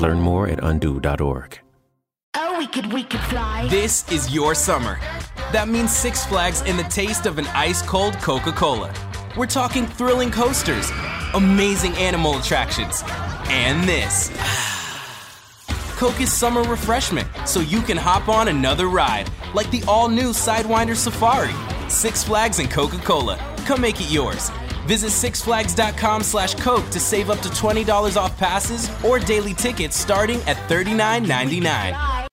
Learn more at undo.org. Oh, we could, we could fly. This is your summer. That means Six Flags and the taste of an ice cold Coca Cola. We're talking thrilling coasters, amazing animal attractions, and this. Coke is summer refreshment, so you can hop on another ride, like the all new Sidewinder Safari. Six Flags and Coca Cola. Come make it yours. Visit sixflags.com slash Coke to save up to $20 off passes or daily tickets starting at $39.99.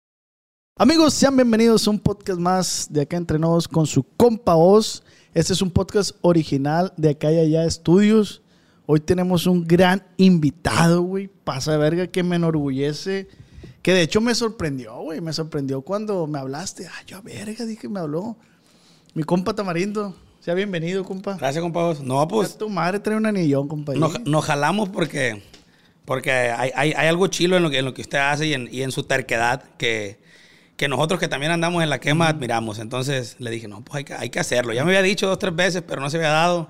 Amigos, sean bienvenidos a un podcast más de Acá Entre Nos con su compa Oz. Este es un podcast original de Acá y Allá Estudios. Hoy tenemos un gran invitado, güey. Pasa de verga que me enorgullece. Que de hecho me sorprendió, güey. Me sorprendió cuando me hablaste. Ah, yo, verga, dije, me habló. Mi compa Tamarindo. Sea bienvenido, compa. Gracias, compa. No, pues. Tu madre trae un anillón, compa. Nos, nos jalamos porque, porque hay, hay- hay algo chilo en lo, que, en lo que usted hace y en, y en su terquedad que, que nosotros que también andamos en la quema admiramos. Entonces le dije, no, pues hay que, hay que hacerlo. Ya me había dicho dos, tres veces, pero no se había dado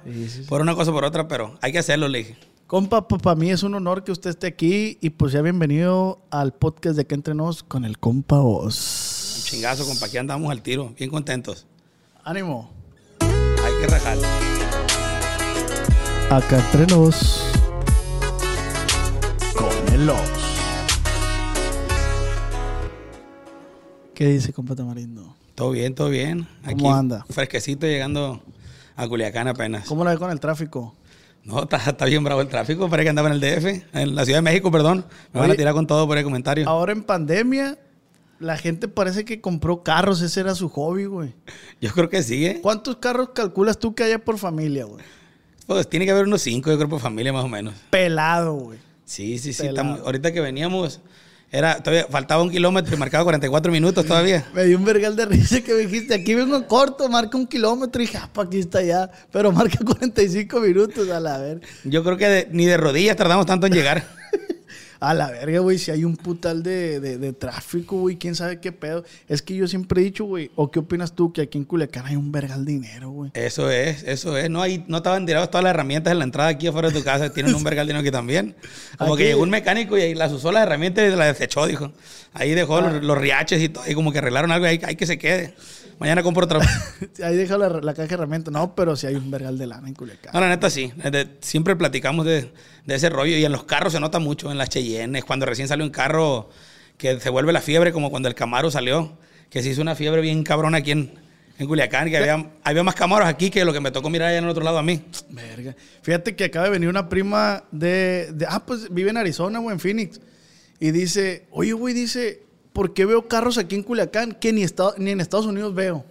por una cosa o por otra, pero hay que hacerlo, le dije. Compa, para mí es un honor que usted esté aquí y pues sea bienvenido al podcast de Acá Entre Nos con el compa Oz. Un chingazo, compa, aquí andamos al tiro, bien contentos. Ánimo. Que rajar. Acá Entre Nos con el Oz. ¿Qué dice, compa Tamarindo? Todo bien, todo bien. ¿Cómo anda? Fresquecito llegando a Culiacán apenas. ¿Cómo la ve con el tráfico? No, está, está bien bravo el tráfico. Parece que andaba en el DF, en la Ciudad de México, perdón. Me van a tirar con todo por el comentario. Ahora en pandemia, la gente parece que compró carros. Ese era su hobby, güey. Yo creo que sí, ¿eh? ¿Cuántos carros calculas tú que haya por familia, güey? Pues tiene que haber unos cinco, yo creo, por familia más o menos. Pelado, güey. Sí, sí, sí. Estamos- ahorita que veníamos, era, todavía faltaba un kilómetro y marcaba 44 minutos todavía. Me dio un vergal de risa que me dijiste, aquí vengo en corto, marca un kilómetro y dije, ah, pa' aquí está ya. Pero marca 45 minutos, a la verga. Yo creo que de- ni de rodillas tardamos tanto en llegar. A la verga, güey, si hay un putal de, de, de tráfico, güey, quién sabe qué pedo. Es que yo siempre he dicho, güey, ¿o qué opinas tú? Que aquí en Culiacán hay un vergal dinero, güey. Eso es, eso es. No, ahí no estaban tiradas todas las herramientas en la entrada aquí afuera de tu casa. Tienen un vergal dinero aquí también. Como Aquí- que llegó un mecánico y ahí las usó las herramientas y las desechó, dijo. Ahí dejó los, los riaches y todo. Y como que arreglaron algo y ahí, ahí que se quede. Mañana compro otra. Ahí deja la, la caja de herramientas. No, pero si hay un vergal de lana en Culiacán. No, la neta sí. De- siempre platicamos de, de ese rollo y en los carros se nota mucho, en las Cheyennes, cuando recién salió un carro que se vuelve la fiebre, como cuando el Camaro salió, que se hizo una fiebre bien cabrona aquí en, en Culiacán, que había, había más Camaros aquí que lo que me tocó mirar allá en el otro lado a mí. Verga. Fíjate que acaba de venir una prima de, de- Ah, pues vive en Arizona, güey, en Phoenix. Y dice, oye, güey, dice, ¿por qué veo carros aquí en Culiacán que ni, ni en Estados Unidos veo?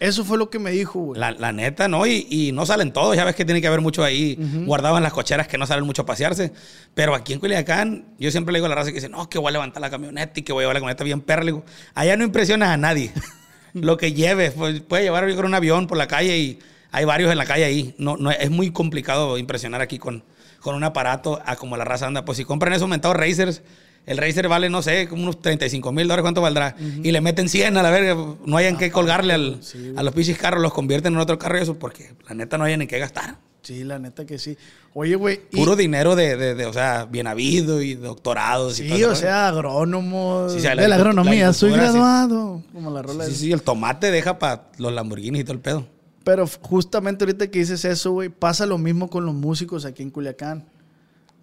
Eso fue lo que me dijo, güey. La, la neta, ¿no? Y, y no salen todos, ya ves que tiene que haber mucho ahí guardado en las cocheras que no salen mucho a pasearse. Pero aquí en Culiacán, yo siempre le digo a la raza que dice, no, que voy a levantar la camioneta y que voy a llevar la camioneta bien perra. Le digo, allá no impresionas a nadie. lo que lleves, pues, puede llevar yo creo un avión por la calle y hay varios en la calle ahí. No, no, es muy complicado impresionar aquí con, con un aparato a como la raza anda. Pues si compran esos mentados Racers, el Racer vale, no sé, como unos 35 mil dólares, ¿cuánto valdrá? Y le meten 100 a la verga, no hayan que colgarle al- a los pinches carros, los convierten en otro carro y eso, porque la neta no hayan ni qué gastar. Sí, la neta que sí. Oye, güey. y- Puro dinero de, de, de, o sea, bien habido y doctorados. y Sí, todo ese o sea, agrónomo. Sí, o sea, la de la agronomía, la soy agricultura, sí. graduado. Como la rola Sí, de- sí, el tomate deja para los Lamborghinis y todo el pedo. Pero justamente ahorita que dices eso, güey, pasa lo mismo con los músicos aquí en Culiacán.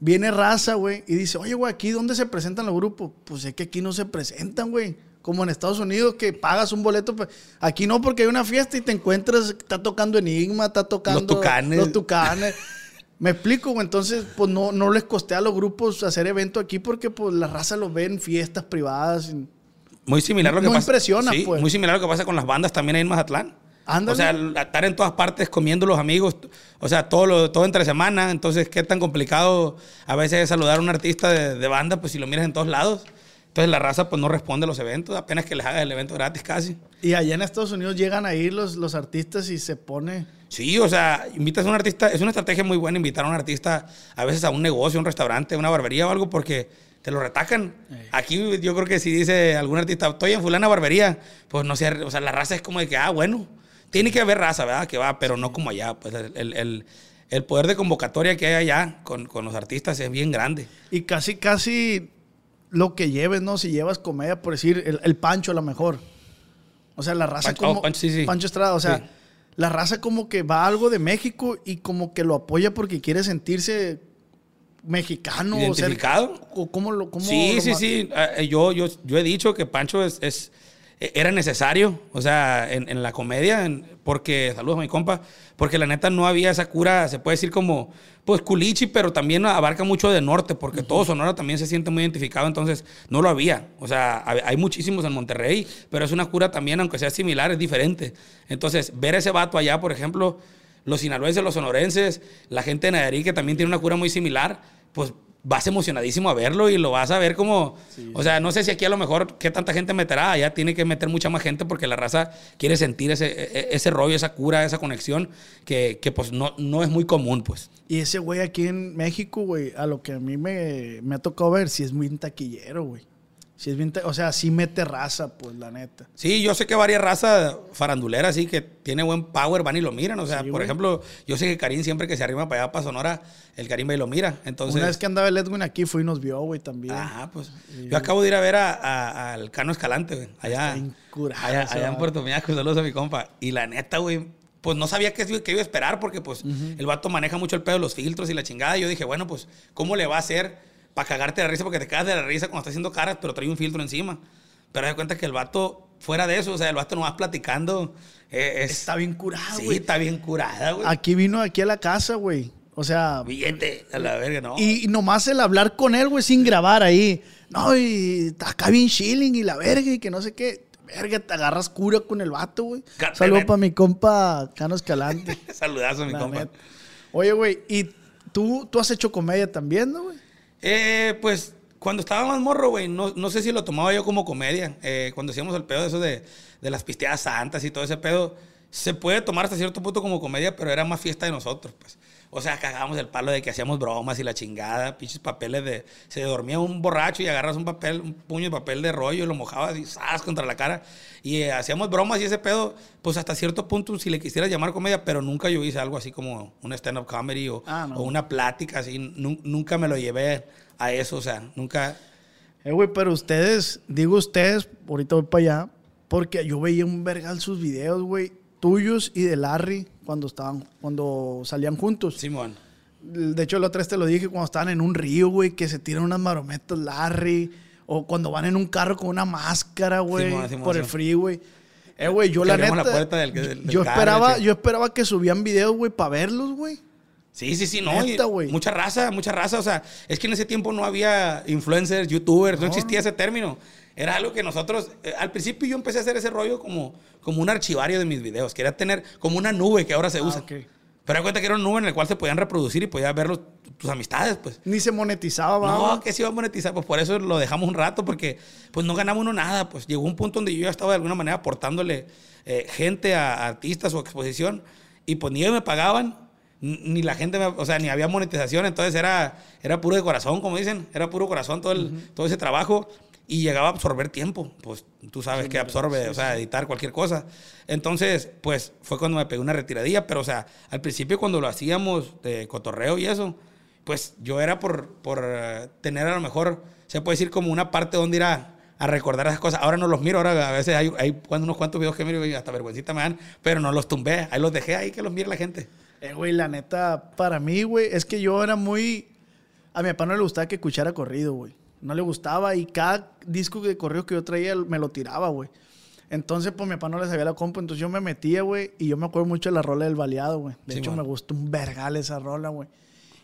Viene raza, güey, y dice, oye, güey, ¿aquí dónde se presentan los grupos? Pues es que aquí no se presentan, güey. Como en Estados Unidos, que pagas un boleto. pues, Aquí no, porque hay una fiesta y te encuentras, está tocando Enigma, está tocando... Tucanes. Los Tucanes. Me explico, güey. Entonces, pues no, no les costea a los grupos hacer evento aquí porque, pues, la raza los ve en fiestas privadas. Muy similar lo que No pasa. impresiona, sí, pues. Muy similar lo que pasa con las bandas también ahí en Mazatlán. Ándale. O sea, estar en todas partes comiendo los amigos, o sea, todo, lo, todo entre semana. Entonces, qué tan complicado a veces es saludar a un artista de, de banda, pues si lo miras en todos lados. Entonces, la raza pues no responde a los eventos, apenas que les haga el evento gratis casi. Y allá en Estados Unidos llegan ahí los, los artistas y se pone... Sí, o sea, invitas a un artista, es una estrategia muy buena invitar a un artista a veces a un negocio, un restaurante, una barbería o algo porque te lo retacan. Aquí yo creo que si dice algún artista, estoy en fulana barbería, pues no sé, o sea, la raza es como de que, ah, bueno, tiene que haber raza, ¿verdad? Que va, pero no como allá, pues el, el- el- poder de convocatoria que hay allá con, con los artistas es bien grande. Y casi, casi lo que lleves, ¿no? Si llevas comedia, por decir, el, el Pancho a lo mejor. O sea, la raza Pancho- como... oh, Pancho, sí, sí. Pancho Estrada, o sea, Sí. la raza como que va a algo de México y como que lo apoya porque quiere sentirse mexicano. ¿Identificado? O cómo lo... Cómo Sí, lo sí, sí. Eh, Yo, yo, yo he dicho que Pancho es, es- era necesario, o sea, en, en la comedia, en- porque, saludos a mi compa, porque la neta no había esa cura, se puede decir como, pues culichi, pero también abarca mucho de norte, porque todo Sonora también se siente muy identificado, entonces no lo había. O sea, hay muchísimos en Monterrey, pero es una cura también, aunque sea similar, es diferente. Entonces, ver ese vato allá, por ejemplo, los sinaloenses, los sonorenses, la gente de Nayarit que también tiene una cura muy similar, pues vas emocionadísimo a verlo y lo vas a ver como, o sea, no sé si aquí a lo mejor qué tanta gente meterá, allá tiene que meter mucha más gente porque la raza quiere sentir ese, e- ese rollo, esa cura, esa conexión que, que pues no, no es muy común, pues. Y ese güey aquí en México, güey, a lo que a mí me, me ha tocado ver, si es bien taquillero, güey. Si es bien o sea, sí mete raza, pues, la neta. Sí, yo sé que varias razas faranduleras sí que tiene buen power van y lo miran, o sea, Sí, por güey. ejemplo, yo sé que Karim siempre que se arrima para allá para Sonora, el Karim va y lo mira, entonces... Una vez que andaba el Edwin aquí, fue y nos vio, güey, también. Ajá, pues. Yo acabo de ir a ver a- a- al Cano Escalante, güey. Allá, curado allá, allá en. Puerto Peñasco. Saludos a mi compa. Y la neta, güey, pues no sabía qué, qué iba a esperar porque, pues, el vato maneja mucho el pedo de los filtros y la chingada. Y yo dije, bueno, pues, ¿cómo le va a hacer para cagarte de la risa? Porque te cagas de la risa cuando está haciendo caras, pero trae un filtro encima. Pero de cuenta que el vato, fuera de eso, o sea, el vato nomás platicando. eh, es, Está bien curado, Sí, güey. está bien curada, güey. Aquí vino aquí a la casa, güey. O sea, Billete, a la verga, ¿no? y, y nomás el hablar con él, güey, sin grabar ahí. No, y está acá bien chilling y la verga y que no sé qué. Verga, te agarras cura con el vato, güey. Ca- Saludo neta. para mi compa Cano Escalante. Saludazo, mi la compa. neta. Oye, güey, ¿y tú, tú has hecho comedia también, no, güey? Eh, pues cuando estaba más morro, güey, no, no sé si lo tomaba yo como comedia. Eh, cuando hacíamos el pedo de eso de, de las pisteadas santas y todo ese pedo, se puede tomar hasta cierto punto como comedia, pero era más fiesta de nosotros, pues. O sea, cagábamos el palo de que hacíamos bromas y la chingada, pinches papeles de... Se dormía un borracho y agarras un papel, un puño de papel de rollo y lo mojabas y ¡zas! contra la cara. Y eh, hacíamos bromas y ese pedo, pues hasta cierto punto, si le quisieras llamar comedia, pero nunca yo hice algo así como un stand-up comedy o, Ah, no. o una plática así. nun- nunca me lo llevé a eso, o sea, nunca... Eh, güey, pero ustedes, digo ustedes, ahorita voy para allá, porque yo veía un vergal sus videos, güey, tuyos y de Larry cuando estaban, cuando salían juntos. Simón. De hecho, la otra vez te lo dije cuando estaban en un río, güey, que se tiran unas marometas Larry. O cuando van en un carro con una máscara, güey, por el Simón. freeway. Eh, güey, yo Que la neta. la puerta del- del- del yo, carro, esperaba, yo esperaba que subían videos, güey, para verlos, güey. Sí, sí, sí, no. Neta, güey. mucha raza, mucha raza. O sea, es que en ese tiempo no había influencers, youtubers, no, existía ese término. Era algo que nosotros, eh, al principio yo empecé a hacer ese rollo como, como un archivario de mis videos. Quería tener como una nube que ahora se usa. Ah, ok. Pero da cuenta que era una nube en la cual se podían reproducir y podías ver los- tus amistades, pues. Ni se monetizaba, va, No, que se iba a monetizar, pues por eso lo dejamos un rato, porque pues no ganaba uno nada, pues llegó un punto donde yo ya estaba de alguna manera aportándole eh, gente a, a artistas o exposición Y pues ni ellos me pagaban, ni la gente, me- o sea, ni había monetización. Entonces era, era puro de corazón, como dicen. Era puro corazón todo, el, todo ese trabajo. Y llegaba a absorber tiempo. Pues tú sabes que absorbe, o sea, editar cualquier cosa. Entonces, pues fue cuando me pegué una retiradilla. Pero, o sea, al principio cuando lo hacíamos de cotorreo y eso, pues yo era por, por eh, tener a lo mejor, se puede decir como una parte donde ir a, a recordar esas cosas. Ahora no los miro, ahora a veces hay, hay unos cuantos videos que miro y hasta vergüencita me dan, pero no los tumbé, ahí los dejé ahí que los mire la gente. Eh, güey, la neta, para mí, güey, es que yo era muy... A mi papá no le gustaba que escuchara corrido, güey. No le gustaba y cada disco de corrido que yo traía me lo tiraba, güey. Entonces, pues mi papá no le sabía la compa, entonces yo me metía, güey, y yo me acuerdo mucho de la rola del baleado, güey. De hecho, me gustó un vergal esa rola, güey.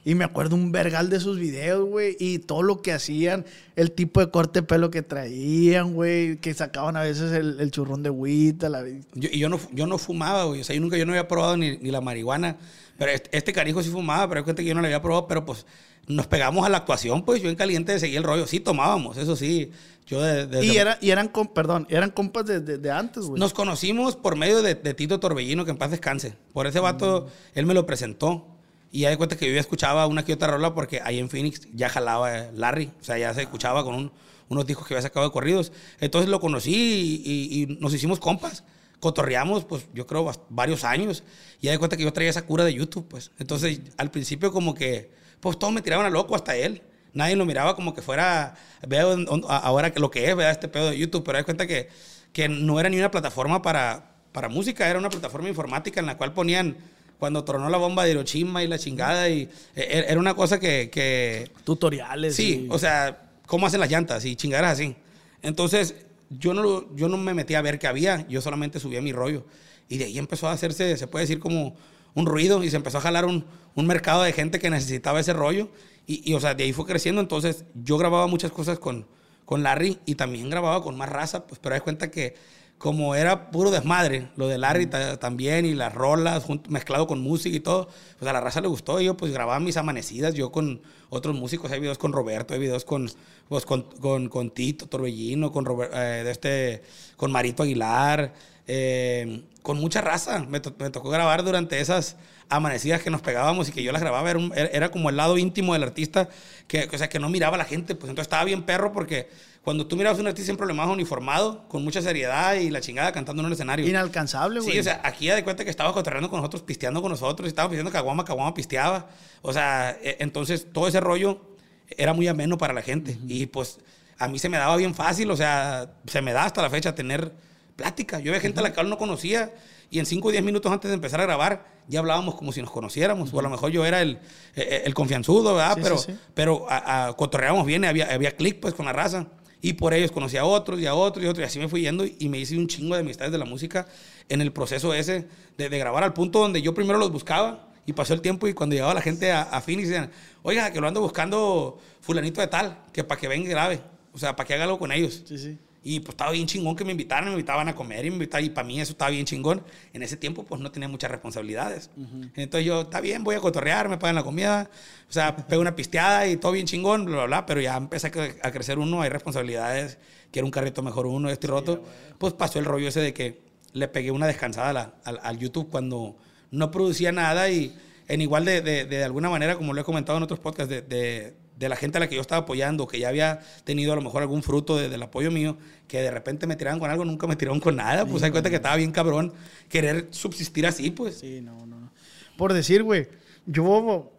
Y me acuerdo un vergal de sus videos, güey, y todo lo que hacían, el tipo de corte de pelo que traían, güey, que sacaban a veces el, el churrón de agüita, la... Yo, y yo no, yo no fumaba, güey, o sea, yo nunca, yo no había probado ni, ni la marihuana, pero este, este carijo sí fumaba, pero cuenta que yo no la había probado, pero pues nos pegamos a la actuación, pues yo en caliente seguía el rollo, sí tomábamos, eso sí, yo de, de- Y, de- era, y eran, com- perdón, eran compas de, antes, güey. Nos conocimos por medio de, de Tito Torbellino, que en paz descanse. Por ese vato, él me lo presentó. Y ya de cuenta que yo ya escuchaba una que otra rola porque ahí en Phoenix ya jalaba Larry. O sea, ya se escuchaba con un- unos discos que había sacado de corridos. Entonces lo conocí y, y- y nos hicimos compas. Cotorreamos, pues yo creo, varios años. Y ya de cuenta que yo traía esa cura de YouTube, pues. Entonces al principio como que, pues todos me tiraban a loco, hasta él. Nadie lo miraba como que fuera, veo ahora lo que es, ¿verdad? Este pedo de YouTube. Pero de cuenta que, que no era ni una plataforma para, para música, era una plataforma informática en la cual ponían cuando tronó la bomba de Hiroshima y la chingada. Y e- era una cosa que, que Tutoriales. Sí, y- o sea, cómo hacen las llantas y chingaderas así. Entonces, yo no, lo- yo no me metí a ver qué había, yo solamente subía mi rollo. Y de ahí empezó a hacerse, se puede decir, como un ruido y se empezó a jalar un, un mercado de gente que necesitaba ese rollo. Y, y, o sea, de ahí fue creciendo. Entonces, yo grababa muchas cosas con, con Larry y también grababa con más raza, pues, pero das cuenta que como era puro desmadre, lo de Larry ta- también y las rolas junto- mezclado con música y todo, pues a la raza le gustó. Y yo pues grababa mis amanecidas, yo con otros músicos, hay videos con Roberto, hay videos con, pues, con, con, Tito Torbellino, con, Robert- eh, de este, con Marito Aguilar, eh, con mucha raza. Me, to- me tocó grabar durante esas amanecidas que nos pegábamos y que yo las grababa. Era como el lado íntimo del artista, que, o sea, que no miraba a la gente. Pues entonces estaba bien perro porque cuando tú mirabas a un artista siempre lo más uniformado, con mucha seriedad y la chingada cantando en un escenario. Inalcanzable, güey. Sí, o sea, aquí ya de cuenta que estaba cotorreando con nosotros, pisteando con nosotros, y estaba pidiendo caguama, caguama pisteaba. O sea, e- entonces todo ese rollo era muy ameno para la gente. Y pues a mí se me daba bien fácil, o sea, se me da hasta la fecha tener plática. Yo había gente a la cual no conocía y en 5 o 10 minutos antes de empezar a grabar ya hablábamos como si nos conociéramos. O a lo mejor yo era el, el, el confianzudo, ¿verdad? Sí, pero sí, sí. pero a, a- cotorreábamos bien, había, había clic pues con la raza. Y por ellos conocí a otros y a otros y a otros. Y así me fui yendo y, me hice un chingo de amistades de la música en el proceso ese de, de grabar al punto donde yo primero los buscaba y pasó el tiempo y cuando llegaba la gente a, a Phoenix decían, oiga, que lo ando buscando fulanito de tal, que para que venga y grabe. O sea, para que haga algo con ellos. Sí, sí. Y pues estaba bien chingón que me invitaran, me invitaban a comer y me invitaban, y para mí eso estaba bien chingón. En ese tiempo pues no tenía muchas responsabilidades. Entonces yo, está bien, voy a cotorrear, me pagan la comida, o sea, pego una pisteada y todo bien chingón, bla, bla, bla, pero ya empecé a, cre- a crecer uno, hay responsabilidades, quiero un carrito mejor uno, este y roto. Pues pasó el rollo ese de que le pegué una descansada a la- al, al YouTube cuando no producía nada y en igual de, de, de alguna manera, como lo he comentado en otros podcasts, de, de, la gente a la que yo estaba apoyando, que ya había tenido a lo mejor algún fruto de- del apoyo mío, que de repente me tiraban con algo, nunca me tiraron con nada, pues hay cuenta que estaba bien cabrón querer subsistir así, pues. Sí, no, no, no. Por decir, güey, yo,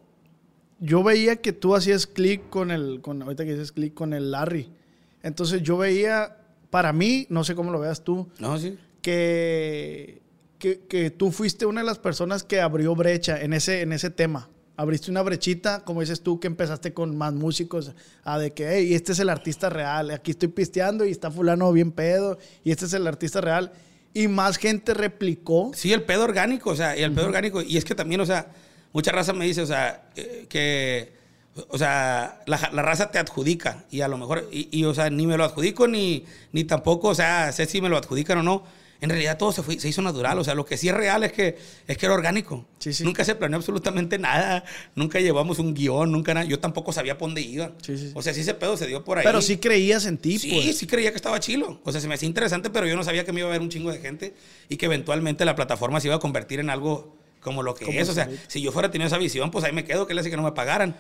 yo veía que tú hacías clic con el, con, ahorita que dices clic con el Larry. Entonces yo veía, para mí, no sé cómo lo veas tú, No, sí. que, que, que tú fuiste una de las personas que abrió brecha en ese, en ese tema. Abriste una brechita, como dices tú, que empezaste con más músicos, a de que, hey, este es el artista real, aquí estoy pisteando y está fulano bien pedo, y este es el artista real. Y más gente replicó. Sí, el pedo orgánico, o sea, y el pedo orgánico. Y es que también, o sea, mucha raza me dice, o sea, eh, que, o sea, la, la raza te adjudica y a lo mejor, y, y, o sea, ni me lo adjudico ni, ni tampoco, o sea, sé si me lo adjudican o no. En realidad todo se, fue, se hizo natural, o sea, lo que sí es real es que, es que era orgánico. Sí, sí. Nunca se planeó absolutamente nada, nunca llevamos un guion, nunca nada. Yo tampoco sabía por dónde iba. Sí. O sea, sí ese pedo se dio por ahí. Pero sí creías en ti, Sí, pues. sí creía que estaba chilo. O sea, se me hacía interesante, pero yo no sabía que me iba a ver un chingo de gente y que eventualmente la plataforma se iba a convertir en algo como lo que Como es. O sea, si yo fuera tenido esa visión, pues ahí me quedo, que le hace que no me pagaran.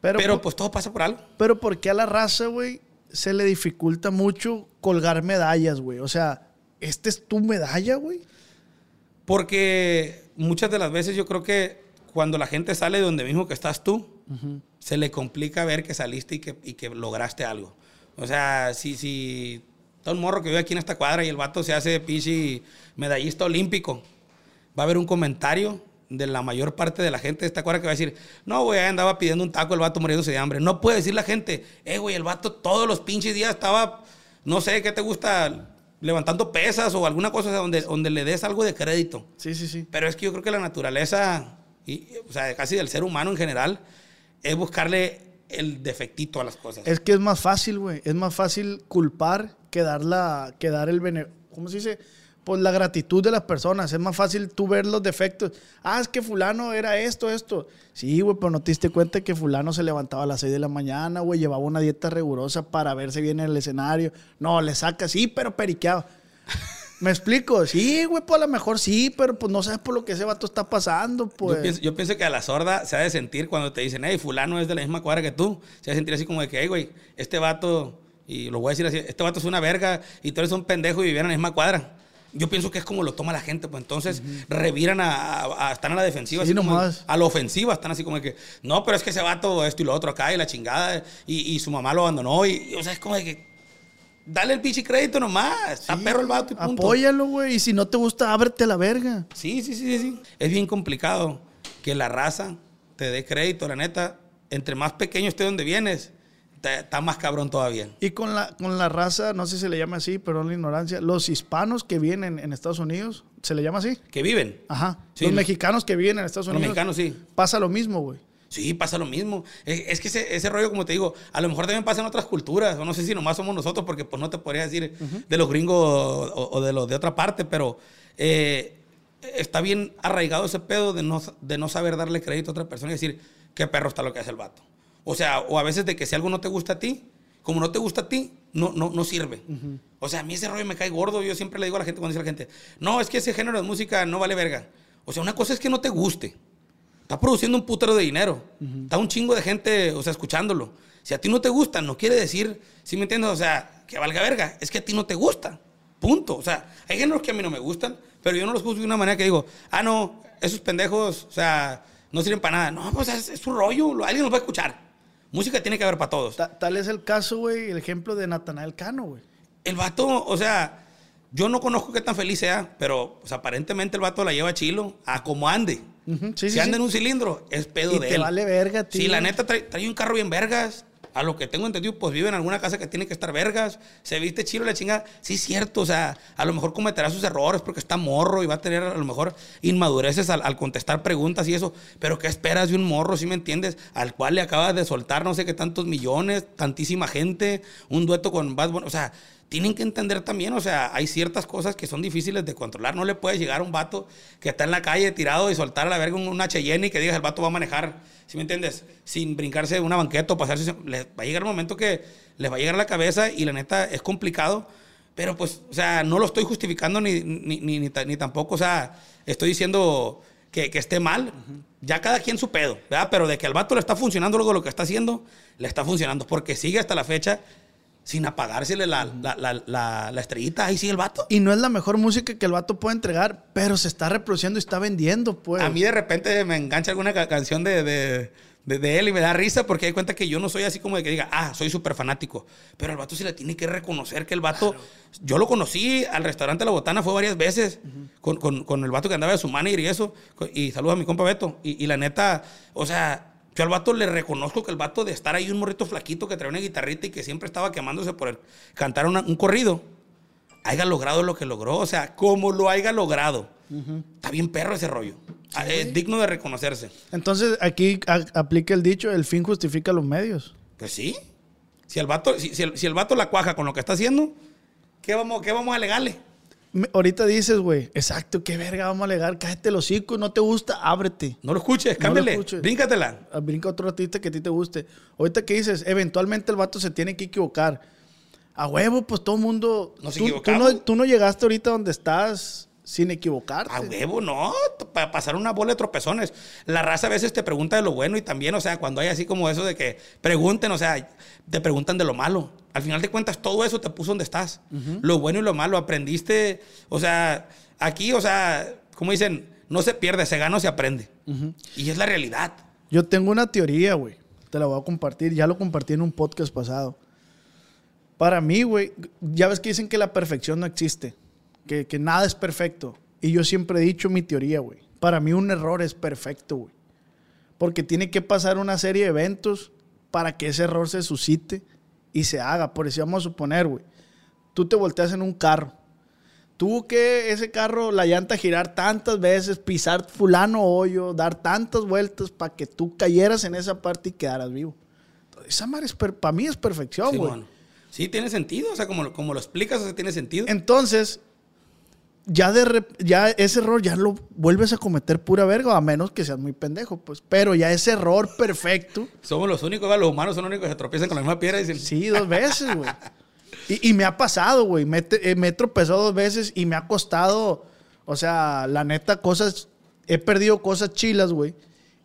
Pero, Pero, por- pues todo pasa por algo. Pero ¿por qué a la raza, güey, se le dificulta mucho colgar medallas, güey? O sea, ¿esta es tu medalla, güey? Porque muchas de las veces yo creo que cuando la gente sale de donde mismo que estás tú, se le complica ver que saliste y que, y que lograste algo. O sea, si, si está un morro que vive aquí en esta cuadra y el vato se hace pichi medallista olímpico, va a haber un comentario de la mayor parte de la gente de esta cuadra que va a decir, no, güey, andaba pidiendo un taco el vato muriéndose de hambre. No puede decir la gente, eh, güey, el vato todos los pinches días estaba, no sé, ¿qué te gusta? Levantando pesas o alguna cosa donde, donde le des algo de crédito. Sí, sí, sí. Pero es que yo creo que la naturaleza, y, o sea, casi del ser humano en general, es buscarle el defectito a las cosas. Es que es más fácil, güey. Es más fácil culpar que dar, la, que dar el bene... ¿Cómo se dice? Pues la gratitud de las personas. Es más fácil tú ver los defectos. Ah, es que fulano era esto, esto. Sí, güey, pero no te diste cuenta que fulano se levantaba a las 6 de la mañana, güey. Llevaba una dieta rigurosa para verse bien en el escenario. No, le saca, sí, pero periqueado. ¿Me explico? Sí, güey, pues a lo mejor sí, pero pues no sabes por lo que ese vato está pasando, pues. Yo, pienso, yo pienso que a la sorda se ha de sentir cuando te dicen, hey, fulano es de la misma cuadra que tú. Se ha de sentir así como de que, hey, güey, este vato, y lo voy a decir así, este vato es una verga y tú eres un pendejo y vivían en la misma cuadra. Yo pienso que es como lo toma la gente, pues entonces reviran a, a- a- están a la defensiva, Sí, así como nomás. a la ofensiva, están así como de que, no, pero es que ese vato esto y lo otro acá y la chingada, y, y su mamá lo abandonó, y, y, o sea, es como de que, dale el pinche crédito nomás, está Sí, perro el vato y punto. Apóyalo, güey. Y si no te gusta, ábrete la verga. Sí, sí, sí, sí. Es bien complicado que la raza te dé crédito, la neta. Entre más pequeño esté donde vienes, está más cabrón todavía. Y con la, con la raza, no sé si se le llama así, perdón la ignorancia, los hispanos que vienen en Estados Unidos, ¿se le llama así? Que viven. Ajá. Sí, los los- mexicanos que viven en Estados Los Unidos. mexicanos, sí. Pasa lo mismo, güey. Sí, pasa lo mismo. Es, es que ese, ese rollo, como te digo, a lo mejor también pasa en otras culturas. O no sé si nomás somos nosotros, porque pues no te podría decir de los gringos o, o de los de otra parte, pero eh, está bien arraigado ese pedo de no, de no saber darle crédito a otra persona y decir, qué perro está lo que hace el vato. O sea, o a veces de que si algo no te gusta a ti, como no te gusta a ti, no, no, no sirve. O sea, a mí ese rollo me cae gordo. Yo siempre le digo a la gente cuando dice a la gente, no, es que ese género de música no vale verga. O sea, una cosa es que no te guste. Está produciendo un putero de dinero. Está un chingo de gente, o sea, escuchándolo. Si a ti no te gusta, no quiere decir, ¿sí me entiendes? O sea, que valga verga. Es que a ti no te gusta. Punto. O sea, hay géneros que a mí no me gustan, pero yo no los juzgo de una manera que digo, ah, no, esos pendejos, o sea, no sirven para nada. No, pues es, es su rollo. lo- Alguien los va a escuchar. Música tiene que haber para todos. Ta- tal es el caso, güey, el ejemplo de Natanael Cano, güey. El vato, o sea, yo no conozco qué tan feliz sea, pero pues, aparentemente el vato la lleva chilo a como ande. Sí, si sí, anda sí. en un cilindro, es pedo Y de te él. vale verga, tío. Sí, la neta trae, trae un carro bien vergas. A lo que tengo entendido, pues vive en alguna casa que tiene que estar vergas. Se viste chido la chingada. Sí, es cierto. O sea, a lo mejor cometerá sus errores porque está morro y va a tener a lo mejor inmadureces al, al contestar preguntas y eso. Pero ¿qué esperas de un morro, si me entiendes? Al cual le acabas de soltar no sé qué tantos millones, tantísima gente, un dueto con Bad Bunny. O sea, tienen que entender también, o sea, hay ciertas cosas que son difíciles de controlar. No le puedes llegar a un vato que está en la calle tirado y soltar a la verga un, un Cheyenne y que digas el vato va a manejar, ¿sí me entiendes? Sin brincarse de una banqueta o pasarse. Le va a llegar un momento que les va a llegar a la cabeza y la neta es complicado. Pero pues, o sea, no lo estoy justificando ni, ni, ni, ni ta- ni tampoco, o sea, estoy diciendo que, que esté mal. Ya cada quien su pedo, ¿verdad? Pero de que al vato le está funcionando luego lo que está haciendo, le está funcionando. Porque sigue hasta la fecha sin apagársele la, la, la, la- estrellita. Ahí sigue el vato. Y no es la mejor música que el vato puede entregar, pero se está reproduciendo y está vendiendo, pues. A mí de repente me engancha alguna ca- canción de, de, de- de él y me da risa porque hay cuenta que yo no soy así como de que diga, ah, soy súper fanático. Pero el vato se le tiene que reconocer que el vato. Yo lo conocí al restaurante La Botana, fue varias veces con, con- con el vato que andaba de su manager y eso. Y saludos a mi compa Beto. Y, y la neta, o sea. Yo al vato le reconozco que el vato de estar ahí un morrito flaquito que trae una guitarrita y que siempre estaba quemándose por el, cantar una- un corrido, haya logrado lo que logró, o sea, como lo haya logrado. Está bien perro ese rollo. Ah, Es digno de reconocerse. Entonces aquí aplica el dicho, el fin justifica los medios. Pues sí. Si el vato, si, si el, si el vato la cuaja con lo que está haciendo, ¿qué vamos, qué vamos a alegarle? Ahorita dices, güey, exacto, qué verga, vamos a alegar, cállate los hocico, no te gusta, ábrete. No lo escuches, No cámbiale, escuches. bríncatela. Ah, Brinca otro artista que a ti te guste. Ahorita que dices, eventualmente el vato se tiene que equivocar. A huevo, pues todo el mundo. Nos tú, tú no, tú no llegaste ahorita donde estás sin equivocarte. A huevo, no, para pasar una bola de tropezones. La raza a veces te pregunta de lo bueno y también, o sea, cuando hay así como eso de que pregunten, o sea, te preguntan de lo malo. Al final de cuentas, todo eso te puso donde estás. Lo bueno y lo malo, aprendiste, o sea, aquí, o sea, como dicen, no se pierde, se gana o se aprende. Y es la realidad. Yo tengo una teoría, güey. Te la voy a compartir. Ya lo compartí en un podcast pasado. Para mí, güey, ya ves que dicen que la perfección no existe. Que, que nada es perfecto. Y yo siempre he dicho mi teoría, güey. Para mí un error es perfecto, güey. Porque tiene que pasar una serie de eventos para que ese error se suscite y se haga. Por eso vamos a suponer, güey. Tú te volteas en un carro. Tuvo que ese carro, la llanta girar tantas veces, pisar fulano hoyo, dar tantas vueltas para que tú cayeras en esa parte y quedaras vivo. Entonces, esa madre para mí es perfección, Sí, güey. bueno. Sí, tiene sentido, o sea, como, lo- como lo explicas, o sea, tiene sentido. Entonces, ya, de ya ese error ya lo vuelves a cometer pura verga, a menos que seas muy pendejo, pues. Pero ya ese error perfecto, Somos los únicos, ¿verdad? los humanos son los únicos que se tropiezan con la misma piedra y dicen, sí, dos veces, güey. Y, y me ha pasado, güey. Me, eh, me he tropezado dos veces y me ha costado, o sea, la neta, cosas, he perdido cosas chilas, güey.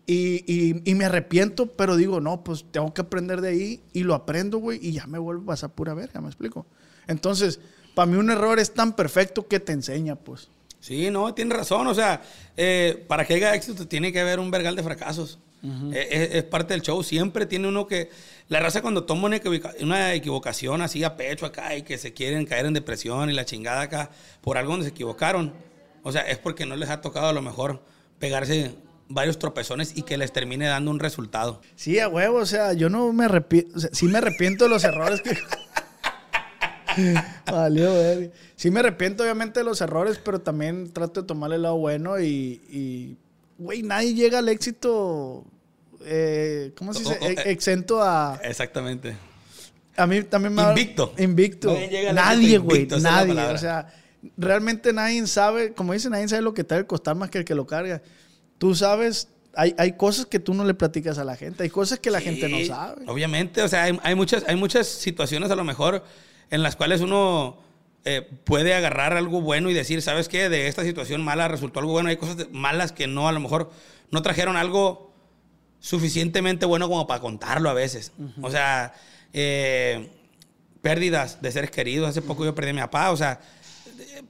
Y, y- y me arrepiento, pero digo, no, pues tengo que aprender de ahí y lo aprendo, güey, y ya me vuelvo a pasar pura verga, ¿me explico? Entonces, para mí un error es tan perfecto que te enseña, pues. Sí, no, tienes razón. O sea, eh, para que haya éxito tiene que haber un vergal de fracasos. Eh, es, es parte del show. Siempre tiene uno que. La raza, cuando toma una, equivoca- una equivocación así a pecho acá y que se quieren caer en depresión y la chingada acá por algo donde se equivocaron, o sea, es porque no les ha tocado a lo mejor pegarse varios tropezones y que les termine dando un resultado. Sí, a huevo, o sea, yo no me arrepiento, o sea, sí me arrepiento de los errores que... Valió, verga. Sí me arrepiento obviamente de los errores, pero también trato de tomarle el lado bueno y, y, güey, nadie llega al éxito, eh, ¿cómo se dice? O- o- E- Exento a... Exactamente. A mí también me Invicto. Invicto. Nadie güey. Nadie. O sea, realmente nadie sabe, como dicen, nadie sabe lo que te debe costar más que el que lo carga. Tú sabes, hay, hay cosas que tú no le platicas a la gente, hay cosas que la Sí, gente no sabe. Obviamente, o sea, hay, hay muchas, hay muchas situaciones a lo mejor en las cuales uno eh, puede agarrar algo bueno y decir, ¿sabes qué? De esta situación mala resultó algo bueno. Hay cosas malas que no, a lo mejor no trajeron algo suficientemente bueno como para contarlo a veces. O sea, eh, pérdidas de seres queridos. Hace poco yo perdí a mi papá, o sea,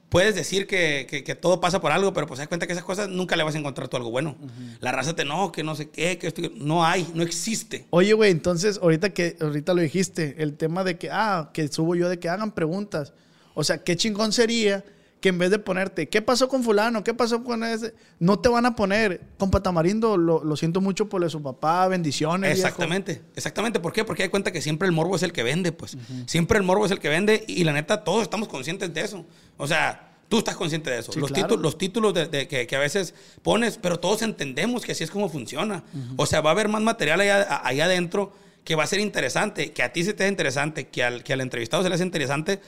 puedes decir que, que- que todo pasa por algo, pero pues das cuenta que esas cosas nunca le vas a encontrar tú algo bueno. La raza te no, que no sé qué, que esto, que- no hay, no existe. Oye, güey, entonces, ahorita que ahorita lo dijiste, el tema de que, ah, que subo yo de que hagan preguntas. O sea, qué chingón sería que en vez de ponerte, ¿qué pasó con fulano? ¿Qué pasó con ese? No te van a poner, compa Tamarindo, lo, lo siento mucho por su papá, bendiciones. viejo". Exactamente, exactamente. ¿Por qué? Porque hay cuenta que siempre el morbo es el que vende, pues. Siempre el morbo es el que vende y la neta todos estamos conscientes de eso. O sea, tú estás consciente de eso. Sí, los, claro. títulos, los títulos de, de que, que a veces pones, pero todos entendemos que así es como funciona. O sea, va a haber más material allá, allá adentro que va a ser interesante, que a ti se te hace interesante, que al, que al entrevistado se le hace interesante,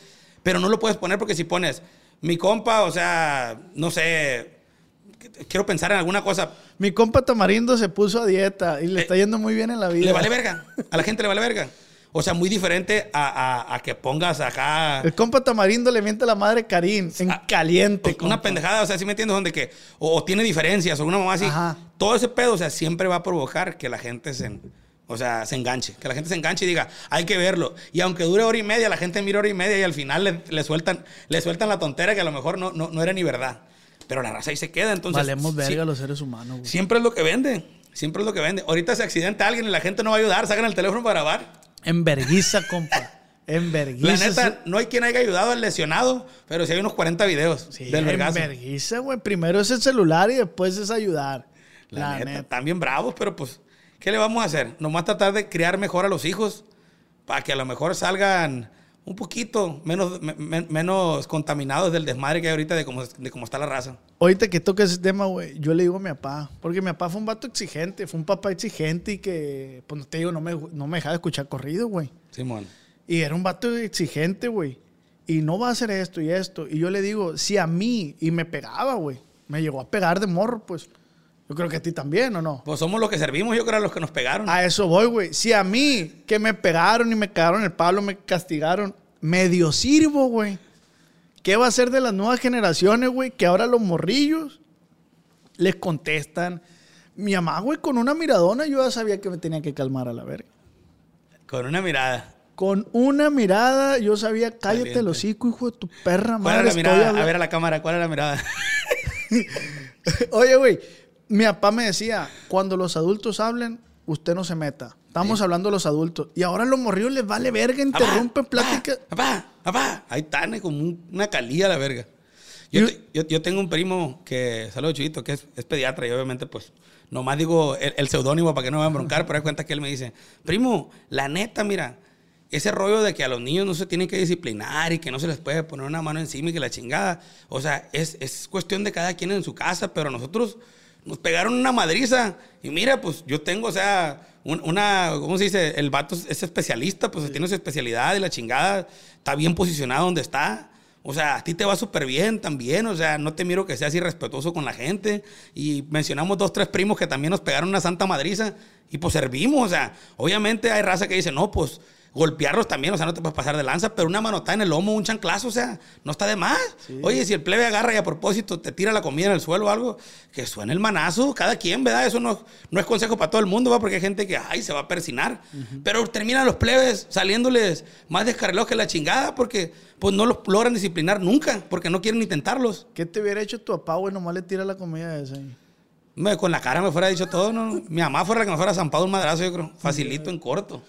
pero no lo puedes poner porque si pones, mi compa, o sea, no sé, quiero pensar en alguna cosa, Mi compa Tamarindo se puso a dieta y le está yendo muy bien en la vida. Eh, le vale verga. A la gente le vale verga. O sea, muy diferente a, a- a que pongas acá El compa Tamarindo le miente la madre Karim en Ah, caliente. una pendejada. O sea, ¿sí me entiendes? Donde que, o, o tiene diferencias, o una mamá así. Ajá. Todo ese pedo, o sea, siempre va a provocar que la gente se, o sea, se enganche. Que la gente se enganche y diga, hay que verlo. Y aunque dure hora y media, la gente mira hora y media y al final le, le sueltan, le sueltan la tontera que a lo mejor no, no, no era ni verdad. Pero la raza ahí se queda. Entonces, Valemos verga los seres humanos, güey. siempre es lo que vende. Siempre es lo que vende. Ahorita se accidenta alguien y la gente no va a ayudar. Sacan el teléfono para grabar. En verguiza, compa. En verguiza. La neta, no hay quien haya ayudado al lesionado, pero sí hay unos 40 videos Sí, del en vergazo. verguiza, güey. Primero es el celular y después es ayudar. La, neta, están bien bravos, pero pues, ¿qué le vamos a hacer? Nomás tratar de criar mejor a los hijos para que a lo mejor salgan un poquito menos, me- me- menos contaminados del desmadre que hay ahorita de cómo, de cómo está la raza. Ahorita que toca ese tema, güey, yo le digo a mi papá, porque mi papá fue un vato exigente, fue un papá exigente y que, pues no te digo, no me, no me dejaba escuchar corrido, güey. Simón. Y era un vato exigente, güey. Y no va a hacer esto y esto. Y yo le digo, si a mí, y me pegaba, güey. Me llegó a pegar de morro, pues. Yo creo que a ti también, ¿o no? Pues somos los que servimos, yo creo, a los que nos pegaron. A eso voy, güey. Si a mí, que me pegaron y me cagaron el palo, me castigaron, medio sirvo, güey. ¿Qué va a ser de las nuevas generaciones, güey? Que ahora los morrillos les contestan. Mi mamá, güey, con una miradona yo ya sabía que me tenía que calmar a la verga. Con una mirada. Con una mirada yo sabía, cállate Caliente. el hocico, hijo de tu perra ¿Cuál madre. era la mirada? hablando". A ver a la cámara, ¿cuál era la mirada? Oye, güey, mi papá me decía, cuando los adultos hablen, usted no se meta. Estamos hablando de los adultos. Y ahora los morrillos les vale verga, interrumpen plática. Papá, papá. Ahí están, como un- una calía la verga. Yo, te- yo, yo tengo un primo que, saludos Chuyito, que es, es pediatra y obviamente pues nomás digo el, el seudónimo para que no me van a broncar, pero hay cuenta que él me dice, primo, la neta, mira, ese rollo de que a los niños no se tienen que disciplinar y que no se les puede poner una mano encima y que la chingada, o sea, es, es cuestión de cada quien en su casa, pero nosotros nos pegaron una madriza y mira, pues yo tengo, o sea, un- una, ¿cómo se dice? El vato es especialista, pues tiene su especialidad y la chingada está bien posicionado donde está. O sea, a ti te va súper bien también. O sea, no te miro que seas irrespetuoso con la gente. Y mencionamos dos, tres primos que también nos pegaron una santa madriza. Y pues servimos. O sea, obviamente hay raza que dice, no, pues golpearlos también. O sea, no te puedes pasar de lanza. Pero una manotada en el lomo, un chanclazo, o sea, no está de más. Oye, si el plebe agarra y a propósito te tira la comida en el suelo o algo, que suene el manazo. Cada quien, ¿verdad? Eso no, no es consejo para todo el mundo, ¿va? Porque hay gente que, ay, se va a persinar. Pero terminan los plebes saliéndoles más descarrilados que la chingada porque pues no los logran disciplinar nunca, porque no quieren intentarlos. ¿Qué te hubiera hecho tu papá, güey? Nomás le tira la comida esa. ahí. Me- con la cara me fuera dicho todo, ¿no? Mi mamá fuera la que me fuera zampado un madrazo, yo creo. Facilito, en corto.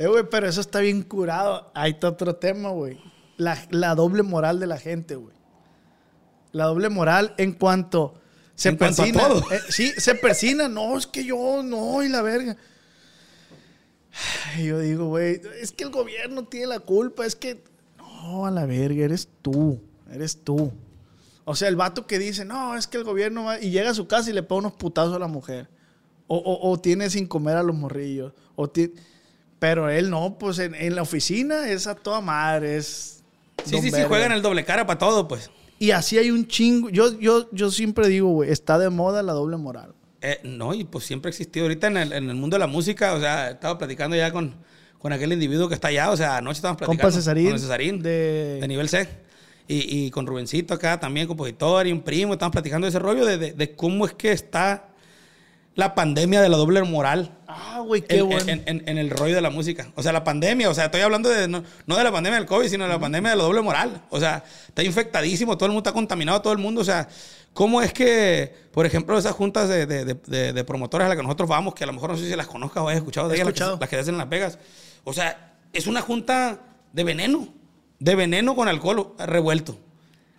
Eh, güey, pero eso está bien curado. Ahí está otro tema, güey. La, la doble moral de la gente, güey. La doble moral en cuanto se En cuanto a persina. todo. Eh, sí, se persina. No, es que yo no, y la verga. Yo digo, güey, es que el gobierno tiene la culpa. Es que, no, a la verga, eres tú. Eres tú. O sea, el vato que dice, no, es que el gobierno va... Y llega a su casa y le pega unos putazos a la mujer. O, o- o tiene sin comer a los morrillos. O ti- Pero él no, pues en, en la oficina es a toda madre. Es Sí, sí, sí, juegan el doble cara para todo, pues. Y así hay un chingo. Yo, yo, yo siempre digo, güey, está de moda la doble moral. Eh, no, y pues siempre ha existido. Ahorita en el, en el mundo de la música, o sea, estaba platicando ya con, con aquel individuo que está allá, o sea, anoche estábamos platicando. Compa Cesarín. Con Cesarín, De- de, nivel C. Y, y con Rubencito acá también, compositor y un primo, estamos platicando de ese rollo de, de- de cómo es que está la pandemia de la doble moral. Ah, güey, qué en, bueno. en- en- en el rollo de la música. O sea, la pandemia, o sea, estoy hablando de no, no de la pandemia del COVID, sino de la pandemia de la doble moral. O sea, está infectadísimo, todo el mundo está contaminado, todo el mundo. O sea, ¿cómo es que, por ejemplo, esas juntas de, de, de- de- de promotores a las que nosotros vamos, que a lo mejor no sé si las conozcas o hayas escuchado de ellas, las que, las que hacen en Las Vegas. O sea, es una junta de veneno, de veneno con alcohol revuelto.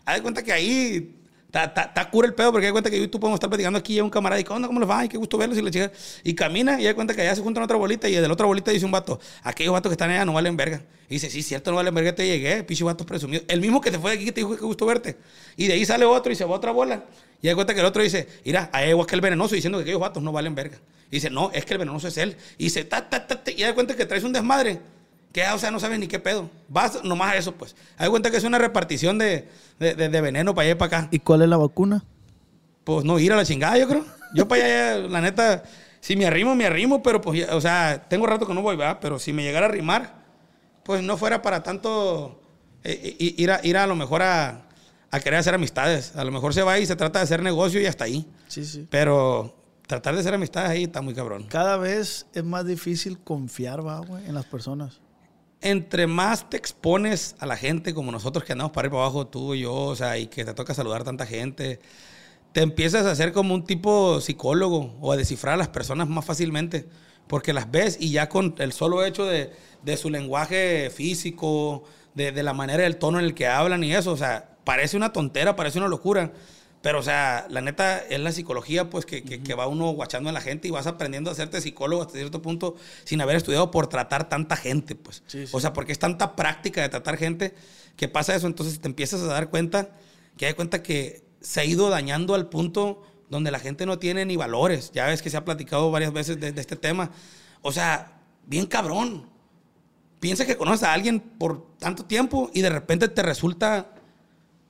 Haz de cuenta que ahí está cura el pedo, porque de cuenta que yo tú podemos estar platicando aquí y hay un camarada y, ¿qué onda? ¿Cómo les va? Ay, qué gusto verlos y la chica. Y camina y de cuenta que allá se juntan otra bolita y de la otra bolita dice un vato, aquellos vatos que están allá no valen verga. Y dice, sí, cierto, no valen verga, te llegué, pinche vatos presumidos. El mismo que te fue de aquí que te dijo que gusto verte. Y de ahí sale otro y se va otra bola. Y de cuenta que el otro dice, mira, hay agua que el venenoso diciendo que aquellos vatos no valen verga. Y dice, no, es que el venenoso es él. Y dice, ta, ta, ta, y de cuenta que traes un desmadre. Que, o sea, no sabes ni qué pedo. Vas nomás a eso, pues. De cuenta que es una repartición de, de, de- de veneno para allá y para acá. ¿Y cuál es la vacuna? Pues no ir a la chingada, yo creo. Yo para allá, la neta, si me arrimo, me arrimo, pero pues, ya- o sea, tengo rato que no voy, ¿verdad? Pero si me llegara a arrimar, pues no fuera para tanto eh, eh, ir, a, ir a lo mejor a, a querer hacer amistades. A lo mejor se va y se trata de hacer negocio y hasta ahí. Sí, sí. Pero tratar de hacer amistades ahí está muy cabrón. Cada vez es más difícil confiar, va, güey, en las personas. Entre más te expones a la gente, como nosotros que andamos para ir para abajo, tú y yo, o sea, y que te toca saludar tanta gente, te empiezas a hacer como un tipo psicólogo o a descifrar a las personas más fácilmente, porque las ves y ya con el solo hecho de, de su lenguaje físico, de, de la manera del tono en el que hablan y eso, o sea, parece una tontera, parece una locura. Pero, o sea, la neta es la psicología, pues, que, que- que va uno guachando en la gente y vas aprendiendo a hacerte psicólogo hasta cierto punto sin haber estudiado por tratar tanta gente, pues. Sí, sí. O sea, porque es tanta práctica de tratar gente que pasa eso, entonces te empiezas a dar cuenta, que hay cuenta que se ha ido dañando al punto donde la gente no tiene ni valores. Ya ves que se ha platicado varias veces de, de este tema. O sea, bien cabrón. Piensa que conoces a alguien por tanto tiempo y de repente te resulta,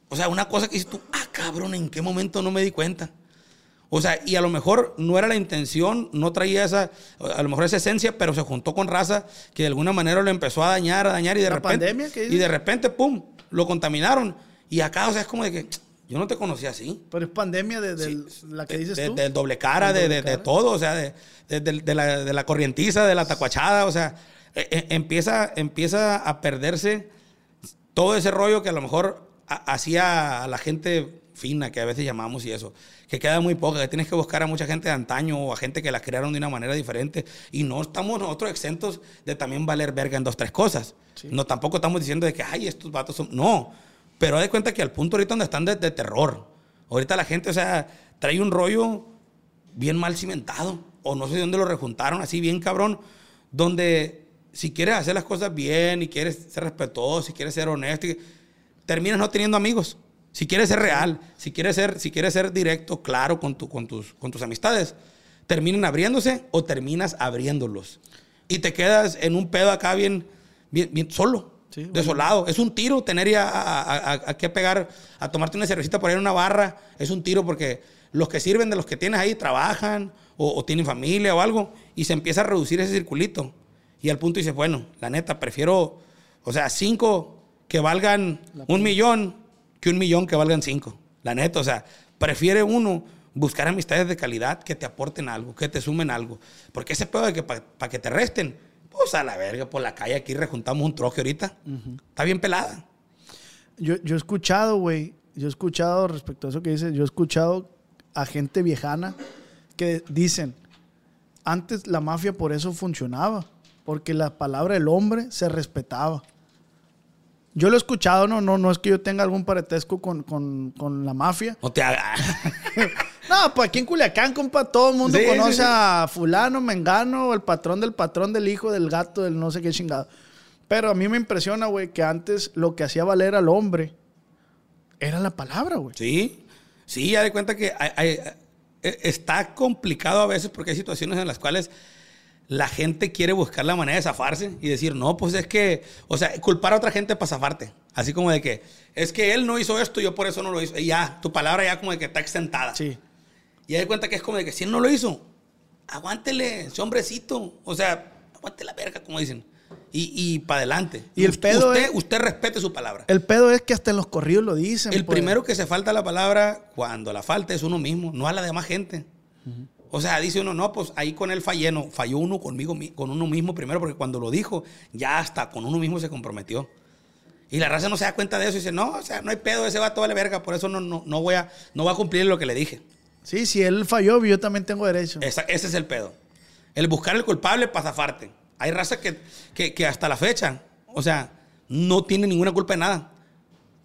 o sea, una cosa que dices tú, cabrón, ¿en qué momento no me di cuenta? O sea, y a lo mejor no era la intención, no traía esa, a lo mejor esa esencia, pero se juntó con raza que de alguna manera lo empezó a dañar, a dañar y de ¿La repente. pandemia? ¿Qué y de repente, pum, lo contaminaron. Y acá, o sea, es como de que yo no te conocía así. Pero es pandemia de, de la que De- dices de- tú. Del doble cara, doble de- todo, o sea, de, la, de la corrientiza, de la tacuachada, o sea, eh, eh, empieza, empieza a perderse todo ese rollo que a lo mejor ha- hacía a la gente fina, que a veces llamamos y eso, que queda muy poca, que tienes que buscar a mucha gente de antaño o a gente que la crearon de una manera diferente y no estamos nosotros exentos de también valer verga en dos, tres cosas. No, tampoco estamos diciendo de que, ay, estos vatos son... No, pero haz de cuenta que al punto ahorita donde están de, de terror. Ahorita la gente, o sea, trae un rollo bien mal cimentado. O no sé de dónde lo rejuntaron, así bien cabrón. Donde si quieres hacer las cosas bien y quieres ser respetuoso, si quieres ser honesto, terminas no teniendo amigos. Si quieres ser real, si quieres ser, si quieres ser directo, claro con, tu, con, tus, con tus amistades, terminan abriéndose o terminas abriéndolos. Y te quedas en un pedo acá bien, bien, bien solo, Sí, bueno. desolado. Es un tiro tener ya a, a- a- a que pegar, a tomarte una cervecita por ahí en una barra. Es un tiro porque los que sirven de los que tienes ahí trabajan o, o tienen familia o algo y se empieza a reducir ese circulito. Y al punto dices, bueno, la neta, prefiero, o sea, cinco que valgan un millón que un millón que valgan cinco. La neta, o sea, prefiere uno buscar amistades de calidad que te aporten algo, que te sumen algo. Porque ese pedo de que para que te resten, pues a la verga, por la calle aquí rejuntamos un troje ahorita. Está bien pelada. Yo, yo he escuchado, güey, yo he escuchado respecto a eso que dices, yo he escuchado a gente viejana que dicen, antes la mafia por eso funcionaba, porque la palabra del hombre se respetaba. Yo lo he escuchado, no, no, no es que yo tenga algún parentesco con, con- con la mafia. No te haga. No, pues aquí en Culiacán, compa, todo el mundo Sí, conoce sí, sí. a fulano, mengano, el patrón del patrón, del hijo, del gato, del no sé qué chingado. Pero a mí me impresiona, güey, que antes lo que hacía valer al hombre era la palabra, güey. Sí, sí, ya de cuenta que hay- hay- eh, está complicado a veces porque hay situaciones en las cuales la gente quiere buscar la manera de zafarse y decir, no, pues es que, o sea, culpar a otra gente para zafarte. Así como de que, es que él no hizo esto, yo por eso no lo hice. Y ya, tu palabra ya como de que está exentada. Sí. Y hay cuenta que es como de que si él no lo hizo, aguántele, ese hombrecito. O sea, aguante la verga, como dicen. Y, y para adelante. Y el pedo usted, es- usted respete su palabra. El pedo es que hasta en los corridos lo dicen. El pues. primero que se falta la palabra cuando la falta es uno mismo, no a la demás gente. O sea, dice uno, no, pues ahí con él fallé, no, falló uno conmigo, mi- con uno mismo primero, porque cuando lo dijo, ya hasta con uno mismo se comprometió. Y la raza no se da cuenta de eso y dice, no, o sea, no hay pedo, ese vato vale verga, por eso no, no, no voy, a, no voy a cumplir lo que le dije. Sí, si él falló, yo también tengo derecho. Esa- ese es el pedo. El buscar el culpable para zafarte. Hay raza que, que, que hasta la fecha, o sea, no tiene ninguna culpa de nada.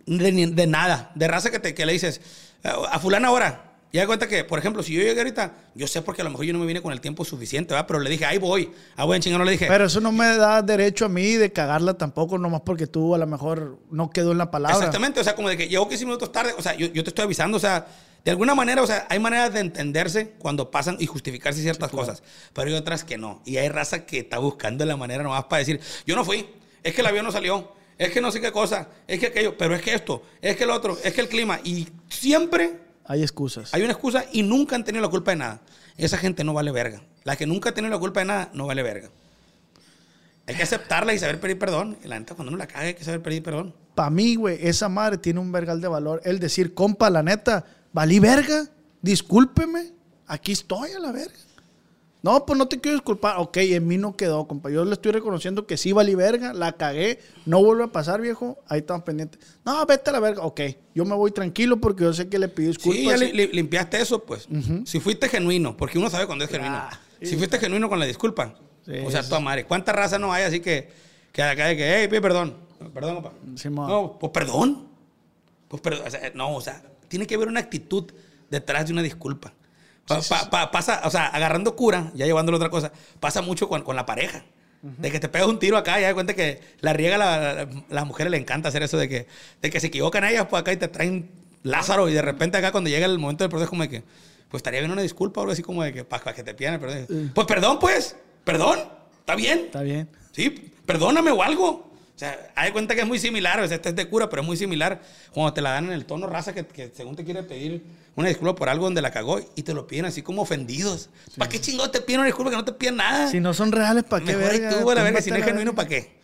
De, nada. De raza que, te, que le dices, a fulana ahora. Y da cuenta que, por ejemplo, si yo llegué ahorita, yo sé porque a lo mejor yo no me vine con el tiempo suficiente, ¿verdad? Pero le dije, ahí voy. Ah, buen chingón, no le dije. Pero eso no me da derecho a mí de cagarla tampoco, nomás porque tú a lo mejor no quedó en la palabra. Exactamente, o sea, como de que llegó 15 minutos tarde, o sea, yo, yo te estoy avisando, o sea, de alguna manera, o sea, hay maneras de entenderse cuando pasan y justificarse ciertas cosas, pero hay otras que no. Y hay raza que está buscando la manera nomás para decir, yo no fui, es que el avión no salió, es que no sé qué cosa, es que aquello, pero es que esto, es que el otro, es que el clima, y siempre Hay excusas. hay una excusa y nunca han tenido la culpa de nada. Esa gente no vale verga. La que nunca ha tenido la culpa de nada, no vale verga. Hay que aceptarla y saber pedir perdón. Y la neta, cuando uno la caga, hay que saber pedir perdón. Para mí, güey, esa madre tiene un vergal de valor. El decir, compa, la neta, valí verga, discúlpeme, aquí estoy a la verga. No, pues no te quiero disculpar. Ok, en mí no quedó, compa. Yo le estoy reconociendo que sí valí verga, la cagué, no vuelve a pasar, viejo. Ahí estamos pendientes. No, vete a la verga. Ok, yo me voy tranquilo porque yo sé que le pido disculpas. Sí, ya li- li- limpiaste eso, pues. Si fuiste genuino, porque uno sabe cuando es genuino. Ah, si fuiste genuino con la disculpa. Sí, o sea, sí. toda madre. ¿Cuánta raza no hay así que, que acá de que, hey, pide perdón? Perdón. Simón. no, pues perdón. Pues perdón. O sea, no, o sea, tiene que haber una actitud detrás de una disculpa. Pa- pa- pa- pasa, o sea, agarrando cura, ya llevándolo a otra cosa, pasa mucho con, con la pareja. De que te pegas un tiro acá y ya de cuenta que la riega, la, la- las mujeres le encanta hacer eso de que, de que se equivocan ellas, pues acá y te traen Lázaro y de repente acá cuando llega el momento del proceso como de que, pues estaría bien una disculpa o algo así como de que para que te pidan el perdón. Pues perdón, pues, perdón, está bien. Está bien. Sí, perdóname o algo. O sea, hay cuenta que es muy similar. O sea, este es de cura, pero es muy similar. Cuando te la dan en el tono raza que, que según te quiere pedir una disculpa por algo donde la cagó y te lo piden así como ofendidos. ¿Para qué chingón te piden una disculpa que no te piden nada? Si no son reales, ¿para qué Mejor verga? tú, a la verga. Túmbate Si no es genuino, verga. ¿para qué?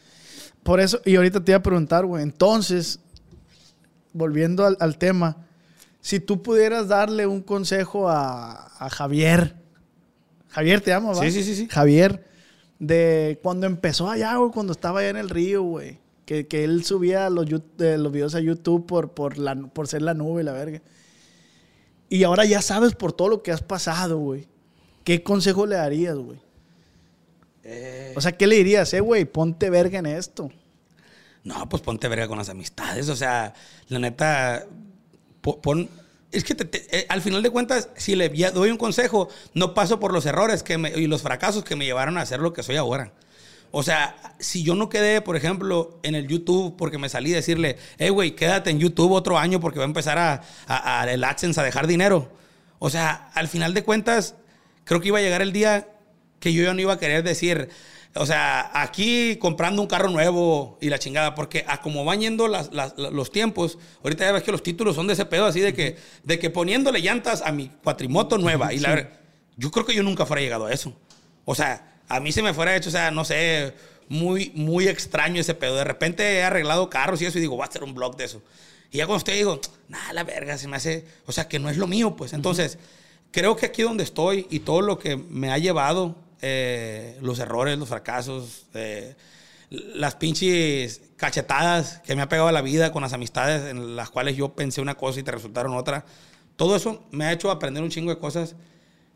Por eso, y ahorita te iba a preguntar, güey, entonces, volviendo al, al tema, si tú pudieras darle un consejo a, a Javier, Javier te llamo, ¿va? Sí, sí, sí, sí. Javier, de cuando empezó allá, güey, cuando estaba allá en el río, güey. Que, que él subía los, eh, los videos a YouTube por, por, la, por ser la nube, la verga. Y ahora ya sabes por todo lo que has pasado, güey. ¿Qué consejo le darías, güey? O sea, ¿qué le dirías? Eh, güey, ponte verga en esto. No, pues ponte verga con las amistades. O sea, la neta, po- pon. Es que eh, al final de cuentas, si le doy un consejo, no paso por los errores que me- y los fracasos que me llevaron a ser lo que soy ahora. O sea, si yo no quedé, por ejemplo, en el YouTube porque me salí decirle, hey, güey, quédate en YouTube otro año porque va a empezar a, a- a el AdSense a dejar dinero. O sea, al final de cuentas, creo que iba a llegar el día que yo ya no iba a querer decir, o sea, aquí comprando un carro nuevo y la chingada, porque a como van yendo las- las- la- los tiempos, ahorita ya ves que los títulos son de ese pedo así de que, de que poniéndole llantas a mi cuatrimoto nueva. Y la ver- yo creo que yo nunca fuera llegado a eso. O sea, a mí se me fuera hecho, o sea, no sé, muy, muy extraño ese pedo. De repente he arreglado carros y eso y digo, voy a hacer un blog de eso. Y ya cuando estoy digo, nada, la verga, se me hace, o sea, que no es lo mío, pues. Entonces, creo que aquí donde estoy y todo lo que me ha llevado, eh, los errores, los fracasos, eh, las pinches cachetadas que me ha pegado la vida con las amistades en las cuales yo pensé una cosa y te resultaron otra, todo eso me ha hecho aprender un chingo de cosas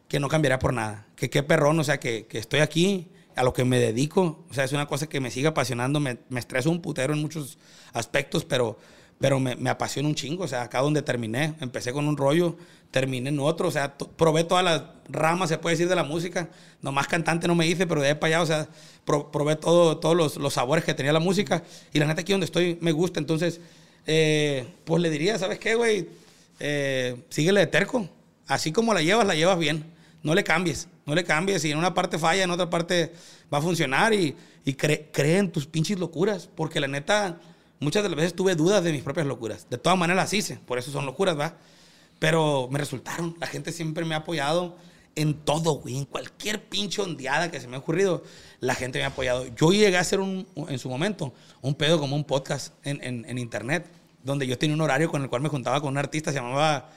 que no cambiaría por nada. Que qué perrón, o sea, que, que estoy aquí, a lo que me dedico. O sea, es una cosa que me sigue apasionando, me, me estreso un putero en muchos aspectos, pero, pero me, me apasiona un chingo. O sea, acá donde terminé, empecé con un rollo, terminé en otro. O sea, probé todas las ramas, se puede decir, de la música. Nomás cantante no me hice, pero de ahí para allá, o sea, pro- probé todo, todos los, los sabores que tenía la música. Y la neta, aquí donde estoy, me gusta. Entonces, eh, pues le diría, ¿sabes qué, güey? Eh, síguele de terco. Así como la llevas, la llevas bien. No le cambies, no le cambies. Si en una parte falla, en otra parte va a funcionar. Y, y cre- cree en tus pinches locuras. Porque la neta, muchas de las veces tuve dudas de mis propias locuras. De todas maneras las hice, por eso son locuras, ¿va? Pero me resultaron. La gente siempre me ha apoyado en todo, güey. En cualquier pinche ondeada que se me ha ocurrido, la gente me ha apoyado. Yo llegué a hacer un, en su momento un pedo como un podcast en, en- internet, donde yo tenía un horario con el cual me juntaba con un artista, se llamaba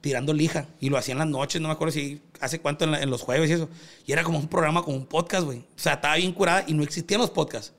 Tirando Lija, y lo hacía en las noches, no me acuerdo si hace cuánto en, los jueves y eso. Y era como un programa, como un podcast, güey. O sea, estaba bien curada y no existían los podcasts.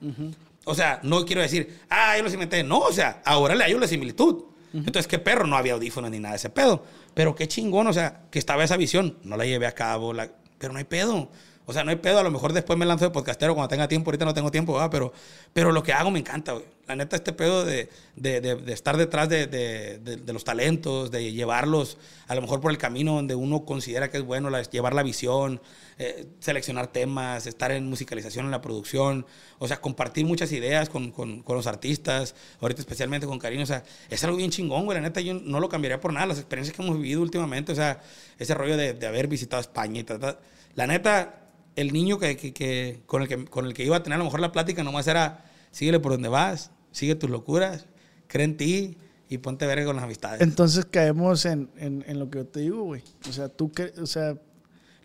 O sea, no quiero decir, ah, yo los inventé. No, o sea, ahora le hallo la similitud. Entonces, qué perro, no había audífonos ni nada de ese pedo. Pero qué chingón, o sea, que estaba esa visión. No la llevé a cabo, la- pero no hay pedo. O sea, no hay pedo. A lo mejor después me lanzo de podcastero cuando tenga tiempo. Ahorita no tengo tiempo, ¿verdad? Pero, pero lo que hago me encanta, güey. La neta, este pedo de, de- de- de estar detrás de, los talentos, de llevarlos a lo mejor por el camino donde uno considera que es bueno, la- llevar la visión, eh, seleccionar temas, estar en musicalización, en la producción, o sea, compartir muchas ideas con, con- con los artistas, ahorita especialmente con Karina, o sea, es algo bien chingón, güey, la neta yo no lo cambiaría por nada, las experiencias que hemos vivido últimamente, o sea, ese rollo de haber visitado España y tal, tal. la neta, el niño que, que- que- con, el que, con el que iba a tener a lo mejor la plática nomás era, síguele por donde vas, sigue tus locuras, cree en ti y ponte verga con las amistades. Entonces caemos en, en- en lo que yo te digo, güey. O sea, tú que, o sea,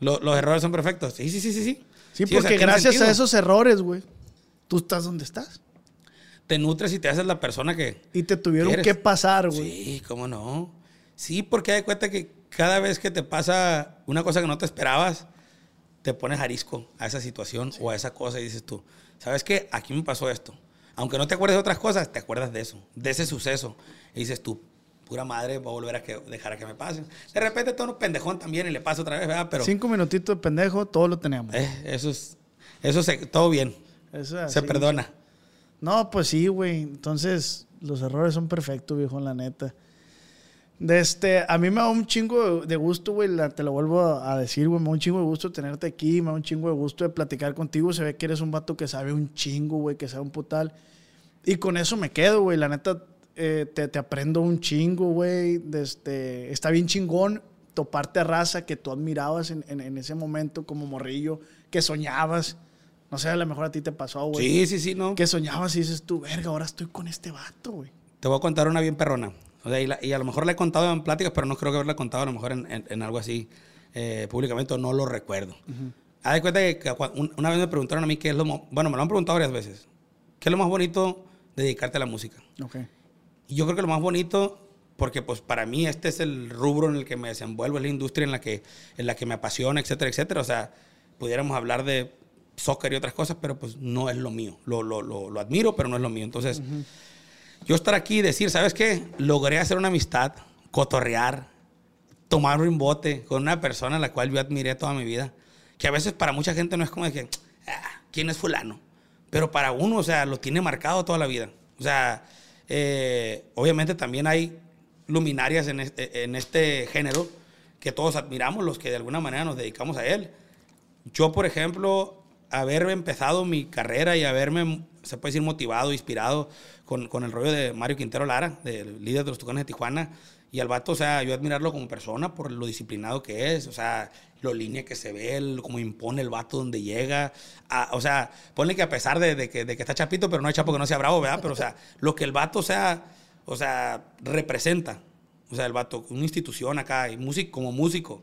Lo- los errores son perfectos. Sí, sí, sí, sí. Sí, sí, Sí, o sea, porque gracias a esos errores, güey, tú estás donde estás. Te nutres y te haces la persona que... Y te tuvieron ¿Quieres? que pasar, güey. Sí, cómo no. Sí, porque hay cuenta que cada vez que te pasa una cosa que no te esperabas, te pones arisco a esa situación o a esa cosa y dices tú, ¿sabes qué? Aquí me pasó esto. Aunque no te acuerdes de otras cosas, te acuerdas de eso, de ese suceso. Y dices tú, pura madre, voy a volver a que, dejar a que me pase. De repente todo un pendejón también y le pasa otra vez, ¿verdad? Pero Cinco minutitos de pendejo, todo lo tenemos. eh, eso es, eso se, todo bien, Eso es se perdona. No, pues sí, güey. Entonces, los errores son perfectos, viejo, la neta. De este, a mí me da un chingo de- gusto, güey, te lo vuelvo a decir, güey, me da un chingo de gusto tenerte aquí, me da un chingo de gusto de platicar contigo, se ve que eres un vato que sabe un chingo, güey, que sabe un putal. Y con eso me quedo, güey, la neta, eh, te, te aprendo un chingo, güey, este, está bien chingón toparte a raza que tú admirabas en, en- en ese momento como morrillo, que soñabas, no sé, a lo mejor a ti te pasó, güey. Sí, sí, sí, no. Que soñabas y dices tú, verga, ahora estoy con este vato, güey. Te voy a contar una bien perrona. O sea, y, la- y a lo mejor la he contado en pláticas, pero no creo que haberla contado a lo mejor en, en- en algo así eh, públicamente, no lo recuerdo. Haz de cuenta que, una vez me preguntaron a mí qué es lo Bueno, me lo han preguntado varias veces. ¿Qué es lo más bonito de dedicarte a la música? Ok. Y yo creo que lo más bonito, porque pues para mí este es el rubro en el que me desenvuelvo, es la industria en la que, en la que me apasiona, etcétera, etcétera. O sea, pudiéramos hablar de soccer y otras cosas, pero pues no es lo mío. Lo, lo, lo, lo admiro, pero no es lo mío. Entonces, yo estar aquí y decir, ¿sabes qué? Logré hacer una amistad, cotorrear, tomar un bote con una persona a la cual yo admiré toda mi vida. Que a veces para mucha gente no es como de que, ah, ¿quién es fulano? Pero para uno, o sea, lo tiene marcado toda la vida. O sea, eh, obviamente también hay luminarias en este, en este género que todos admiramos, los que de alguna manera nos dedicamos a él. Yo, por ejemplo, haber empezado mi carrera y haberme, se puede decir, motivado, inspirado con, con el rollo de Mario Quintero Lara, del líder de los Tucanes de Tijuana, y al vato, o sea, yo admirarlo como persona por lo disciplinado que es, o sea, lo línea que se ve, el, cómo impone el vato donde llega. a- o sea, ponle que a pesar de, de que, de que está chapito, pero no hay chapo que no sea bravo, ¿verdad? Pero, o sea, lo que el vato, o sea, o sea, representa. O sea, el vato, una institución acá, y músico, como músico.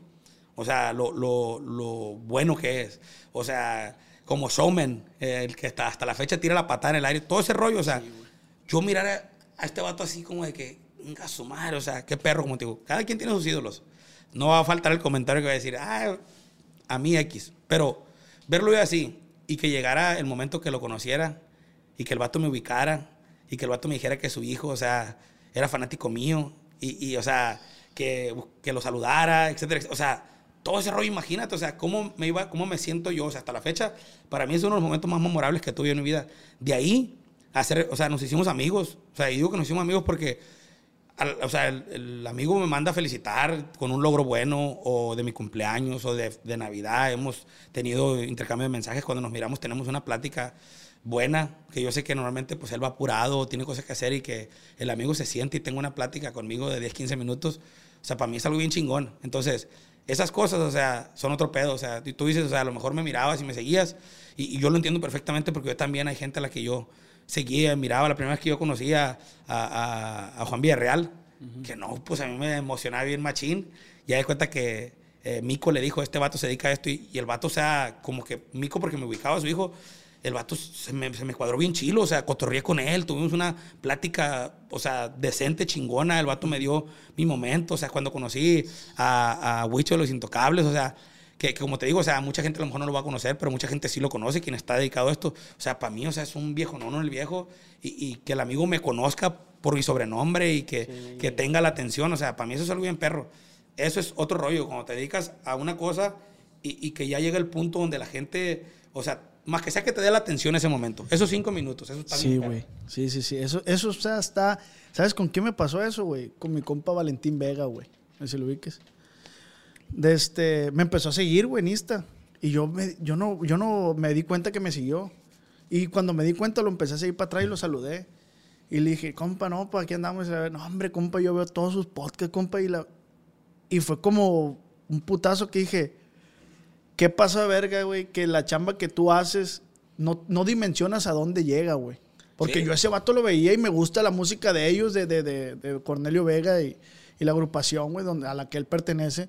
O sea, lo, lo, lo bueno que es. O sea, como showman, eh, el que hasta, hasta la fecha tira la patada en el aire. Todo ese rollo, o sea, yo mirar a, a este vato así como de que, venga su madre, o sea, qué perro, como te digo. Cada quien tiene sus ídolos. No va a faltar el comentario que va a decir, ah, a mí X. Pero verlo yo así y que llegara el momento que lo conociera y que el vato me ubicara y que el vato me dijera que su hijo, o sea, era fanático mío y, y, o sea, que, que lo saludara, etcétera, etcétera. O sea, todo ese rollo, imagínate, o sea, cómo me, iba, cómo me siento yo, o sea, hasta la fecha, para mí es uno de los momentos más memorables que tuve en mi vida. De ahí, hacer, o sea, nos hicimos amigos, o sea, y digo que nos hicimos amigos porque al- o sea, el, el amigo me manda a felicitar con un logro bueno o de mi cumpleaños o de, de Navidad. Hemos tenido intercambio de mensajes cuando nos miramos, tenemos una plática buena, que yo sé que normalmente pues él va apurado, tiene cosas que hacer y que el amigo se siente y tenga una plática conmigo de 10, 15 minutos. O sea, para mí es algo bien chingón. Entonces, esas cosas, o sea, son otro pedo. O sea, tú dices, o sea, a lo mejor me mirabas y me seguías y, y yo lo entiendo perfectamente porque yo también hay gente a la que yo seguía, miraba. La primera vez que yo conocía a, a- a Juan Villarreal, que no, pues a mí me emocionaba bien machín. Ya de cuenta que eh, Mico le dijo, este vato se dedica a esto. Y, y el vato, o sea, como que Mico, porque me ubicaba a su hijo, el vato se me, se me cuadró bien chilo. O sea, cotorreé con él, tuvimos una plática, o sea, decente, chingona. El vato me dio mi momento. O sea, cuando conocí a, a Huicho de los Intocables, o sea, que, que como te digo, o sea, mucha gente a lo mejor no lo va a conocer, pero mucha gente sí lo conoce, quien está dedicado a esto. O sea, para mí, o sea, es un viejo nono el viejo y, y que el amigo me conozca por mi sobrenombre y que, que tenga la atención. O sea, para mí eso es algo bien perro. Eso es otro rollo, cuando te dedicas a una cosa y, y que ya llega el punto donde la gente, o sea, más que sea que te dé la atención en ese momento. Esos cinco minutos, eso está Sí, güey. Sí, sí, sí. Eso, eso, o sea, está. ¿Sabes con quién me pasó eso, güey? Con mi compa Valentín Vega, güey. No sé si lo ubiques. De este, me empezó a seguir, güey, en Insta. Y yo, me, yo, no, yo no me di cuenta que me siguió. Y cuando me di cuenta, lo empecé a seguir para atrás y lo saludé. Y le dije, compa, no, pues aquí andamos. Y le dije, No, hombre, compa, yo veo todos sus podcasts, compa. Y, la... y fue como un putazo que dije, ¿qué pasa, verga, güey? Que la chamba que tú haces no, no dimensionas a dónde llega, güey. Porque Sí. yo ese vato lo veía y me gusta la música de ellos, de, de, de, de Cornelio Vega y, y la agrupación, güey, donde- a la que él pertenece.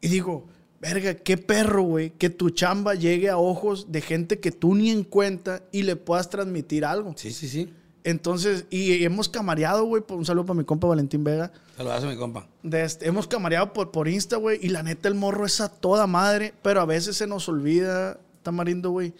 Y digo, verga, qué perro, güey, que tu chamba llegue a ojos de gente que tú ni en cuenta y le puedas transmitir algo. Sí, sí, sí. Entonces, y hemos camareado, güey, por un saludo para mi compa Valentín Vega. Saludazo a mi compa. Este, hemos camareado por, por Insta, güey. Y la neta, el morro es a toda madre. Pero a veces se nos olvida, Tamarindo, güey,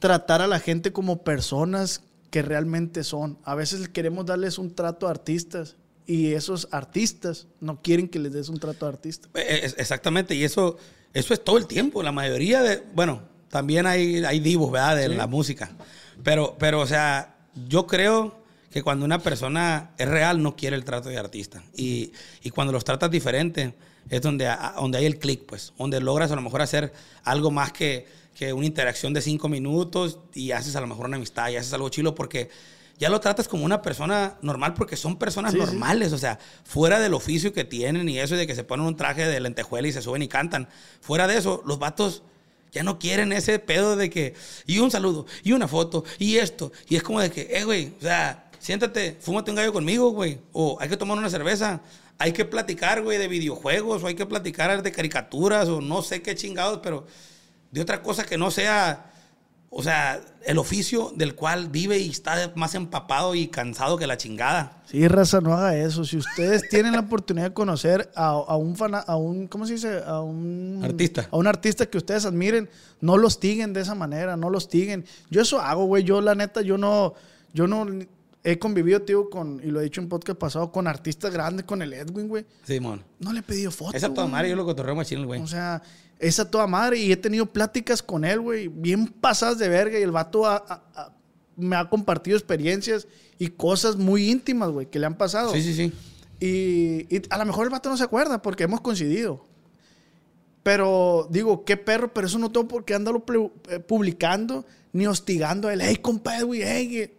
tratar a la gente como personas que realmente son. A veces queremos darles un trato a artistas. Y esos artistas no quieren que les des un trato a artistas. Eh, es- Exactamente, y eso, eso es todo el tiempo. La mayoría de, bueno, también hay, hay divos, ¿verdad? De la música. Pero, pero, o sea, yo creo que cuando una persona es real no quiere el trato de artista. Y, y cuando los tratas diferente es donde, donde hay el click, pues. Donde logras a lo mejor hacer algo más que, que una interacción de cinco minutos y haces a lo mejor una amistad y haces algo chilo porque ya lo tratas como una persona normal porque son personas Sí, sí. normales, o sea, fuera del oficio que tienen y eso de que se ponen un traje de lentejuela y se suben y cantan. Fuera de eso, los vatos ya no quieren ese pedo de que, y un saludo, y una foto, y esto. Y es como de que, eh, güey, o sea, siéntate, fúmate un gallo conmigo, güey. O hay que tomar una cerveza. Hay que platicar, güey, de videojuegos, o hay que platicar de caricaturas, o no sé qué chingados, pero de otra cosa que no sea o sea, el oficio del cual vive y está más empapado y cansado que la chingada. Sí, raza, no haga eso. Si ustedes tienen la oportunidad de conocer a, a un fana- a un, ¿cómo se dice? A un Artista. A un artista que ustedes admiren, no los tiguen de esa manera, no los tiguen. Yo eso hago, güey. Yo, la neta, yo no, yo no he convivido, tío, con, y lo he dicho en podcast pasado, con artistas grandes, con el Edwin, güey. Simón. No le he pedido fotos. Esa toda güey. madre yo lo cotorreo machín, güey. O sea, esa toda madre. Y he tenido pláticas con él, güey, bien pasadas de verga. Y el vato me ha compartido experiencias y cosas muy íntimas, güey, que le han pasado. Sí, sí, sí. Y, y a lo mejor el vato no se acuerda porque hemos coincidido. Pero digo, qué perro, pero eso no tengo por qué andarlo eh, publicando ni hostigando a él. Hey, compadre, güey, hey. eh".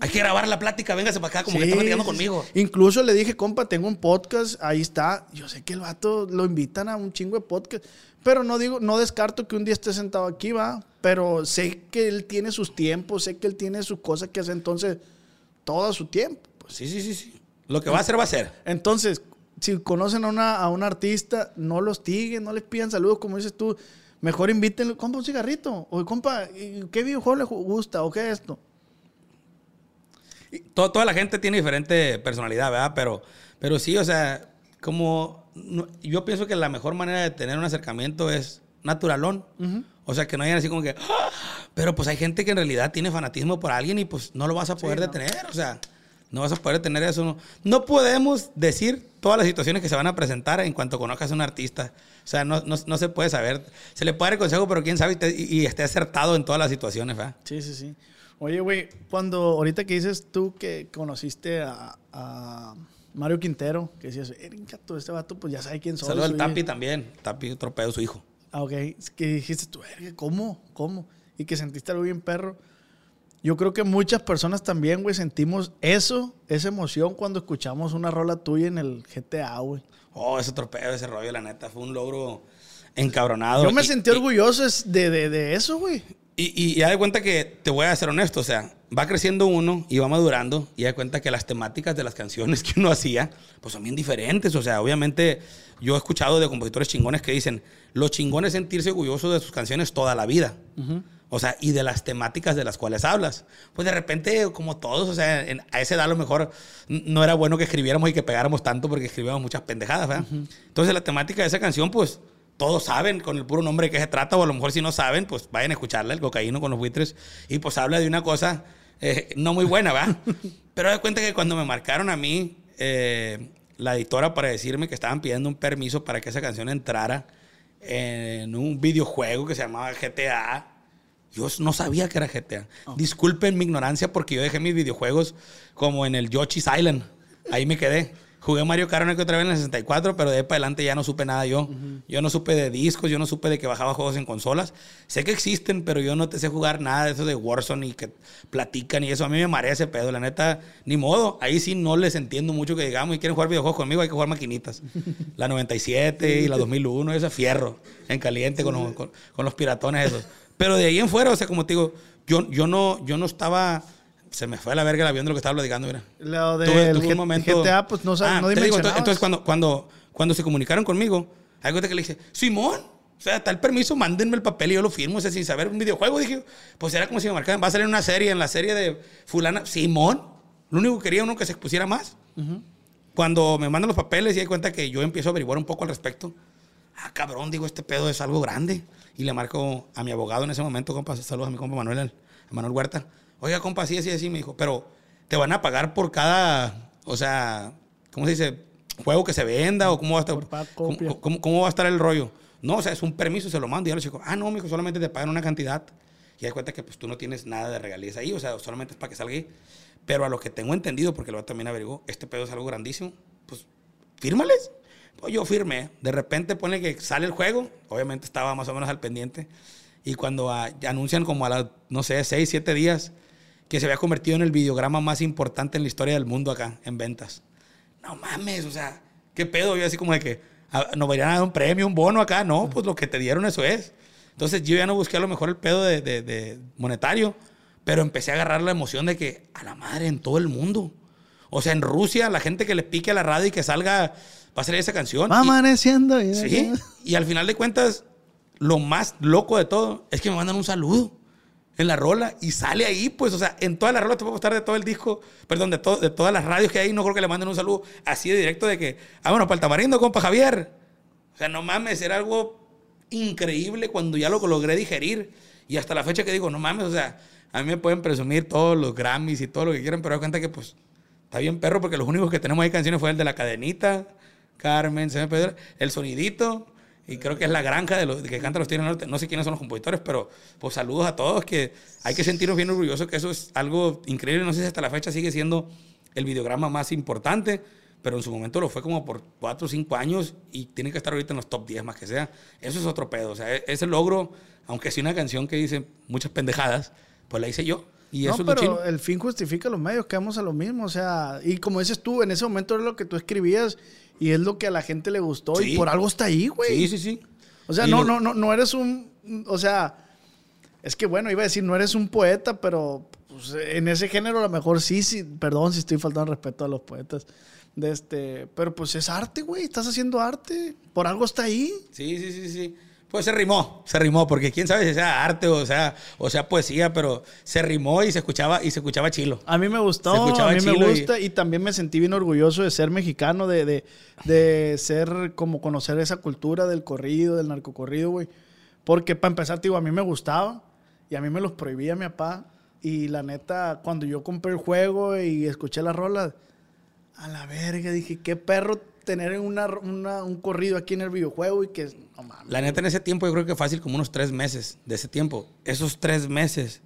Hay que grabar la plática, véngase para acá, como que Sí, está platicando conmigo. Incluso le dije, compa, tengo un podcast, ahí está. Yo sé que el vato lo invitan a un chingo de podcast, pero no digo, no descarto que un día esté sentado aquí, va. Pero sé que él tiene sus tiempos, sé que él tiene sus cosas que hace, entonces, todo su tiempo. Pues sí, sí, sí, sí. Lo que va a hacer, va a ser. Entonces, si conocen a, una, a un artista, no los tiguen, no les pidan saludos, como dices tú. Mejor invítenlo, compa, un cigarrito. O compa, ¿y ¿qué videojuego le gusta? ¿O qué es esto? Y to- toda la gente tiene diferente personalidad, ¿verdad? Pero, pero sí, o sea, como no- yo pienso que la mejor manera de tener un acercamiento es naturalón. O sea, que no hayan así como que, "Ah", pero pues hay gente que en realidad tiene fanatismo por alguien y pues no lo vas a poder detener. O sea, no vas a poder detener eso. No, no podemos decir todas las situaciones que se van a presentar en cuanto conozcas a un artista. O sea, no, no- no se puede saber. Se le puede dar el consejo, pero quién sabe y, te- y- y esté acertado en todas las situaciones, ¿verdad? Sí, sí, sí. Oye, güey, cuando ahorita que dices tú que conociste a, a Mario Quintero, que decías, "Eringa, tú, este vato, pues ya sabe quién soy. Saludos al soy-". Tapi también. Tapi, otro pedo, su hijo. Ah, ok. Es que dijiste tú, "Verga, ¿cómo? ¿Cómo? Y que sentiste algo bien perro. Yo creo que muchas personas también, güey, sentimos eso, esa emoción cuando escuchamos una rola tuya en el GTA, güey. Oh, ese tropeo, ese rollo, la neta, fue un logro encabronado. Yo me Y- sentí y- orgulloso de, de, de eso, güey. Y, y, y haz de cuenta que, te voy a ser honesto, o sea, va creciendo uno y va madurando y haz de cuenta que las temáticas de las canciones que uno hacía, pues son bien diferentes. O sea, obviamente yo he escuchado de compositores chingones que dicen, lo chingón es sentirse orgulloso de sus canciones toda la vida. O sea, y de las temáticas de las cuales hablas. Pues de repente, como todos, o sea, en- a esa edad a lo mejor no era bueno que escribiéramos y que pegáramos tanto porque escribíamos muchas pendejadas, ¿verdad? Entonces la temática de esa canción, pues todos saben con el puro nombre de qué se trata, o a lo mejor si no saben, pues vayan a escucharla, el cocaíno con los buitres, y pues habla de una cosa eh, no muy buena, ¿va? Pero de cuenta que cuando me marcaron a mí, eh, la editora para decirme que estaban pidiendo un permiso para que esa canción entrara en un videojuego que se llamaba GTA, yo no sabía que era GTA. Disculpen mi ignorancia porque yo dejé mis videojuegos como en el Yoshi's Island. Ahí me quedé. Jugué Mario Kart una que otra vez en el 64, pero de ahí para adelante ya no supe nada yo. Yo no supe de discos, yo no supe de que bajaba juegos en consolas. Sé que existen, pero yo no te sé jugar nada de eso de Warzone y que platican y eso. A mí me marea ese pedo, la neta, ni modo. Ahí sí no les entiendo mucho que digamos y quieren jugar videojuegos conmigo, hay que jugar maquinitas. La 97 y la 2001, esa fierro, en caliente con, los, con- con los piratones esos. Pero de ahí en fuera, o sea, como te digo, yo, yo, no, yo no estaba... Se me fue a la verga el avión de lo que estaba platicando, mira. Lo Tuve- del tuve un momento- GTA, pues no, sabes, Ah, no te digo, entonces, cuando, cuando, cuando se comunicaron conmigo, hay cuenta que le dije, Simón, o sea, el permiso, mándenme el papel y yo lo firmo. O sea, sin saber un videojuego, dije, pues era como si me marcaran, va a salir una serie, en la serie de fulana, Simón. Lo único que quería uno que se expusiera más. Cuando me mandan los papeles y hay cuenta que yo empiezo a averiguar un poco al respecto. Ah, cabrón, digo, este pedo es algo grande. Y le marco a mi abogado en ese momento, compa, saludos a mi compa Manuel, a Manuel Huerta. Oiga, compa, así, así, así, me dijo, pero te van a pagar por cada, o sea, ¿cómo se dice? Juego que se venda o cómo va a estar, cómo, cómo- cómo va a estar el rollo. No, o sea, es un permiso, se lo mando. Y ya le chico, ah, no, mijo, solamente te pagan una cantidad. Y hay cuenta que pues tú no tienes nada de regalías ahí, o sea, solamente es para que salga ahí. Pero a lo que tengo entendido, porque lo también averiguó, este pedo es algo grandísimo, pues fírmales. Pues yo firmé. De repente pone que sale el juego, obviamente estaba más o menos al pendiente. Y cuando ah, anuncian como a las, no sé, 6, 7 días, que se había convertido en el videograma más importante en la historia del mundo acá, en ventas. No mames, o sea, ¿qué pedo? Yo así como de que, ah, ¿nos vayan a dar un premio, un bono acá? No, pues lo que te dieron eso es. Entonces yo ya no busqué a lo mejor el pedo de, de- de monetario, pero empecé a agarrar la emoción de que, a la madre, en todo el mundo. O sea, en Rusia, la gente que le pique a la radio y que salga, va a salir esa canción. Va Y- amaneciendo. y- Sí, y al final de cuentas, lo más loco de todo es que me mandan un saludo. En la rola y sale ahí, pues, o sea, en toda la rola te puedo estar de todo el disco, perdón, de, to- de todas las radios que hay, no creo que le manden un saludo así de directo de que, ah, bueno, para el tamarindo, compa Javier. O sea, no mames, era algo increíble cuando ya lo logré digerir. Y hasta la fecha que digo, no mames, o sea, a mí me pueden presumir todos los Grammys y todo lo que quieran, pero da cuenta que, pues, está bien perro, porque los únicos que tenemos ahí canciones fue el de La Cadenita, Carmen, se me El Sonidito, y creo que es La Granja de los que canta los Tigres Norte. No sé quiénes son los compositores, pero pues saludos a todos, que hay que sentirnos bien orgullosos, que eso es algo increíble. No sé si hasta la fecha sigue siendo el videograma más importante, pero en su momento lo fue como por 4 o 5 años y tiene que estar ahorita en los top 10 más que sea. Eso es otro pedo. O sea, e- ese logro, aunque sea una canción que dice muchas pendejadas, pues la hice yo. Y eso no, es lo pero el fin justifica los medios, quedamos a lo mismo, o sea, y como dices tú, en ese momento era lo que tú escribías y es lo que a la gente le gustó Sí. y por algo está ahí, güey. Sí, sí, sí. O sea, Y no, no, no, no eres un, o sea, es que bueno, iba a decir, no eres un poeta, pero pues, en ese género a lo mejor sí, sí, perdón si estoy faltando al respeto a los poetas, de este, pero pues es arte, güey, estás haciendo arte, por algo está ahí. Sí, sí, sí, sí. Pues se rimó, se rimó, porque quién sabe si sea arte o sea, o sea poesía, pero se rimó y se escuchaba, y se escuchaba chilo. A mí me gustó, a mí me y- gusta y... también me sentí bien orgulloso de ser mexicano, de, de, de ser como conocer esa cultura del corrido, del narcocorrido, güey. Porque para empezar, te digo, a mí me gustaba y a mí me los prohibía mi papá. Y la neta, cuando yo compré el juego y escuché las rolas, a la verga, dije, qué perro tener una, una- un corrido aquí en el videojuego y que, no mames. La neta, en ese tiempo, yo creo que fácil como unos tres meses de ese tiempo. Esos tres meses,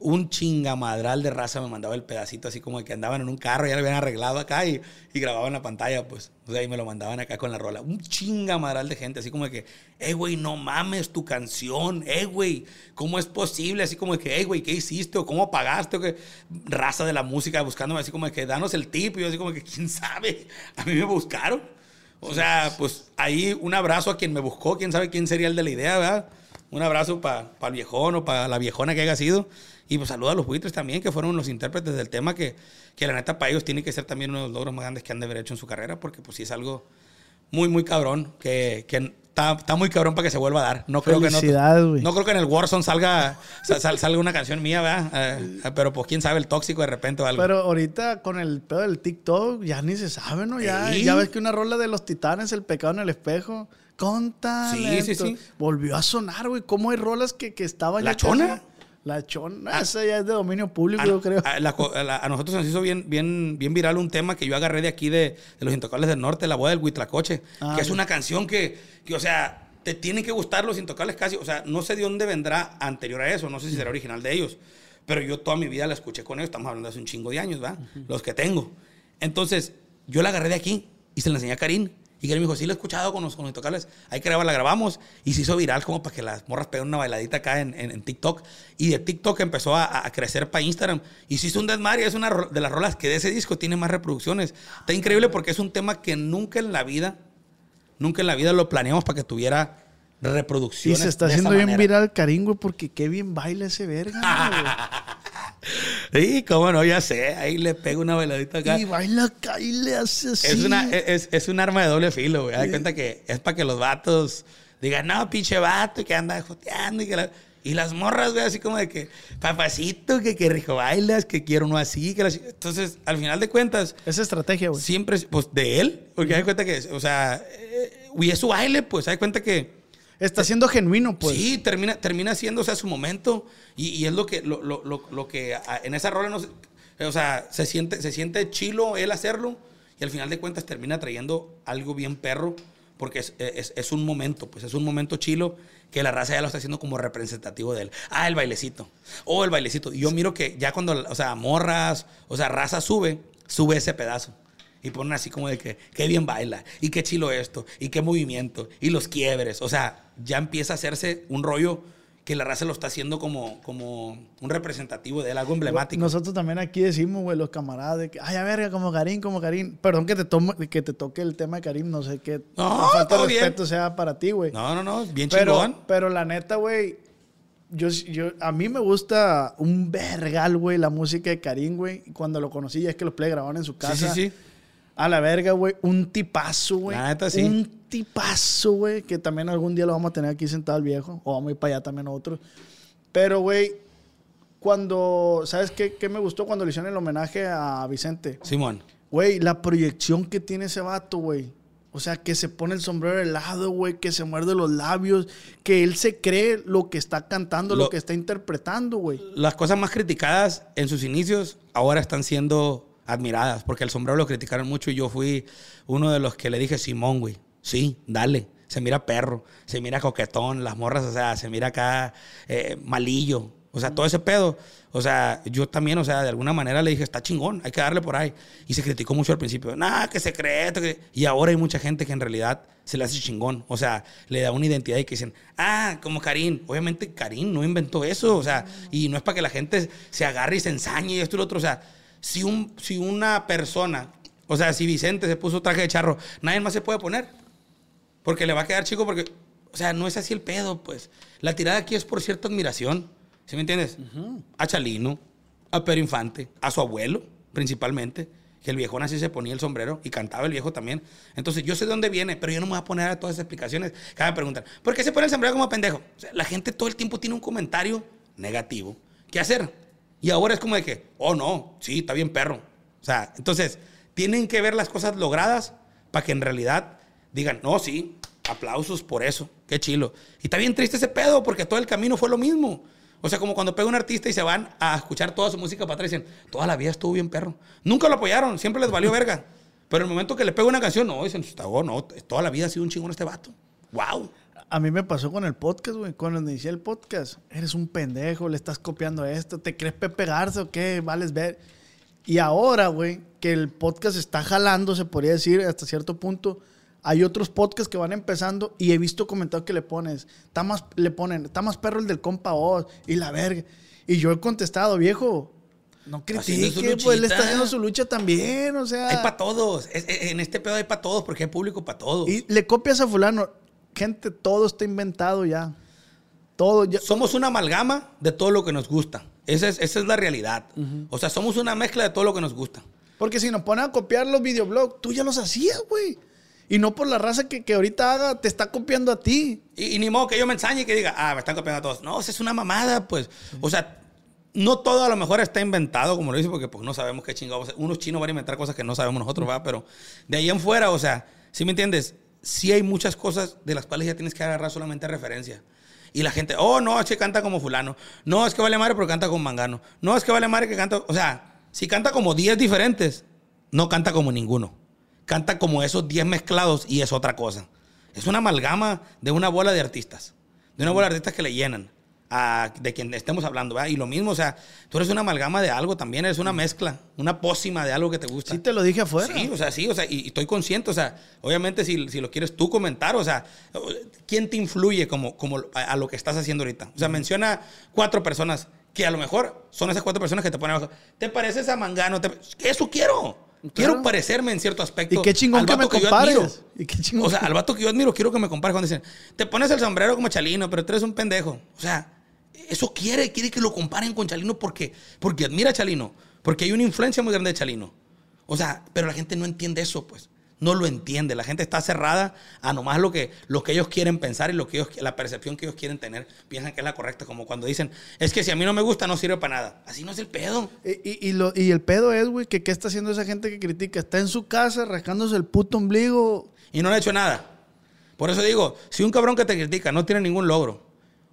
un chingamadral de raza me mandaba el pedacito así como de que andaban en un carro, ya lo habían arreglado acá y, y grababan la pantalla, pues. O sea, y me lo mandaban acá con la rola. Un chingamadral de gente, así como de que, eh, güey, no mames tu canción, eh, güey, ¿cómo es posible? Así como de que, eh, güey, ¿qué hiciste? ¿O cómo pagaste? ¿O qué? Raza de la música buscándome así como de que, danos el tip. Y yo así como que, ¿quién sabe? A mí me buscaron. O sea, pues ahí un abrazo a quien me buscó, quién sabe quién sería el de la idea, ¿verdad? Un abrazo para el viejón o para la viejona que haya sido. Y pues saludo a los buitres también, que fueron los intérpretes del tema, que, que la neta para ellos tiene que ser también uno de los logros más grandes que han de haber hecho en su carrera, porque pues sí es algo muy, muy cabrón, que, que está, está muy cabrón para que se vuelva a dar. No creo que no, no creo que en el Warzone salga, sal- sal- salga una canción mía, ¿verdad? Eh, pero pues quién sabe, el tóxico de repente o algo. Pero ahorita con el pedo del TikTok ya ni se sabe, ¿no? Ya, Sí. ya ves que una rola de los titanes, El pecado en el espejo, con talento, Sí, sí, sí. volvió a sonar, güey. ¿Cómo hay rolas que, que estaban ¿La ya Chona? casi- La chona, esa ya es de dominio público, a, yo creo. a- la co- a la- a nosotros nos hizo bien, bien, bien viral un tema que yo agarré de aquí de, de los Intocables del Norte, La Boda del Huitlacoche, Ah, que es una canción que, que, o sea, te tienen que gustar los Intocables casi. O sea, no sé de dónde vendrá anterior a eso, no sé si será original de ellos, pero yo toda mi vida la escuché con ellos, estamos hablando de hace un chingo de años, ¿verdad? Los que tengo. Entonces, yo la agarré de aquí y se la enseñé a Karim. Y Karim me dijo, sí, la he escuchado con los, con los Intocables. Hay que grabarla, la grabamos. Y se hizo viral como para que las morras peguen una bailadita acá en, en- en TikTok. Y de TikTok empezó a, a crecer para Instagram. Y se hizo un desmadre. Es una de las rolas que de ese disco tiene más reproducciones. Está increíble porque es un tema que nunca en la vida, nunca en la vida lo planeamos para que tuviera Y reproducciones. se está haciendo bien manera. viral Karim, güey, porque qué bien baila ese verga, Sí, cómo no, ya sé. Ahí le pego una bailadita acá. Y baila acá y le hace así. Es, una, es, es un arma de doble filo, güey. Hay cuenta que es para que los vatos digan, no, pinche vato, que anda joteando. Y, que la- y las morras, güey, así como de que, papacito, que, que rico bailas, que quiero uno así. Que la chi-". Entonces, al final de cuentas, Esa estrategia, güey. siempre, es, pues, de él. Porque hay cuenta que, o sea, eh, y es su baile, pues, hay cuenta que... Está siendo genuino, pues. Sí, termina, termina siendo, o sea, su momento. Y, y es lo que, lo, lo- lo- lo que a- en esa rola no o sea, se siente, se siente chilo él hacerlo. Y al final de cuentas termina trayendo algo bien perro. Porque es, es- es un momento, pues es un momento chilo que la raza ya lo está haciendo como representativo de él. Ah, el bailecito. O el bailecito. Y yo miro que ya cuando, o sea, morras, o sea, raza sube, sube ese pedazo. Y ponen así como de que, qué bien baila, y qué chilo esto, y qué movimiento, y los quiebres. O sea, ya empieza a hacerse un rollo que la raza lo está haciendo como, como un representativo de él, algo emblemático. Nosotros también aquí decimos, güey, los camaradas, de que, ay, a verga, como Karim, como Karim. Perdón que te, tomo, que te toque el tema de Karim, no sé qué. No, falta todo de bien. respeto sea para ti, güey. No, no, no, bien pero, chingón. pero la neta, güey, yo, yo, a mí me gusta un vergal, güey, la música de Karim, güey. Cuando lo conocí, ya es que los play grababan en su Sí, casa. sí, sí. A la verga, güey. Un tipazo, güey. La neta, sí. Un tipazo, güey. Que también algún día lo vamos a tener aquí sentado el viejo. O vamos a ir para allá también nosotros. Pero, güey, cuando, ¿sabes qué, qué me gustó cuando le hicieron el homenaje a Vicente? Simón. Güey, la proyección que tiene ese vato, güey. O sea, que se pone el sombrero helado, güey, que se muerde los labios, que él se cree lo que está cantando, lo, Lo- que está interpretando, güey. Las cosas más criticadas en sus inicios ahora están siendo admiradas, porque el sombrero lo criticaron mucho y yo fui uno de los que le dije, Simón, güey, sí, dale. Se mira perro, se mira coquetón, las morras, o sea, se mira acá eh, malillo. O sea, todo ese pedo. O sea, yo también, o sea, de alguna manera le dije, está chingón, hay que darle por ahí. Y se criticó mucho al principio. Nah, que secreto. Y ahora hay mucha gente que en realidad se le hace chingón. O sea, le da una identidad y que dicen, ah, como Karim. Obviamente Karim no inventó eso. O sea, y no es para que la gente se agarre y se ensañe y esto y lo otro. O sea, si, un, si una persona, o sea, si Vicente se puso traje de charro, nadie más se puede poner. Porque le va a quedar chico porque, o sea, no es así el pedo, pues. La tirada aquí es por cierta admiración, ¿sí me entiendes? A Chalino, a Pedro Infante, a su abuelo, principalmente, que el viejón así se ponía el sombrero y cantaba el viejo también. Entonces, yo sé de dónde viene, pero yo no me voy a poner a todas esas explicaciones. Cada me preguntan, ¿por qué se pone el sombrero como pendejo? O sea, la gente todo el tiempo tiene un comentario negativo. ¿Qué hacer? Y ahora es como de que, oh, no, sí, está bien perro. O sea, entonces, tienen que ver las cosas logradas para que en realidad digan, no, sí, aplausos por eso, qué chilo. Y está bien triste ese pedo, porque todo el camino fue lo mismo. O sea, como cuando pega un artista y se van a escuchar toda su música para atrás y dicen, toda la vida estuvo bien perro. Nunca lo apoyaron, siempre les valió verga. Pero el momento que le pega una canción, no, dicen, oh, no, toda la vida ha sido un chingón este vato. ¡Wow! A mí me pasó con el podcast, güey. Cuando inicié el podcast, eres un pendejo, le estás copiando esto, ¿te crees Pepe Garza o qué? Vales ver. Y ahora, güey, que el podcast está jalando, se podría decir, hasta cierto punto, hay otros podcasts que van empezando y he visto comentarios que le pones, está más, le ponen, está más perro el del compa Oz y la verga. Y yo he contestado, viejo, no critique, pues él está haciendo su lucha también, o sea. Hay para todos. Es- es- en este pedo hay para todos, porque hay público para todos. Y le copias a fulano. Gente, todo está inventado ya. Todo ya. Somos una amalgama de todo lo que nos gusta. Esa es, esa es la realidad. O sea, somos una mezcla de todo lo que nos gusta. Porque si nos ponen a copiar los videoblogs, tú ya los hacías, güey. Y no por la raza que, que ahorita haga, te está copiando a ti. Y, y ni modo que yo me ensañe y que diga, ah, me están copiando a todos. No, esa es una mamada, pues. O sea, no todo a lo mejor está inventado, como lo dice, porque pues no sabemos qué chingados. Unos chinos van a inventar cosas que no sabemos nosotros, ¿va? Pero de ahí en fuera, o sea, ¿sí me entiendes? Sí hay muchas cosas de las cuales ya tienes que agarrar solamente referencia. Y la gente, oh, no, es que canta como fulano. No, es que vale madre porque canta con mangano. No, es que vale madre que canta... O sea, si canta como 10 diferentes, no canta como ninguno. Canta como esos 10 mezclados y es otra cosa. Es una amalgama de una bola de artistas. De una bola de artistas que le llenan. A, de quien estemos hablando, ¿verdad? Y lo mismo, o sea, tú eres una amalgama de algo también, eres una mezcla, una pócima de algo que te gusta. Sí te lo dije afuera. Sí, o sea, sí, o sea, y, y estoy consciente, o sea, obviamente si, si lo quieres tú comentar, o sea, ¿quién te influye como, como a, a lo que estás haciendo ahorita? O sea, menciona cuatro personas que a lo mejor son esas cuatro personas que te ponen abajo. ¿Te pareces a Mangano? ¿Te- Eso quiero. Quiero parecerme en cierto aspecto. Y qué chingón al que me yo compares. Y qué chingón O sea, que- al vato que yo admiro, quiero que me compares cuando dicen, te pones el sombrero como Chalino, pero tú eres un pendejo. O sea, eso quiere, quiere que lo comparen con Chalino porque, porque admira a Chalino, porque hay una influencia muy grande de Chalino. O sea, pero la gente no entiende eso, pues. No lo entiende. La gente está cerrada a nomás lo que, lo que ellos quieren pensar y lo que ellos, la percepción que ellos quieren tener. Piensan que es la correcta, como cuando dicen, es que si a mí no me gusta, no sirve para nada. Así no es el pedo. Y, y- y lo- y el pedo es, güey, que qué está haciendo esa gente que critica. Está en su casa rascándose el puto ombligo. y no le ha hecho nada. Por eso digo, si un cabrón que te critica no tiene ningún logro,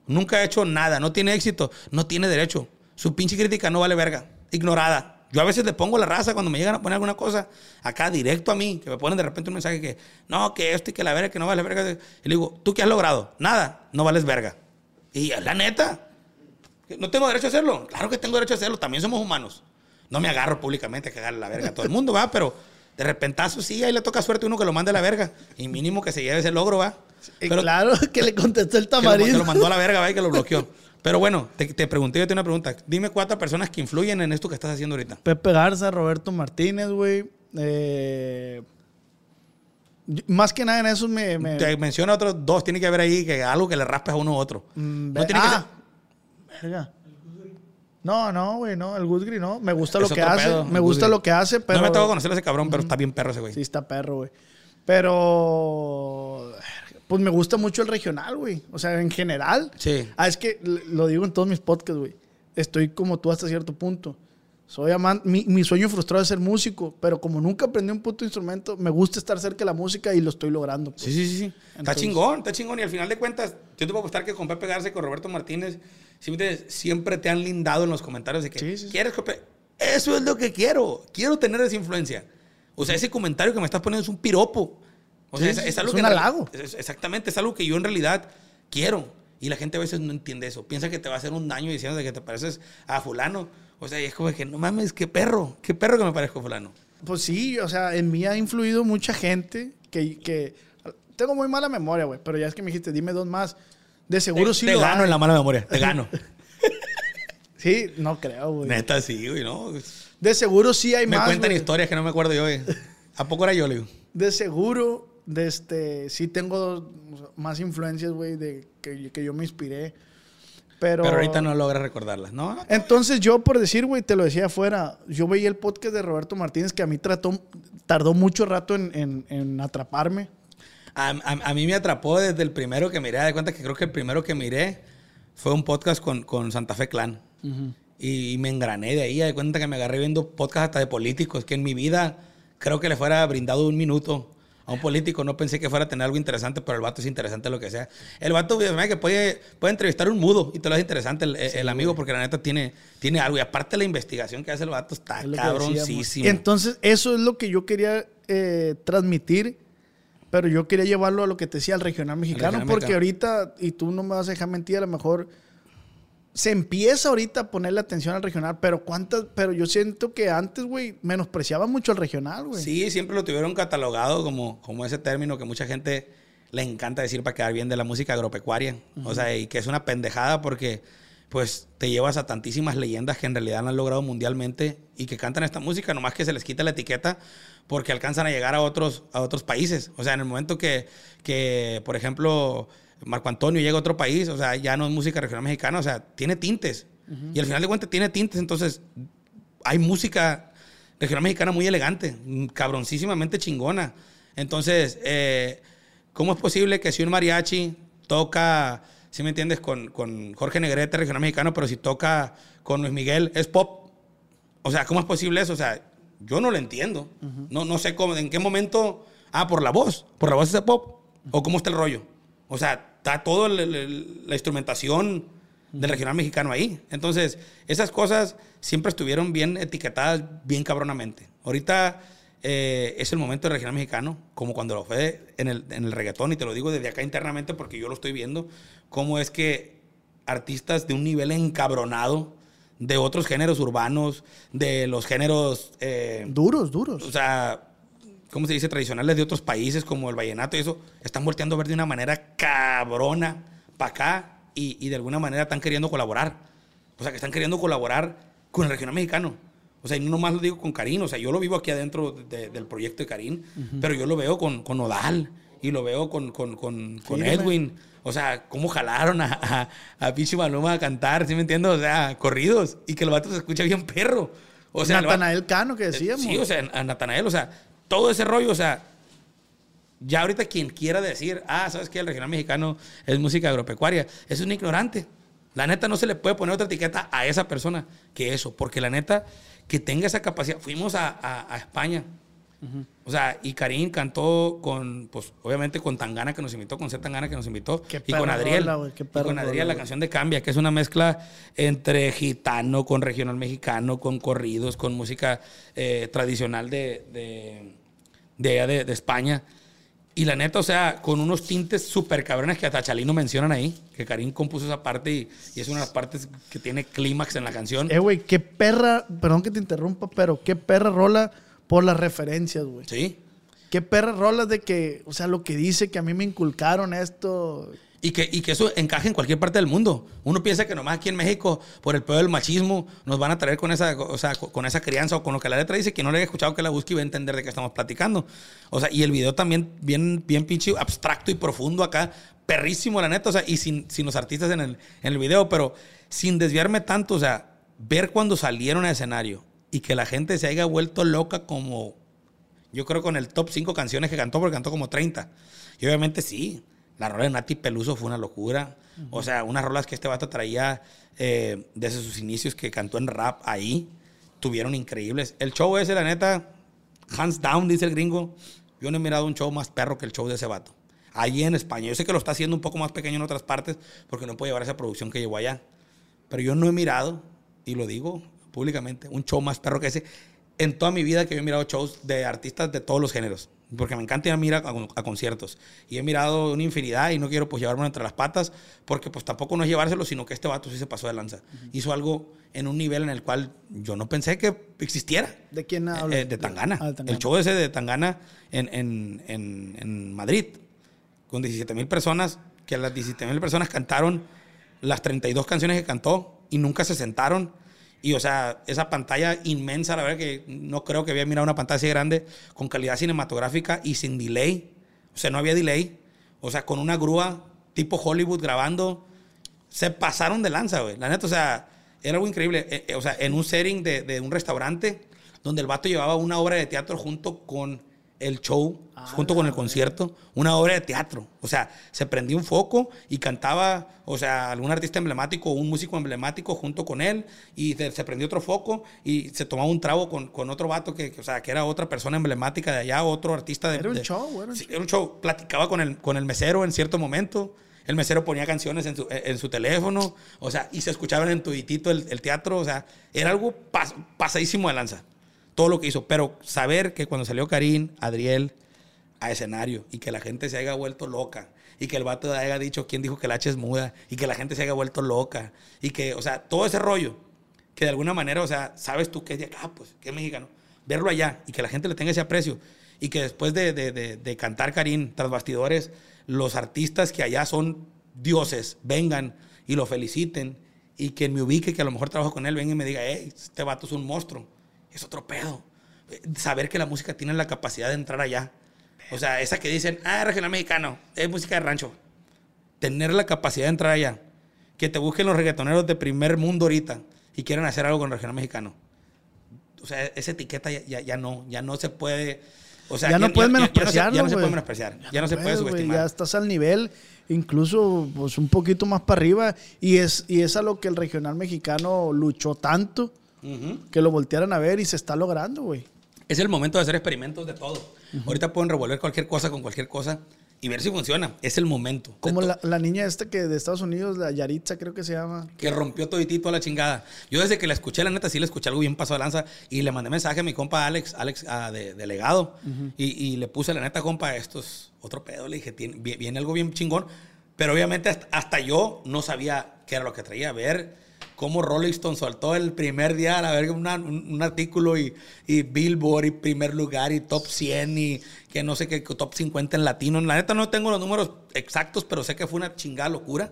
nunca ha hecho nada, no tiene éxito, no tiene derecho. Su pinche crítica no vale verga, ignorada. Yo a veces le pongo la raza cuando me llegan a poner alguna cosa acá directo a mí, que me ponen de repente un mensaje que no, que esto y que la verga, que no vale verga. Y le digo, ¿tú qué has logrado? Nada, no vales verga. Y la neta. ¿No tengo derecho a hacerlo? Claro que tengo derecho a hacerlo, también somos humanos. No me agarro públicamente a cagarle la verga a todo el mundo, va, pero de repentazo sí, ahí le toca suerte a uno que lo mande a la verga. Y mínimo que se lleve ese logro, va. Pero claro que le contestó el que lo, que tamarindo. lo mandó a la verga, va, y que lo bloqueó. Pero bueno, te, te pregunté, yo tengo una pregunta. Dime cuatro personas que influyen en esto que estás haciendo ahorita. Pepe Garza, Roberto Martínez, güey. Eh, más que nada en eso me... me- Te menciona otros dos, tiene que haber ahí que algo que le raspes a uno u otro. Mm, no tiene que ah, verga. No, no, güey, no. El Gusgri no. Me gusta Es lo que hace. pedo, me gusta lo que hace, pero... No me tengo que conocer a ese cabrón, pero está bien perro ese güey. Sí, está perro, güey. Pero... Pues me gusta mucho el regional, güey. O sea, en general. Sí. Ah, es que lo digo en todos mis podcasts, güey. estoy como tú hasta cierto punto. Soy amante, mi, mi sueño frustrado es ser músico, pero como nunca aprendí un puto instrumento, me gusta estar cerca de la música y lo estoy logrando. pues. Sí, sí, sí. sí. está Entonces- chingón, está chingón. Y al final de cuentas, yo te puedo apostar que con Pepe Garza y con Roberto Martínez ¿sí me entiendes? siempre te han lindado en los comentarios de que Sí, quieres Pepe. Eso es lo que quiero. Quiero tener esa influencia. O sea, ese comentario que me estás poniendo es un piropo. O sea, es, es algo es que un halago. es- exactamente, es algo que yo en realidad quiero. Y la gente a veces no entiende eso. Piensa que te va a hacer un daño diciendo que te pareces a fulano. O sea, y es como que no mames, qué perro, qué perro que me parezco a fulano. Pues sí, o sea, en mí ha influido mucha gente que, que tengo muy mala memoria, güey, pero ya es que me dijiste, dime dos más. De seguro te, sí te lo gano hay. en la mala memoria, te gano. Sí, no creo, güey. Neta, sí, güey, ¿no? De seguro sí hay Me más. cuentan güey. historias que no me acuerdo yo, güey. ¿A poco era yo, le digo? De seguro, de este, sí tengo más influencias, güey, de que, que yo me inspiré. Pero, Pero ahorita no logras recordarlas, ¿no? Entonces yo, por decir, güey, te lo decía afuera, yo veía el podcast de Roberto Martínez que a mí trató, tardó mucho rato en, en- en atraparme. A, a- a mí me atrapó desde el primero que miré. De cuenta que creo que el primero que miré fue un podcast con, con Santa Fe Clan. y, y me engrané de ahí. De cuenta que me agarré viendo podcasts hasta de políticos, que en mi vida creo que le fuera brindado un minuto a un político. No pensé que fuera a tener algo interesante, pero el vato es interesante lo que sea. El vato, que puede, puede entrevistar un mudo y te lo hace interesante el, el amigo, porque la neta tiene, tiene algo. Y aparte la investigación que hace el vato está Es cabroncísimo. Entonces, eso es lo que yo quería eh, transmitir, pero yo quería llevarlo a lo que te decía, al regional mexicano, regional porque mexicano. ahorita, y tú no me vas a dejar mentir, a lo mejor se empieza ahorita a ponerle atención al regional, pero cuántas, pero yo siento que antes, güey, menospreciaba mucho al regional, güey. Sí, siempre lo tuvieron catalogado como, como ese término que mucha gente le encanta decir para quedar bien de la música agropecuaria. O sea, y que es una pendejada porque pues te llevas a tantísimas leyendas que en realidad no han logrado mundialmente y que cantan esta música, nomás que se les quita la etiqueta porque alcanzan a llegar a otros, a otros países. O sea, en el momento que, que, por ejemplo, Marco Antonio llega a otro país, o sea, ya no es música regional mexicana, o sea, tiene tintes. Y al final de cuentas tiene tintes, entonces hay música regional mexicana muy elegante, cabroncísimamente chingona. Entonces, eh, ¿cómo es posible que si un mariachi toca, si me entiendes, con, con Jorge Negrete, regional mexicano, pero si toca con Luis Miguel, es pop? O sea, ¿cómo es posible eso? O sea, yo no lo entiendo. no, no sé cómo, en qué momento. Ah, por la voz. Por la voz es pop. ¿O cómo está el rollo? O sea, está toda la instrumentación del regional mexicano ahí. Entonces, esas cosas siempre estuvieron bien etiquetadas, bien cabronamente. Ahorita eh, es el momento del regional mexicano, como cuando lo fue en el, en el reggaetón, y te lo digo desde acá internamente porque yo lo estoy viendo, cómo es que artistas de un nivel encabronado, de otros géneros urbanos, de los géneros... eh, Duros, duros. o sea, ¿cómo se dice? Tradicionales de otros países como el vallenato y eso, están volteando a ver de una manera cabrona para acá y, y de alguna manera están queriendo colaborar. O sea, que están queriendo colaborar con el regional mexicano. O sea, y no nomás lo digo con Karim, o sea, yo lo vivo aquí adentro de- del proyecto de Karim, pero yo lo veo con, con Odal y lo veo con, con, con, con. Edwin. O sea, cómo jalaron a, a, a Maluma a cantar, ¿sí me entiendes? O sea, corridos y que el vato se escucha bien perro. O sea, vato- Natanael Cano, que decíamos. Sí, o sea, a Natanael, o sea, todo ese rollo, o sea, ya ahorita quien quiera decir, ah, ¿sabes qué? El regional mexicano es música agropecuaria, es un ignorante. La neta no se le puede poner otra etiqueta a esa persona que eso, porque la neta que tenga esa capacidad. Fuimos a, a- a España. O sea, y Karim cantó con, pues, obviamente con Tangana que nos invitó, con C Tangana que nos invitó, Qué y con Adriel. qué y con Adriel, la canción de Cambia, que es una mezcla entre gitano con regional mexicano, con corridos, con música eh, tradicional de, de, de, allá de- de España. Y la neta, o sea, con unos tintes súper cabrones que hasta Chalino mencionan ahí, que Karim compuso esa parte y, y es una de las partes que tiene clímax en la canción. Eh, güey, qué perra, perdón que te interrumpa, pero qué perra rola por las referencias, güey. Sí. Qué perra rola de que, o sea, lo que dice que a mí me inculcaron esto. Y que, y que eso encaje en cualquier parte del mundo. Uno piensa que nomás aquí en México, por el pedo del machismo, nos van a traer con esa, o sea, con con esa crianza o con lo que la letra dice, que no le haya escuchado que la busque y va a entender de qué estamos platicando. O sea, y el video también bien, bien pinche abstracto y profundo acá, perrísimo la neta, o sea, y sin, sin los artistas en el, en el video, pero sin desviarme tanto, o sea, ver cuando salieron al escenario y que la gente se haya vuelto loca como yo creo con el top 5 canciones que cantó, porque cantó como 30. Y obviamente sí, La rola de Nati Peluso fue una locura. O sea, unas rolas que este vato traía eh, desde sus inicios que cantó en rap ahí, tuvieron increíbles. El show ese, la neta, hands down, dice el gringo. Yo no he mirado un show más perro que el show de ese vato. Allí en España. Yo sé que lo está haciendo un poco más pequeño en otras partes porque no puede llevar esa producción que llevó allá. Pero yo no he mirado, y lo digo públicamente, un show más perro que ese en toda mi vida que yo he mirado shows de artistas de todos los géneros. Porque me encanta ir a mirar a, conciertos. Y he mirado una infinidad y no quiero pues llevármelo entre las patas porque pues tampoco no es llevárselo, sino que este vato sí se pasó de lanza. Hizo algo en un nivel en el cual yo no pensé que existiera. ¿De quién Eh, hablas? eh, de Tangana. Ah, de Tangana. El show ese de Tangana en, en, en, en Madrid, con 17 mil personas, que las 17 mil personas cantaron las 32 canciones que cantó y nunca se sentaron. Y, o sea, esa pantalla inmensa, la verdad que no creo que había mirado una pantalla así grande, con calidad cinematográfica y sin delay. O sea, no había delay. O sea, con una grúa tipo Hollywood grabando. Se pasaron de lanza, güey. La neta, o sea, era algo increíble. Eh, eh, o sea, en un setting de, de un restaurante donde el vato llevaba una obra de teatro junto con el show, junto con el concierto, una obra de teatro. O sea, se prendía un foco y cantaba, o sea, algún artista emblemático o un músico emblemático junto con él y se, se prendió otro foco y se tomaba un trago con, con otro vato que, que, o sea, que era otra persona emblemática de allá, otro artista de... Era un de- show, era un Sí, era un show. Platicaba con el, con el mesero en cierto momento. El mesero ponía canciones en su, en su teléfono, o sea, y se escuchaban en tuitito el, el teatro, o sea, era algo pas- pasadísimo de lanza, todo lo que hizo. Pero saber que cuando salió Karim, Adriel, a escenario y que la gente se haya vuelto loca y que el vato haya dicho quién dijo que la H es muda y que la gente se haya vuelto loca y que, o sea, todo ese rollo que de alguna manera, o sea, sabes tú que es de acá, pues, que es mexicano, verlo allá y que la gente le tenga ese aprecio y que después de, de- de- cantar Karim tras bastidores, los artistas que allá son dioses vengan y lo feliciten y que me ubique, que a lo mejor trabajo con él, venga y me diga, hey, este vato es un monstruo, es otro pedo. Eh, Saber que la música tiene la capacidad de entrar allá. O sea, esa que dicen, ah, regional mexicano, es música de rancho. Tener la capacidad de entrar allá. Que te busquen los reggaetoneros de primer mundo ahorita y quieran hacer algo con regional mexicano. O sea, esa etiqueta ya, ya, ya no, ya no se puede. O sea, ya no puedes menospreciarlo, Ya no se, puede menospreciar. Ya, no se puede subestimar. Ya estás al nivel, incluso pues, un poquito más para arriba. Y es, y es a lo que el regional mexicano luchó tanto Que lo voltearan a ver y se está logrando, güey. Es el momento de hacer experimentos de todo. Ahorita pueden revolver cualquier cosa con cualquier cosa y ver si funciona. Es el momento. de Como la, la niña esta que de Estados Unidos, la Yaritza creo que se llama. que rompió toditito a la chingada. Yo desde que la escuché, la neta, sí le escuché algo bien paso de lanza y le mandé mensaje a mi compa Alex, Alex ah, de, delegado, y, y le puse, la neta, compa, esto es otro pedo. Le dije, tiene, vi- viene algo bien chingón, pero obviamente hasta, hasta yo no sabía qué era lo que traía. A ver cómo Rolling Stone soltó el primer día, a ver una- un, un artículo y, y Billboard y primer lugar y top 100 y que no sé qué, top 50 en latino. La neta no tengo los números exactos, pero sé que fue una chingada locura.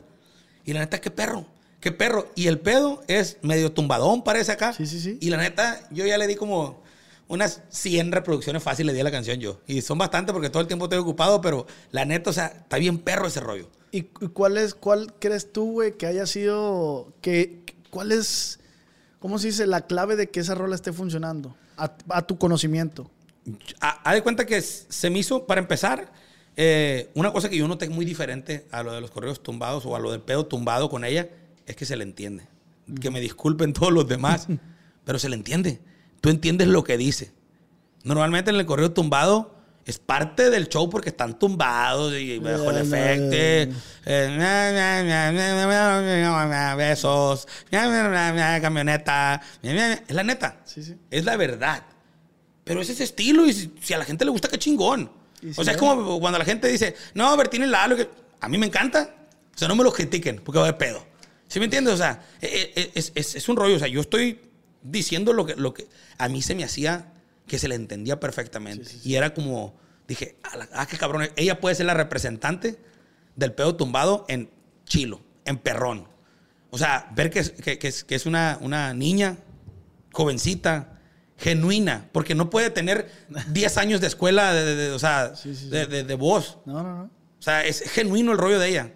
Y la neta, qué perro, qué perro. Y el pedo es medio tumbadón, parece acá. Sí, sí, sí. Y la neta, yo ya le di como unas 100 reproducciones fáciles le di a la canción yo. Y son bastantes porque todo el tiempo estoy ocupado, pero la neta, o sea, está bien perro ese rollo. ¿Y y cuál es, cuál crees tú, güey, que haya sido, que, cuál es, cómo se dice, la clave de que esa rola esté funcionando? A, a tu conocimiento. Ha haz de cuenta que se me hizo, para empezar, eh, una cosa que yo noté muy diferente a lo de los correos tumbados o a lo del pedo tumbado con ella, es que se le entiende. Que me disculpen todos los demás, pero se le entiende. Tú entiendes lo que dice. Normalmente en el correo tumbado es parte del show porque están tumbados y bajo el efecto. eh, besos, camioneta. Es la neta. Sí, sí. Es la verdad. Pero es ese estilo y si, si a la gente le gusta, qué chingón. O sea, es como cuando la gente dice, no, Bertín y Lalo, que a mí me encanta. O sea, no me lo critiquen porque va de pedo. ¿Sí me entiendes? O sea, e- e- es, es- es un rollo. O sea, yo estoy diciendo lo que, lo que a mí se me hacía que se le entendía perfectamente. Y era como, dije, "A la- ah, qué cabrón. Ella puede ser la representante del pedo tumbado en chilo, en perrón. O sea, ver que es, que, que es, que es una, una niña jovencita, genuina, porque no puede tener 10 años de escuela, de, de- de- o sea, Sí, sí, sí. de, de- de voz. No, no, no. O sea, es genuino el rollo de ella.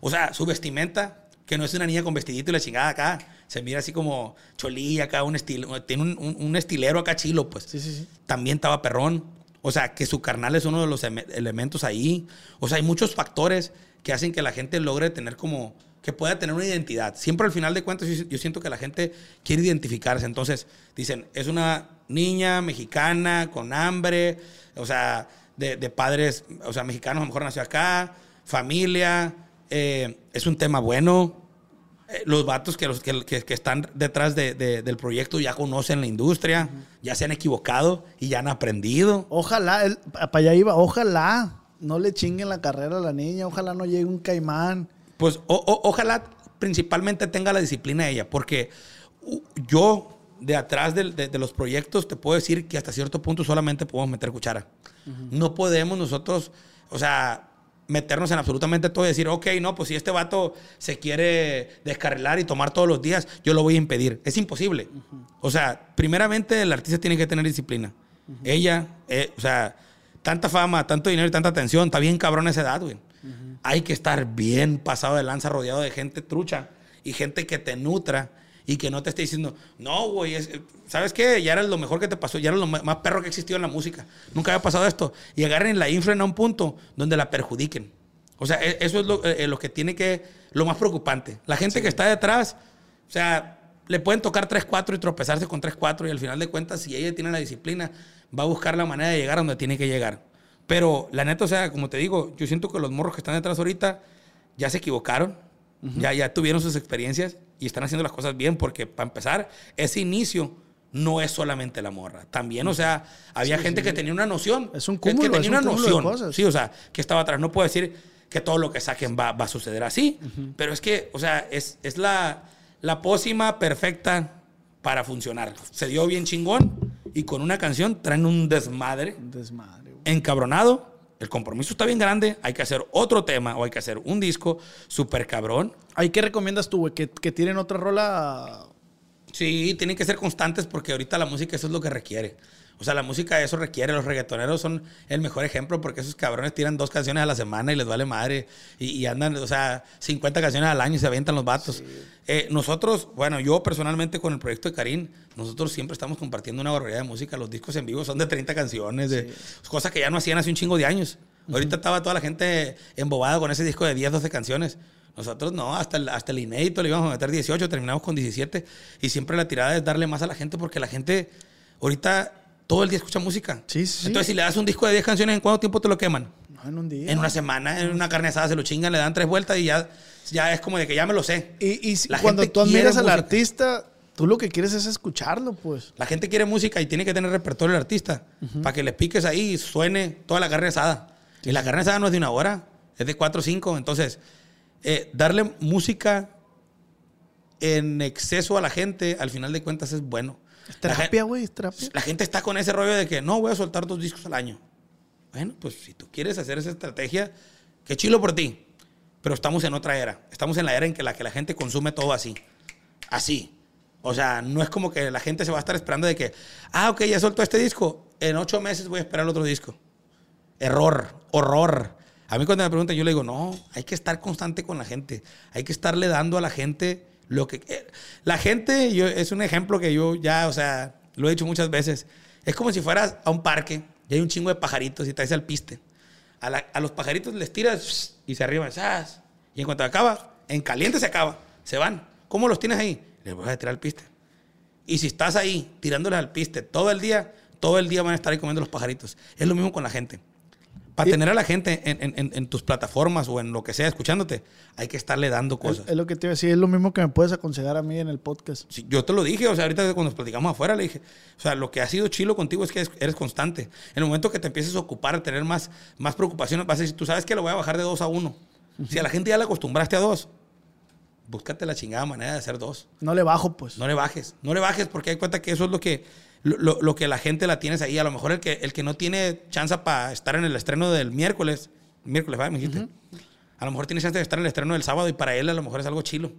O sea, su vestimenta, que no es una niña con vestidito y la chingada acá, se mira así como cholilla acá, un estilo, tiene un, un- un estilero acá chilo, pues. Sí, sí, sí. También estaba perrón. O sea, que su carnal es uno de los em- elementos ahí. O sea, hay muchos factores que hacen que la gente logre tener como, que pueda tener una identidad. Siempre al final de cuentas yo, yo siento que la gente quiere identificarse. Entonces dicen, es una niña mexicana con hambre, o sea, de, de padres, o sea, mexicanos, a lo mejor nació acá, familia, eh, es un tema bueno. Eh, Los vatos que, los, que, que- que están detrás de- de- del proyecto ya conocen la industria, ya se han equivocado y ya han aprendido. Ojalá, el- para allá iba, ojalá no le chinguen la carrera a la niña, ojalá no llegue un caimán. Pues o- o- ojalá principalmente tenga la disciplina ella, porque yo de atrás de, de los proyectos te puedo decir que hasta cierto punto solamente podemos meter cuchara. No podemos nosotros, o sea, meternos en absolutamente todo y decir, ok, no, pues si este vato se quiere descarrilar y tomar todos los días, yo lo voy a impedir. Es imposible. O sea, primeramente el artista tiene que tener disciplina. Ella, eh, o sea, tanta fama, tanto dinero y tanta atención, está bien cabrón esa edad, güey. Hay que estar bien pasado de lanza, rodeado de gente trucha y gente que te nutra y que no te esté diciendo, no, güey, es- ¿sabes qué? Ya era lo mejor que te pasó, ya era lo más perro que existió en la música. Nunca había pasado esto. Y agarren la infra a un punto donde la perjudiquen. O sea, e- eso es lo, eh, lo que tiene que, lo más preocupante. La gente que está detrás, o sea, le pueden tocar 3-4 y tropezarse con 3-4 y al final de cuentas, si ella tiene la disciplina, va a buscar la manera de llegar a donde tiene que llegar. Pero la neta, o sea, como te digo, yo siento que los morros que están detrás ahorita ya se equivocaron, ya, ya tuvieron sus experiencias y están haciendo las cosas bien, porque para empezar, ese inicio no es solamente la morra. También, o sea, había gente que tenía una noción. Es un cúmulo, que es tenía un una de noción. cosas. Sí, o sea, que estaba atrás. No puedo decir que todo lo que saquen va, va a suceder así, pero es que, o sea, es, es la, la pócima perfecta para funcionar. Se dio bien chingón y con una canción traen un desmadre Desmadre, güey. encabronado. El compromiso está bien grande. Hay que hacer otro tema o hay que hacer un disco súper cabrón. Ay, ¿qué recomiendas tú, güey? ¿Que, que tiren otra rola. Sí, tienen que ser constantes porque ahorita la música eso es lo que requiere. O sea, la música eso requiere. Los reggaetoneros son el mejor ejemplo porque esos cabrones tiran dos canciones a la semana y les vale madre. Y, y andan, o sea, 50 canciones al año y se avientan los vatos. Eh, nosotros, bueno, yo personalmente con el proyecto de Karim, nosotros siempre estamos compartiendo una barbaridad de música. Los discos en vivo son de 30 canciones, de cosas que ya no hacían hace un chingo de años. Ahorita estaba toda la gente embobada con ese disco de 10, 12 canciones. Nosotros no, hasta el, hasta el inédito le íbamos a meter 18, terminamos con 17. Y siempre la tirada es darle más a la gente porque la gente ahorita todo el día escucha música. Sí, sí. Entonces, si le das un disco de 10 canciones, ¿en cuánto tiempo te lo queman? No, en un día. En una semana, en una carne asada se lo chingan, le dan tres vueltas y ya, ya es como de que ya me lo sé. Y, y si- La cuando tú admiras al artista, tú lo que quieres es escucharlo, pues. La gente quiere música y tiene que tener repertorio el artista para que le piques ahí y suene toda la carne asada. Y la carne asada no es de una hora, es de cuatro o cinco. Entonces, eh, darle música en exceso a la gente, al final de cuentas, es bueno. Terapia, güey, terapia. La gente está con ese rollo de que no voy a soltar dos discos al año. Bueno, pues si tú quieres hacer esa estrategia, qué chilo por ti. Pero estamos en otra era. Estamos en la era en que la, que la gente consume todo así. Así. O sea, no es como que la gente se va a estar esperando de que, ah, ok, ya soltó este disco. En ocho meses voy a esperar el otro disco. Error, horror. A mí cuando me preguntan, yo le digo, no, hay que estar constante con la gente. Hay que estarle dando a la gente lo que... eh, La gente yo, es un ejemplo que yo ya, o sea, lo he dicho muchas veces. Es como si fueras a un parque y hay un chingo de pajaritos y traes al piste. A, a los pajaritos les tiras y se arriban. Y en cuanto acaba, en caliente se acaba. Se van. ¿Cómo los tienes ahí? Les voy a tirar al piste. Y si estás ahí tirándoles al piste todo el día, todo el día van a estar ahí comiendo los pajaritos. Es lo mismo con la gente. Para Y- tener a la gente en, en- en- en tus plataformas o en lo que sea escuchándote, hay que estarle dando cosas. es lo que te iba a decir, es lo mismo que me puedes aconsejar a mí en el podcast. Sí, yo te lo dije, o sea, ahorita cuando nos platicamos afuera, le dije, o sea, lo que ha sido chilo contigo es que eres, constante. En el momento que te empieces a ocupar, a tener más, más preocupaciones, vas a decir, tú sabes que lo voy a bajar de dos a uno. Si a la gente ya le acostumbraste a dos, búscate la chingada manera de hacer dos. No le bajo, pues. No le bajes, no le bajes porque hay cuenta que eso es lo que, lo, lo- que la gente la tienes ahí. A lo mejor el que, el que no tiene chance para estar en el estreno del miércoles, miércoles, ¿verdad? Me dijiste. A lo mejor tiene chance de estar en el estreno del sábado y para él a lo mejor es algo chilo.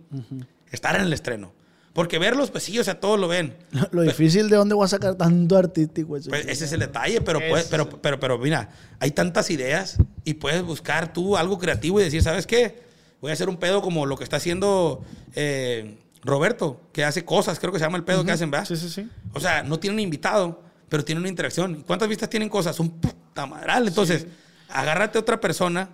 Estar en el estreno. Porque verlos, pues sí, o sea, todos lo ven. Lo, lo difícil de dónde voy a sacar tanto artístico. eso. Pues ese es el detalle, pero, puedes- es pero, pero, pero, mira, hay tantas ideas y puedes buscar tú algo creativo y decir, ¿sabes qué? Voy a hacer un pedo como lo que está haciendo eh, Roberto, que hace cosas, creo que se llama el pedo que hacen, ¿verdad? Sí, sí, sí. O sea, no tienen invitado, pero tienen una interacción. ¿Y cuántas vistas tienen cosas? Un puta madral. Entonces, agárrate a otra persona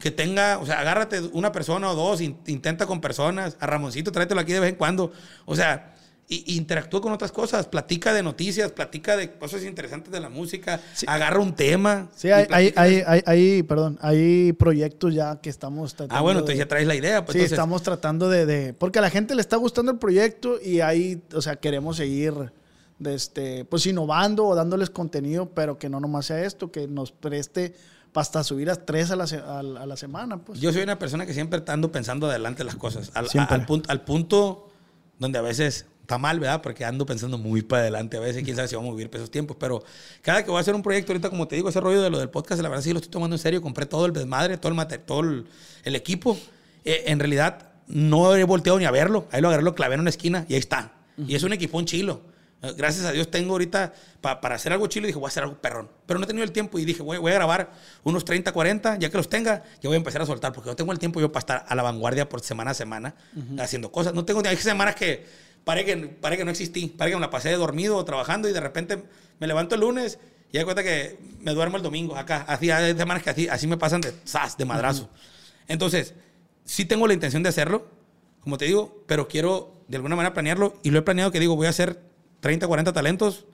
que tenga, o sea, agárrate una persona o dos, in- intenta con personas, a Ramoncito tráetelo aquí de vez en cuando, o sea, y, interactúa con otras cosas, platica de noticias, platica de cosas interesantes de la música, agarra un tema. Sí, hay, hay, de hay, hay, hay- perdón, hay proyectos ya que estamos tratando Ah, bueno, de- entonces ya traes la idea. Pues, sí, entonces, estamos tratando de, de- Porque a la gente le está gustando el proyecto y ahí, o sea, queremos seguir, de este, pues innovando o dándoles contenido, pero que no nomás sea esto, que nos preste hasta subir a tres a la, se- a la- a la semana, pues. Yo soy una persona que siempre ando pensando adelante las cosas. Al, Siempre. al punto, al punto donde a veces está mal, ¿verdad? Porque ando pensando muy para adelante. A veces, quién sabe si vamos a vivir esos tiempos. Pero cada que voy a hacer un proyecto, ahorita, como te digo, ese rollo de lo del podcast, la verdad sí lo estoy tomando en serio. Compré todo el desmadre, todo el, mate- todo el, el equipo. Eh, en realidad, no he volteado ni a verlo. Ahí lo agarré, lo clavé en una esquina y ahí está. Y es un equipón chilo. Eh, Gracias a Dios tengo ahorita pa- para hacer algo chilo y dije, voy a hacer algo perrón. Pero no he tenido el tiempo y dije, voy, voy a grabar unos 30, 40, ya que los tenga, ya voy a empezar a soltar, porque no tengo el tiempo yo para estar a la vanguardia por semana a semana haciendo cosas. No tengo, hay semanas que parece que, parece que no existí, parece que me la pasé dormido o trabajando y de repente me levanto el lunes y hay cuenta que me duermo el domingo acá. Así hay semanas que así, así me pasan de zas, de madrazo. Entonces, sí tengo la intención de hacerlo, como te digo, pero quiero de alguna manera planearlo y lo he planeado que digo, voy a hacer 30, 40 talentos,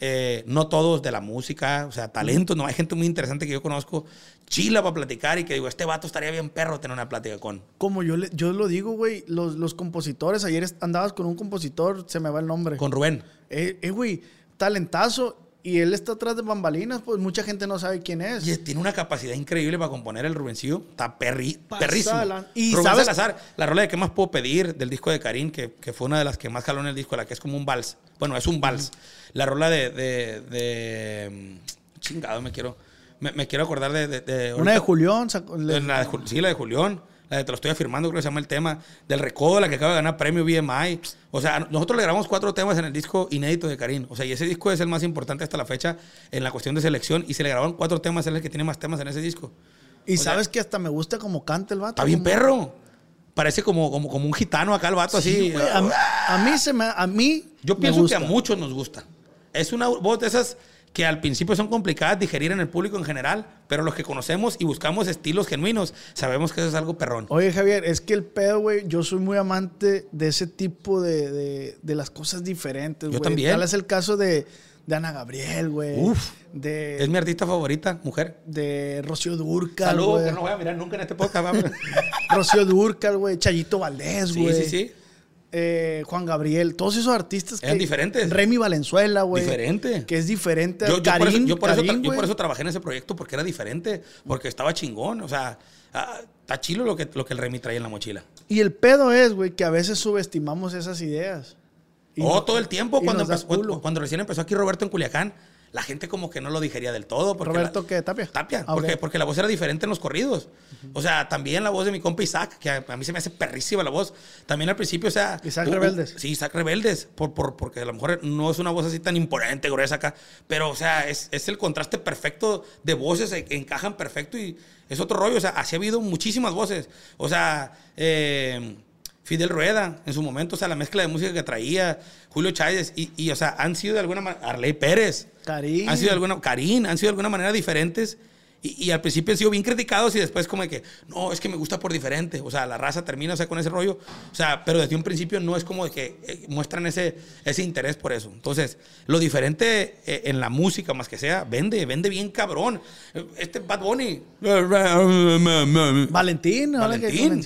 eh, no todos de la música, o sea, talentos, no, hay gente muy interesante que yo conozco, chila para platicar y que digo, este vato estaría bien perro tener una plática con. Como yo, le- yo lo digo, güey, los, los compositores, ayer andabas con un compositor, se me va el nombre. Con Rubén. Eh, eh, güey, talentazo, y él está atrás de bambalinas, pues mucha gente no sabe quién es. Y tiene una capacidad increíble para componer el Rubencillo. Está perri, perrísimo. y Rubén ¿sabes? Salazar, la rola de ¿Qué más puedo pedir? del disco de Karim, que, que fue una de las que más jaló en el disco, la que es como un vals. Bueno, es un vals. La rola de, de, de- mm, Chingado, me quiero... Me, me quiero acordar de... de- de- Una de Julián, la de sí, la de Julián. La de Te lo estoy afirmando, creo que se llama el tema. Del Recodo, la que acaba de ganar premio BMI. O sea, nosotros le grabamos cuatro temas en el disco inédito de Karim. O sea, y ese disco es el más importante hasta la fecha en la cuestión de selección. Y se le grabaron cuatro temas, él es el que tiene más temas en ese disco. y o sea- sabes que hasta me gusta como canta el vato. Está bien como- perro. Parece como, como, como un gitano acá el vato así. A, mí- a mí se me... A mí Yo pienso que a muchos nos gusta. Es una voz de esas que al principio son complicadas de digerir en el público en general, pero los que conocemos y buscamos estilos genuinos, sabemos que eso es algo perrón. Oye, Javier, es que el pedo, güey, yo soy muy amante de ese tipo de, de, de las cosas diferentes, Yo también. Tal es el caso de, de Ana Gabriel, güey. Uf. De, Es mi artista favorita, mujer. de Rocío Durcal, Saludos, que no voy a mirar nunca en este podcast. Rocío Durcal, güey. Chayito Valdés, sí, güey. sí, sí. Eh, Juan Gabriel. Todos esos artistas Eran diferentes. Remy Valenzuela, güey. Diferente. Que es diferente. Yo, yo por eso, yo por eso yo por güey. eso trabajé en ese proyecto, porque era diferente, porque estaba chingón. O sea, ah, está chilo lo que, lo que el Remy trae en la mochila. Y el pedo es, güey, que a veces subestimamos esas ideas. Y oh, todo el tiempo, cuando, empezó- cuando recién empezó aquí Roberto en Culiacán, la gente como que no lo digería del todo. porque ¿Roberto la- qué? ¿Tapia? Tapia, Ah, porque, porque la voz era diferente en los corridos. O sea, también la voz de mi compa Isaac, que a, a mí se me hace perrísima la voz. También al principio, o sea... Isaac Rebeldes. Sí, Isaac Rebeldes, por, por, porque a lo mejor no es una voz así tan imponente, gruesa acá, pero, o sea, es, es el contraste perfecto de voces, e- encajan perfecto y es otro rollo. O sea, así ha habido muchísimas voces. O sea, eh, Fidel Rueda, en su momento, o sea, la mezcla de música que traía, Julio Chávez, y, y, o sea, han sido de alguna manera, Arley Pérez, Karim. han sido de alguna, Karim, han sido de alguna manera diferentes. Y, y al principio han sido bien criticados y después como de que, no, es que me gusta por diferente. O sea, la raza termina, o sea, con ese rollo. O sea, pero desde un principio no es como de que eh, muestran ese, ese interés por eso. Entonces, lo diferente eh, en la música, más que sea, vende, vende bien cabrón. Este Bad Bunny. Valentín, ahora que Valentín.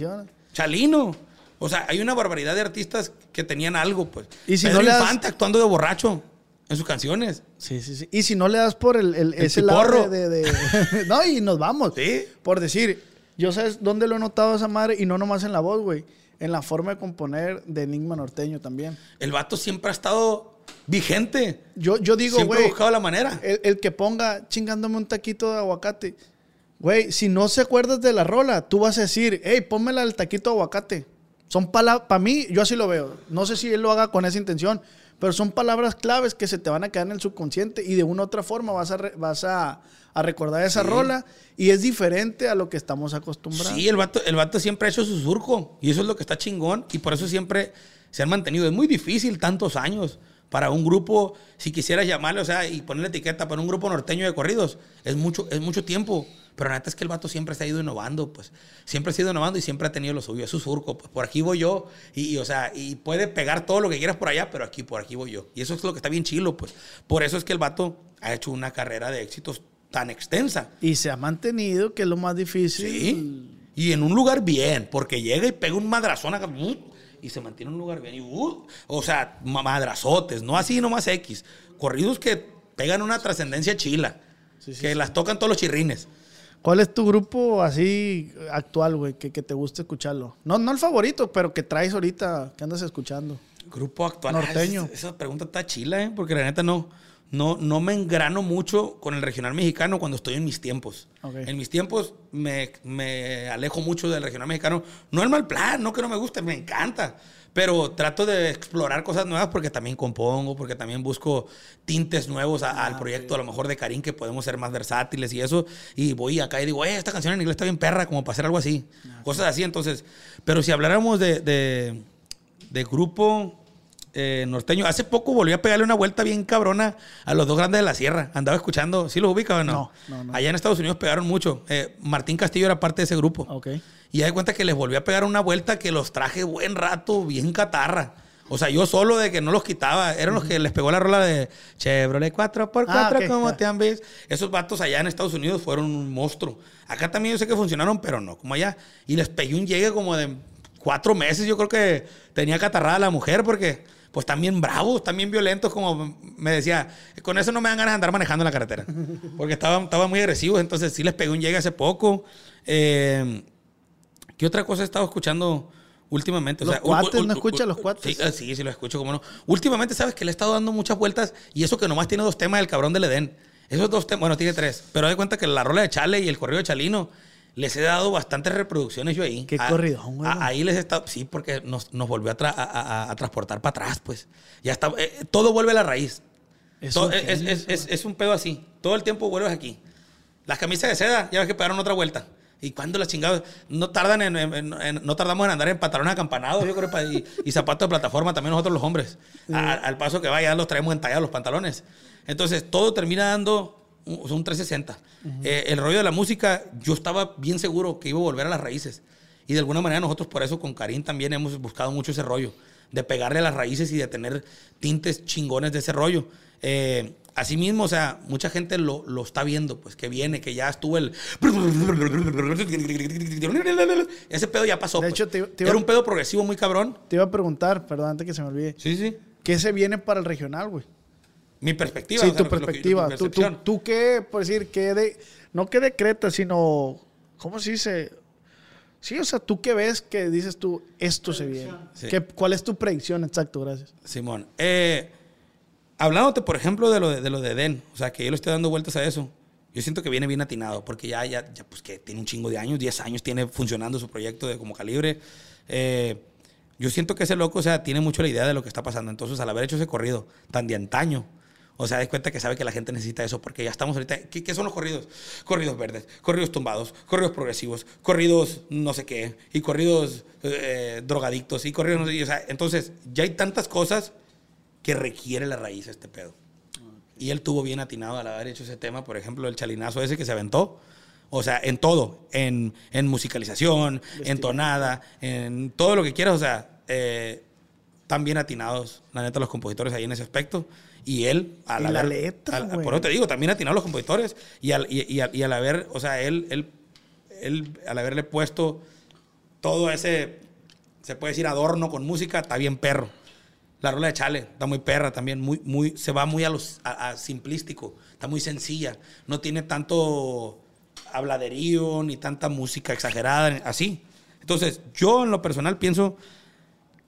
Chalino. O sea, hay una barbaridad de artistas que tenían algo, pues. Y si Pedro no le das- Infante actuando de borracho en sus canciones. Sí, sí, sí. Y si no le das por el, el- El ese lado de, de- de- no, y nos vamos. Sí. Por decir, yo sabes dónde lo he notado a esa madre y no nomás en la voz, güey. En la forma de componer de Enigma Norteño también. El vato siempre ha estado vigente. Yo, yo digo, siempre ha güey, buscado la manera. el, el que ponga chingándome un taquito de aguacate. Güey, si no se acuerdas de la rola, tú vas a decir, hey, pónmela el taquito de aguacate. Son palabras, para mí, yo así lo veo. No sé si él lo haga con esa intención, pero son palabras claves que se te van a quedar en el subconsciente y de una u otra forma vas a, re- vas a, a recordar esa Sí. rola y es diferente a lo que estamos acostumbrados. Sí, el vato, el vato siempre ha hecho su surco. Y eso es lo que está chingón. Y por eso siempre se han mantenido. Es muy difícil tantos años para un grupo, si quisieras llamarle, o sea, y ponerle etiqueta para un grupo norteño de corridos. Es mucho, es mucho tiempo Pero la neta es que el vato siempre se ha ido innovando, pues. Siempre ha ido innovando y siempre ha tenido lo suyo. Es su surco, pues. Por aquí voy yo. Y, y, o sea, y puede pegar todo lo que quieras por allá, pero aquí, por aquí voy yo. Y eso es lo que está bien chilo, pues. Por eso es que el vato ha hecho una carrera de éxitos tan extensa. Y se ha mantenido, que es lo más difícil. Sí. Y en un lugar bien, porque llega y pega un madrazón acá. ¡uh! Y se mantiene en un lugar bien. Y, ¡uh! o sea, ma- madrazotes, no así nomás X. Corridos que pegan una trascendencia chila. que las tocan todos los chirrines. ¿Cuál es tu grupo así actual, güey, que, que te guste escucharlo? No, no el favorito, pero que traes ahorita, que andas escuchando. Grupo actual. Norteño. Ah, esa, esa pregunta está chila, ¿eh? Porque la neta no, no, no me engrano mucho con el regional mexicano cuando estoy en mis tiempos. Ok. En mis tiempos me, me alejo mucho del regional mexicano. No es mal plan, no que no me guste, me encanta. Pero trato de explorar cosas nuevas porque también compongo, porque también busco tintes nuevos a- Ah, al proyecto, a lo mejor de Karim, que podemos ser más versátiles y eso. Y voy acá y digo, eh, esta canción en inglés está bien perra, como para hacer algo así. Ah, Cosas así, entonces. Pero si habláramos de, de, de grupo eh, norteño, hace poco volví a pegarle una vuelta bien cabrona a los dos grandes de la sierra. Andaba escuchando, ¿sí los ubica o no? No, no, no. Allá en Estados Unidos pegaron mucho. Eh, Martín Castillo era parte de ese grupo. Ok. Y ya de cuenta que les volví a pegar una vuelta que los traje buen rato, bien catarra. O sea, yo solo de que no los quitaba. Eran los que les pegó la rola de Chevrolet 4x4, Ah, como te han visto. Esos vatos allá en Estados Unidos fueron un monstruo. Acá también yo sé que funcionaron, pero no como allá. Y les pegué un llegue como de cuatro meses. Yo creo que tenía catarrada la mujer porque, pues, también bravos, también violentos, como me decía. Con eso no me dan ganas de andar manejando en la carretera. Porque estaban, estaban muy agresivos. Entonces, sí les pegué un llegue hace poco. Eh, ¿Qué otra cosa he estado escuchando últimamente? Los cuates, ¿no escuchas los cuates? Sí, eh, sí, sí, los escucho, cómo no. Últimamente, ¿sabes que Le he estado dando muchas vueltas y eso que nomás tiene dos temas del cabrón del Edén. Esos dos temas, bueno, tiene tres. Pero de cuenta que la rola de Chale y el corrido de Chalino les he dado bastantes reproducciones yo ahí. Qué Ah, corridón, güey. ah, Ahí les he estado, sí, porque nos, nos volvió a, tra- a- a- a transportar para atrás, pues. Ya está, eh, todo vuelve a la raíz. Todo- es es, un pedo así. Todo el tiempo vuelves aquí. Las camisas de seda, ya ves que pegaron otra vuelta. ¿Y cuándo las chingadas? No tardan en, en- en- en- no tardamos en andar en pantalones acampanados, yo creo, y, y zapatos de plataforma también nosotros los hombres. A- al paso que vaya, los traemos entallados los pantalones. Entonces, todo termina dando un, o sea, un 360. Eh, el rollo de la música, yo estaba bien seguro que iba a volver a las raíces. Y de alguna manera nosotros por eso con Karim también hemos buscado mucho ese rollo. De pegarle a las raíces y de tener tintes chingones de ese rollo. Eh, Asimismo, o sea, mucha gente lo, lo está viendo, pues que viene, que ya estuvo el. Ese pedo ya pasó. De pues. hecho, te- te iba- Era un pedo progresivo muy cabrón. Te iba a preguntar, perdón, antes que se me olvide. Sí, sí. ¿Qué se viene para el regional, güey? Mi perspectiva. Sí, o sea, tu que- perspectiva. ¿Tú, tú, tú qué, por decir, qué de... No qué decretas, sino... ¿Cómo se dice? Sí, o sea, ¿tú qué ves que dices tú, esto se viene? Sí. ¿Qué- ¿Cuál es tu predicción? Exacto, gracias. Simón. Eh, hablándote, por ejemplo, de lo de, de lo de o sea, que yo le estoy dando vueltas a eso. Yo siento que viene bien atinado, porque ya, ya, ya pues que tiene un chingo de años, 10 años tiene funcionando su proyecto de como calibre. Eh, yo siento que ese loco, o sea, tiene mucho la idea de lo que está pasando. Entonces, al haber hecho ese corrido tan de antaño, o sea, de cuenta que sabe que la gente necesita eso, porque ya estamos ahorita. ¿Qué, qué son los corridos? Corridos verdes, corridos tumbados, corridos progresivos, corridos no sé qué, y corridos eh, drogadictos, y corridos no sé qué. O sea, entonces, ya hay tantas cosas que requiere la raíz este pedo. Y él tuvo bien atinado al haber hecho ese tema, por ejemplo, el chalinazo ese que se aventó. O sea, en todo, en, en musicalización, en tonada, en todo lo que quieras. O sea, eh, tan bien atinados, la neta, los compositores ahí en ese aspecto. Y él, al Y la haber- letra, al- güey. por eso te digo, también atinados los compositores. Y al, y, y al, y al haber, o sea, él, él, él, al haberle puesto todo ese, se puede decir, adorno con música, está bien perro. La rola de Chale está muy perra también, muy, muy, se va muy a, los, a, a simplístico, está muy sencilla, no tiene tanto habladerío ni tanta música exagerada, así. Entonces, yo en lo personal pienso,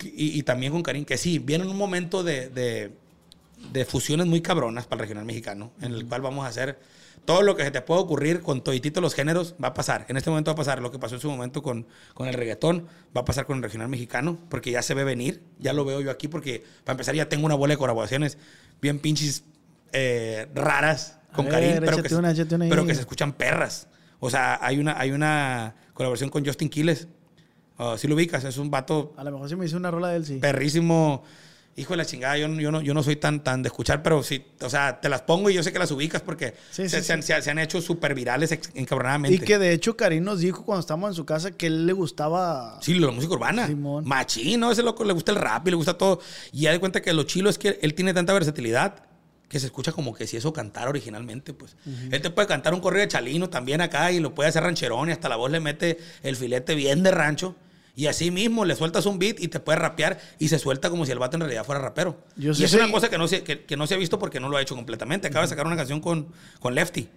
y, y también con Karim, que sí, viene un momento de, de, de fusiones muy cabronas para el regional mexicano, en el cual vamos a hacer todo lo que se te pueda ocurrir con toditito los géneros, va a pasar. En este momento va a pasar lo que pasó en su momento con, con el reggaetón, va a pasar con el regional mexicano, porque ya se ve venir, ya lo veo yo aquí, porque para empezar ya tengo una bola de colaboraciones bien pinches eh, raras con Karim, pero, que, se- una, ahí. pero que se escuchan perras. O sea, hay una, hay una colaboración con Justin Quiles. si lo ubicas, es un vato A lo mejor si me hizo una rola de él, sí. perrísimo. Hijo de la chingada, yo, no- yo, no, yo no soy tan, tan de escuchar, pero sí, o sea, te las pongo y yo sé que las ubicas porque Sí, se, sí, se han, se- se han hecho súper virales encabronadamente. Y que de hecho Karim nos dijo cuando estábamos en su casa que él le gustaba... Sí, la música urbana. Simón. Machín, ¿no? Ese loco le gusta el rap y le gusta todo. Y ya de cuenta que lo chilo es que él tiene tanta versatilidad que se escucha como que si eso cantara originalmente, pues. Él te puede cantar un corrido de chalino también acá y lo puede hacer rancherón y hasta la voz le mete el filete bien de rancho. Y así mismo le sueltas un beat y te puede rapear y se suelta como si el vato en realidad fuera rapero. Yo y es una cosa que no, se, que, que no se ha visto porque no lo ha hecho completamente. Acaba de sacar una canción con, con Lefty.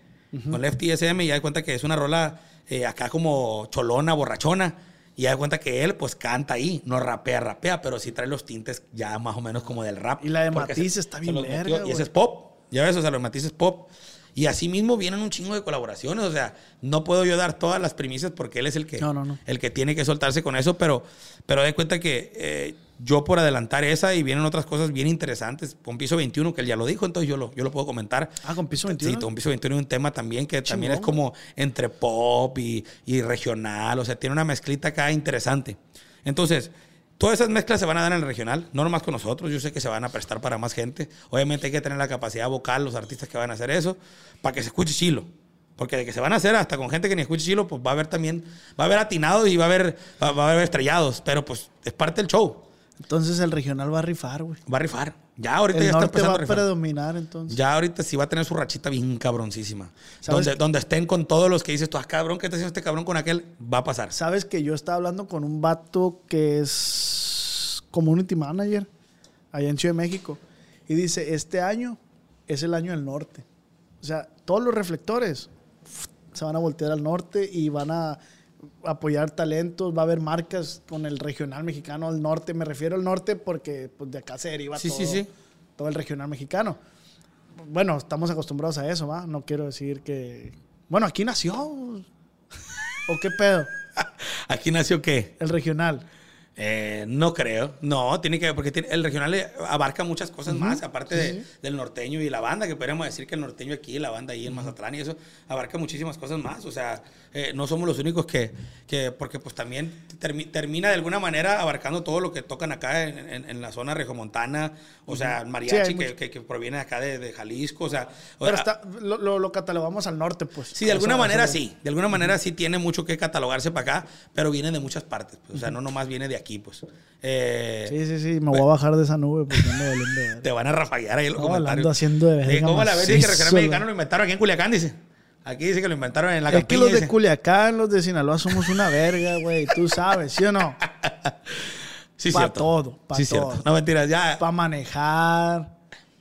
Con Lefty SM y ya de cuenta que es una rola eh, acá como cholona, borrachona. Y ya de cuenta que él pues canta ahí, no rapea, rapea, pero sí trae los tintes ya más o menos como del rap. Y la de Matiz está bien verga, Y ese es pop. Ya ves, o sea, los matices pop. Y así mismo vienen un chingo de colaboraciones. O sea, no puedo yo dar todas las primicias porque él es el que, No, no, no. El que tiene que soltarse con eso, pero, pero de cuenta que eh, yo por adelantar esa y vienen otras cosas bien interesantes. Con piso 21, que él ya lo dijo, entonces yo lo, yo lo puedo comentar. Ah, con piso Sí, 21. con piso 21 es un tema también que también es como entre pop y, y regional. O sea, tiene una mezclita acá interesante. Entonces, todas esas mezclas se van a dar en el regional, no nomás con nosotros. Yo sé que se van a prestar para más gente. Obviamente hay que tener la capacidad vocal, los artistas que van a hacer eso, para que se escuche chilo. Porque de que se van a hacer hasta con gente que ni escuche chilo, pues va a haber también, va a haber atinados y va a haber, va, va a haber estrellados. Pero pues es parte del show. Entonces el regional va a rifar, güey. Va a rifar. Ya ahorita El ya está norte empezando va a rifar. predominar entonces. Ya ahorita sí va a tener su rachita bien cabroncísima. Donde, donde estén con todos los que dices tú, ah, cabrón, ¿qué está haciendo este cabrón con aquel? Va a pasar. Sabes que yo estaba hablando con un vato que es community manager allá en Ciudad de México. Y dice, este año es el año del norte. O sea, todos los reflectores se van a voltear al norte y van a apoyar talentos. Va a haber marcas con el regional mexicano al norte. Me refiero al norte porque pues, de acá se deriva Sí, todo, sí, sí. todo el regional mexicano. Bueno, estamos acostumbrados a eso, ¿va? No quiero decir que... Bueno, aquí nació. ¿O qué pedo? ¿Aquí nació qué? El regional. Eh, no creo. No, tiene que ver, porque tiene- el regional abarca muchas cosas más, aparte de- del norteño y la banda, que podríamos decir que el norteño aquí, la banda ahí en Mazatlán y eso, abarca muchísimas cosas más. O sea, eh, no somos los únicos que, que porque pues también termi- termina de alguna manera abarcando todo lo que tocan acá en, en- en la zona regiomontana, o sea, el Sí, mariachi que, que- que proviene de acá de, de Jalisco, o sea... o Pero sea, está, lo, lo- lo catalogamos al norte, pues. Sí, de alguna manera sí. De alguna manera sí tiene mucho que catalogarse para acá, pero viene de muchas partes. pues. O sea, no nomás viene de aquí, pues. Eh, Sí, sí, sí. Me voy a bajar de esa nube porque valiendo verga. Te van a rafaguear ahí en los No, comentarios. hablando haciendo de verga ¿Cómo la ves? Dice que regional mexicano lo inventaron aquí en Culiacán, dice. Aquí dice que lo inventaron en la Es que los de. Culiacán, los de Sinaloa somos una verga, güey. Tú sabes, ¿sí o no? Sí, pa' cierto. todo, pa' sí, todo. cierto. No mentiras, ya. Para manejar.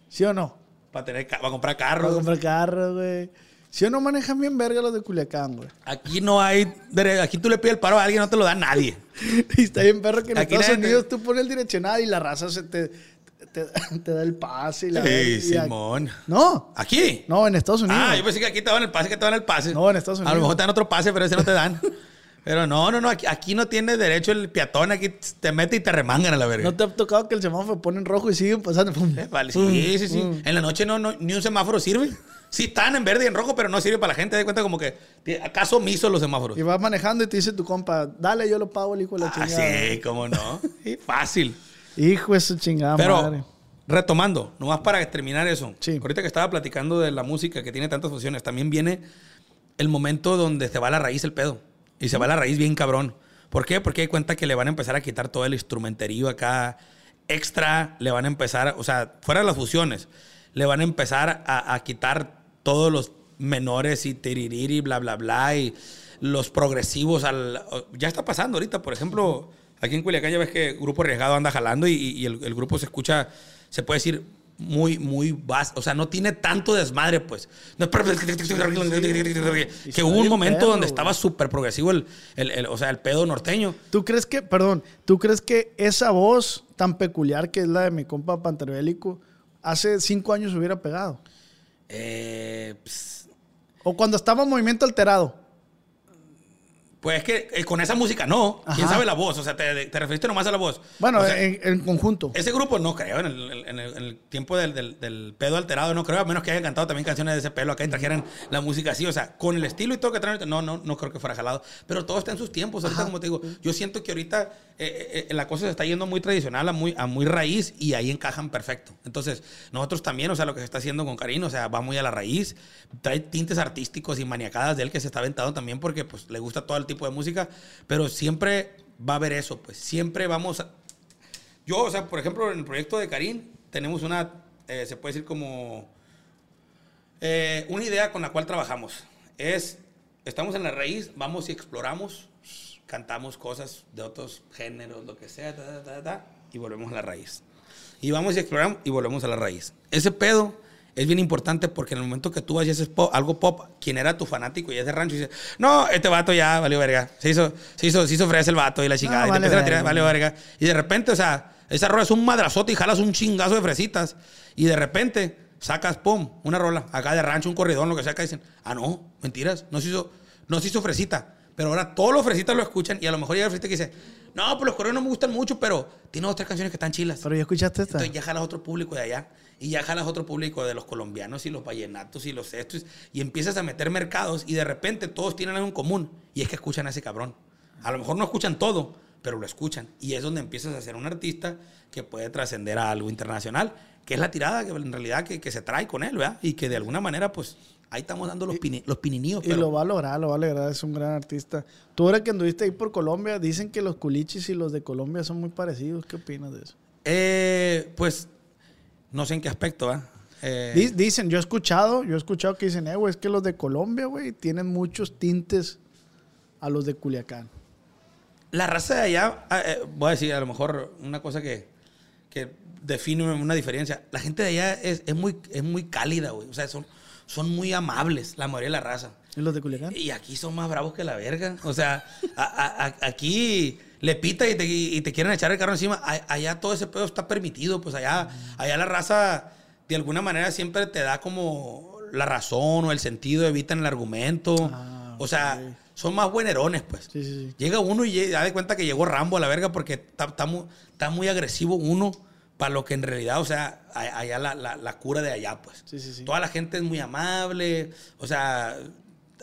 ¿Sí o no? Para tener para comprar Para carros. comprar carros, güey. ¿Sí o no manejan bien verga los de Culiacán, güey? Aquí no hay. Aquí tú le pides el paro a alguien, no te lo da nadie. Y está bien perro que en Aquí Estados te- Unidos tú pones el direccional y la raza se te, te, te da el pase y la Sí, aquí- Simón. No. ¿Aquí? No, en Estados Unidos. Ah, yo pensé que aquí te dan el pase, que te dan el pase. No, en Estados A lo Unidos. mejor te dan otro pase, pero ese no te dan. Pero no, no, no, aquí, aquí no tiene derecho el peatón, aquí te mete y te remangan a la verga. ¿No te ha tocado que el semáforo pone en rojo y siguen pasando? Pum, Eh, vale, pum, sí, sí, sí. pum. En la noche no, no, ni un semáforo sirve. Sí están en verde y en rojo, pero no sirve para la gente. De cuenta como que acaso omiso los semáforos. Y vas manejando y te dice tu compa, dale, yo lo pago el hijo de la Ah, chingada. sí, cómo no. Fácil. Hijo de su chingada Pero madre. retomando, nomás para terminar eso. Sí. Ahorita que estaba platicando de la música que tiene tantas funciones, también viene el momento donde se va a la raíz el pedo. Y se va a la raíz bien cabrón. ¿Por qué? Porque hay cuenta que le van a empezar a quitar todo el instrumenterío acá extra, le van a empezar, o sea, fuera de las fusiones, le van a empezar a, a quitar todos los menores y tiririri, bla, bla, bla, y los progresivos al... Ya está pasando ahorita, por ejemplo, aquí en Culiacán ya ves que Grupo Arriesgado anda jalando y, y el, el grupo se escucha, se puede decir, muy, muy vasto. O sea, no tiene tanto desmadre, pues. No es que hubo un momento donde güey. estaba súper progresivo el, el- el- o sea, el pedo norteño. ¿Tú crees que, perdón, tú crees que esa voz tan peculiar que es la de mi compa Panterbélico hace cinco años hubiera pegado? Eh, pues, O cuando estaba en movimiento alterado. Pues es que eh, con esa música no. ¿Quién sabe la voz? O sea, te, te referiste nomás a la voz. Bueno, O sea, en, en conjunto. ese grupo no creo, en el, en el- en el tiempo del, del- del pedo alterado, no creo, a menos que hayan cantado también canciones de ese pelo acá y trajeran la música así. O sea, con el estilo y todo que traen no, no, no creo que fuera jalado. Pero todo está en sus tiempos. Ahorita, como te digo, yo siento que ahorita eh, eh, la cosa se está yendo muy tradicional, a muy, a muy raíz y ahí encajan perfecto. Entonces, nosotros también, o sea, lo que se está haciendo con Karina, o sea, va muy a la raíz, trae tintes artísticos y maniacadas de él que se está aventando también porque pues le gusta todo el tipo de música, pero siempre va a haber eso, pues siempre vamos a, yo, o sea, por ejemplo, en el proyecto de Karim tenemos una, eh, se puede decir como, eh, una idea con la cual trabajamos. Es, estamos en la raíz, vamos y exploramos, cantamos cosas de otros géneros, lo que sea, ta, ta, ta, y volvemos a la raíz. Y vamos y exploramos y volvemos a la raíz. Ese pedo es bien importante porque en el momento que tú y haces pop- algo pop, quien era tu fanático y es de rancho, dice, no, este vato ya valió verga. Se hizo, se hizo, se hizo fresa el vato y la chingada. y te vale empiezan a tirar, verga. Y de repente, o sea, esa rola es un madrazote y jalas un chingazo de fresitas. Y de repente sacas, pum, una rola, acá de rancho, un corridón, lo que sea, que dicen, ah, no, mentiras, no se hizo, no se hizo fresita. Pero ahora todos los fresitas lo escuchan y a lo mejor llega el fresita que dice, no, pues los corridos no me gustan mucho, pero tiene otras canciones que están chilas. Pero ya escuchaste esta. Entonces ya jalas otro público de allá y ya jalas otro público de los colombianos y los vallenatos y los estos y empiezas a meter mercados y de repente todos tienen algo en común y es que escuchan a ese cabrón. A lo mejor no escuchan todo, pero lo escuchan y es donde empiezas a ser un artista que puede trascender a algo internacional, que es la tirada que en realidad que, que se trae con él, ¿verdad? Y que de alguna manera pues ahí estamos dando los, pini- los pininíos. Y pero- lo va a lograr, lo va a lograr, es un gran artista. Tú ahora que anduviste ahí por Colombia, dicen que los culichis y los de Colombia son muy parecidos. ¿Qué opinas de eso? Eh, pues no sé en qué aspecto. Eh, Di- Dicen, yo he escuchado, yo he escuchado que dicen, eh, güey, es que los de Colombia, güey, tienen muchos tintes a los de Culiacán. La raza de allá, ah, eh, voy a decir a lo mejor una cosa que, que define una diferencia. La gente de allá es, es muy, es muy cálida, güey. O sea, son, son muy amables, la mayoría de la raza. ¿Y los de Culiacán? Y aquí son más bravos que la verga. O sea, a- a- a- aquí le pita y te, y te quieren echar el carro encima. Allá todo ese pedo está permitido. Pues allá, allá la raza, de alguna manera, siempre te da como la razón o el sentido, evitan el argumento. Ah, o sea, son más buenerones, pues. Sí, sí, sí. Llega uno y ya de cuenta que llegó Rambo a la verga porque está, está muy, está muy agresivo uno para lo que en realidad, o sea, allá la, la- la cura de allá, pues. Toda la gente es muy amable, o sea,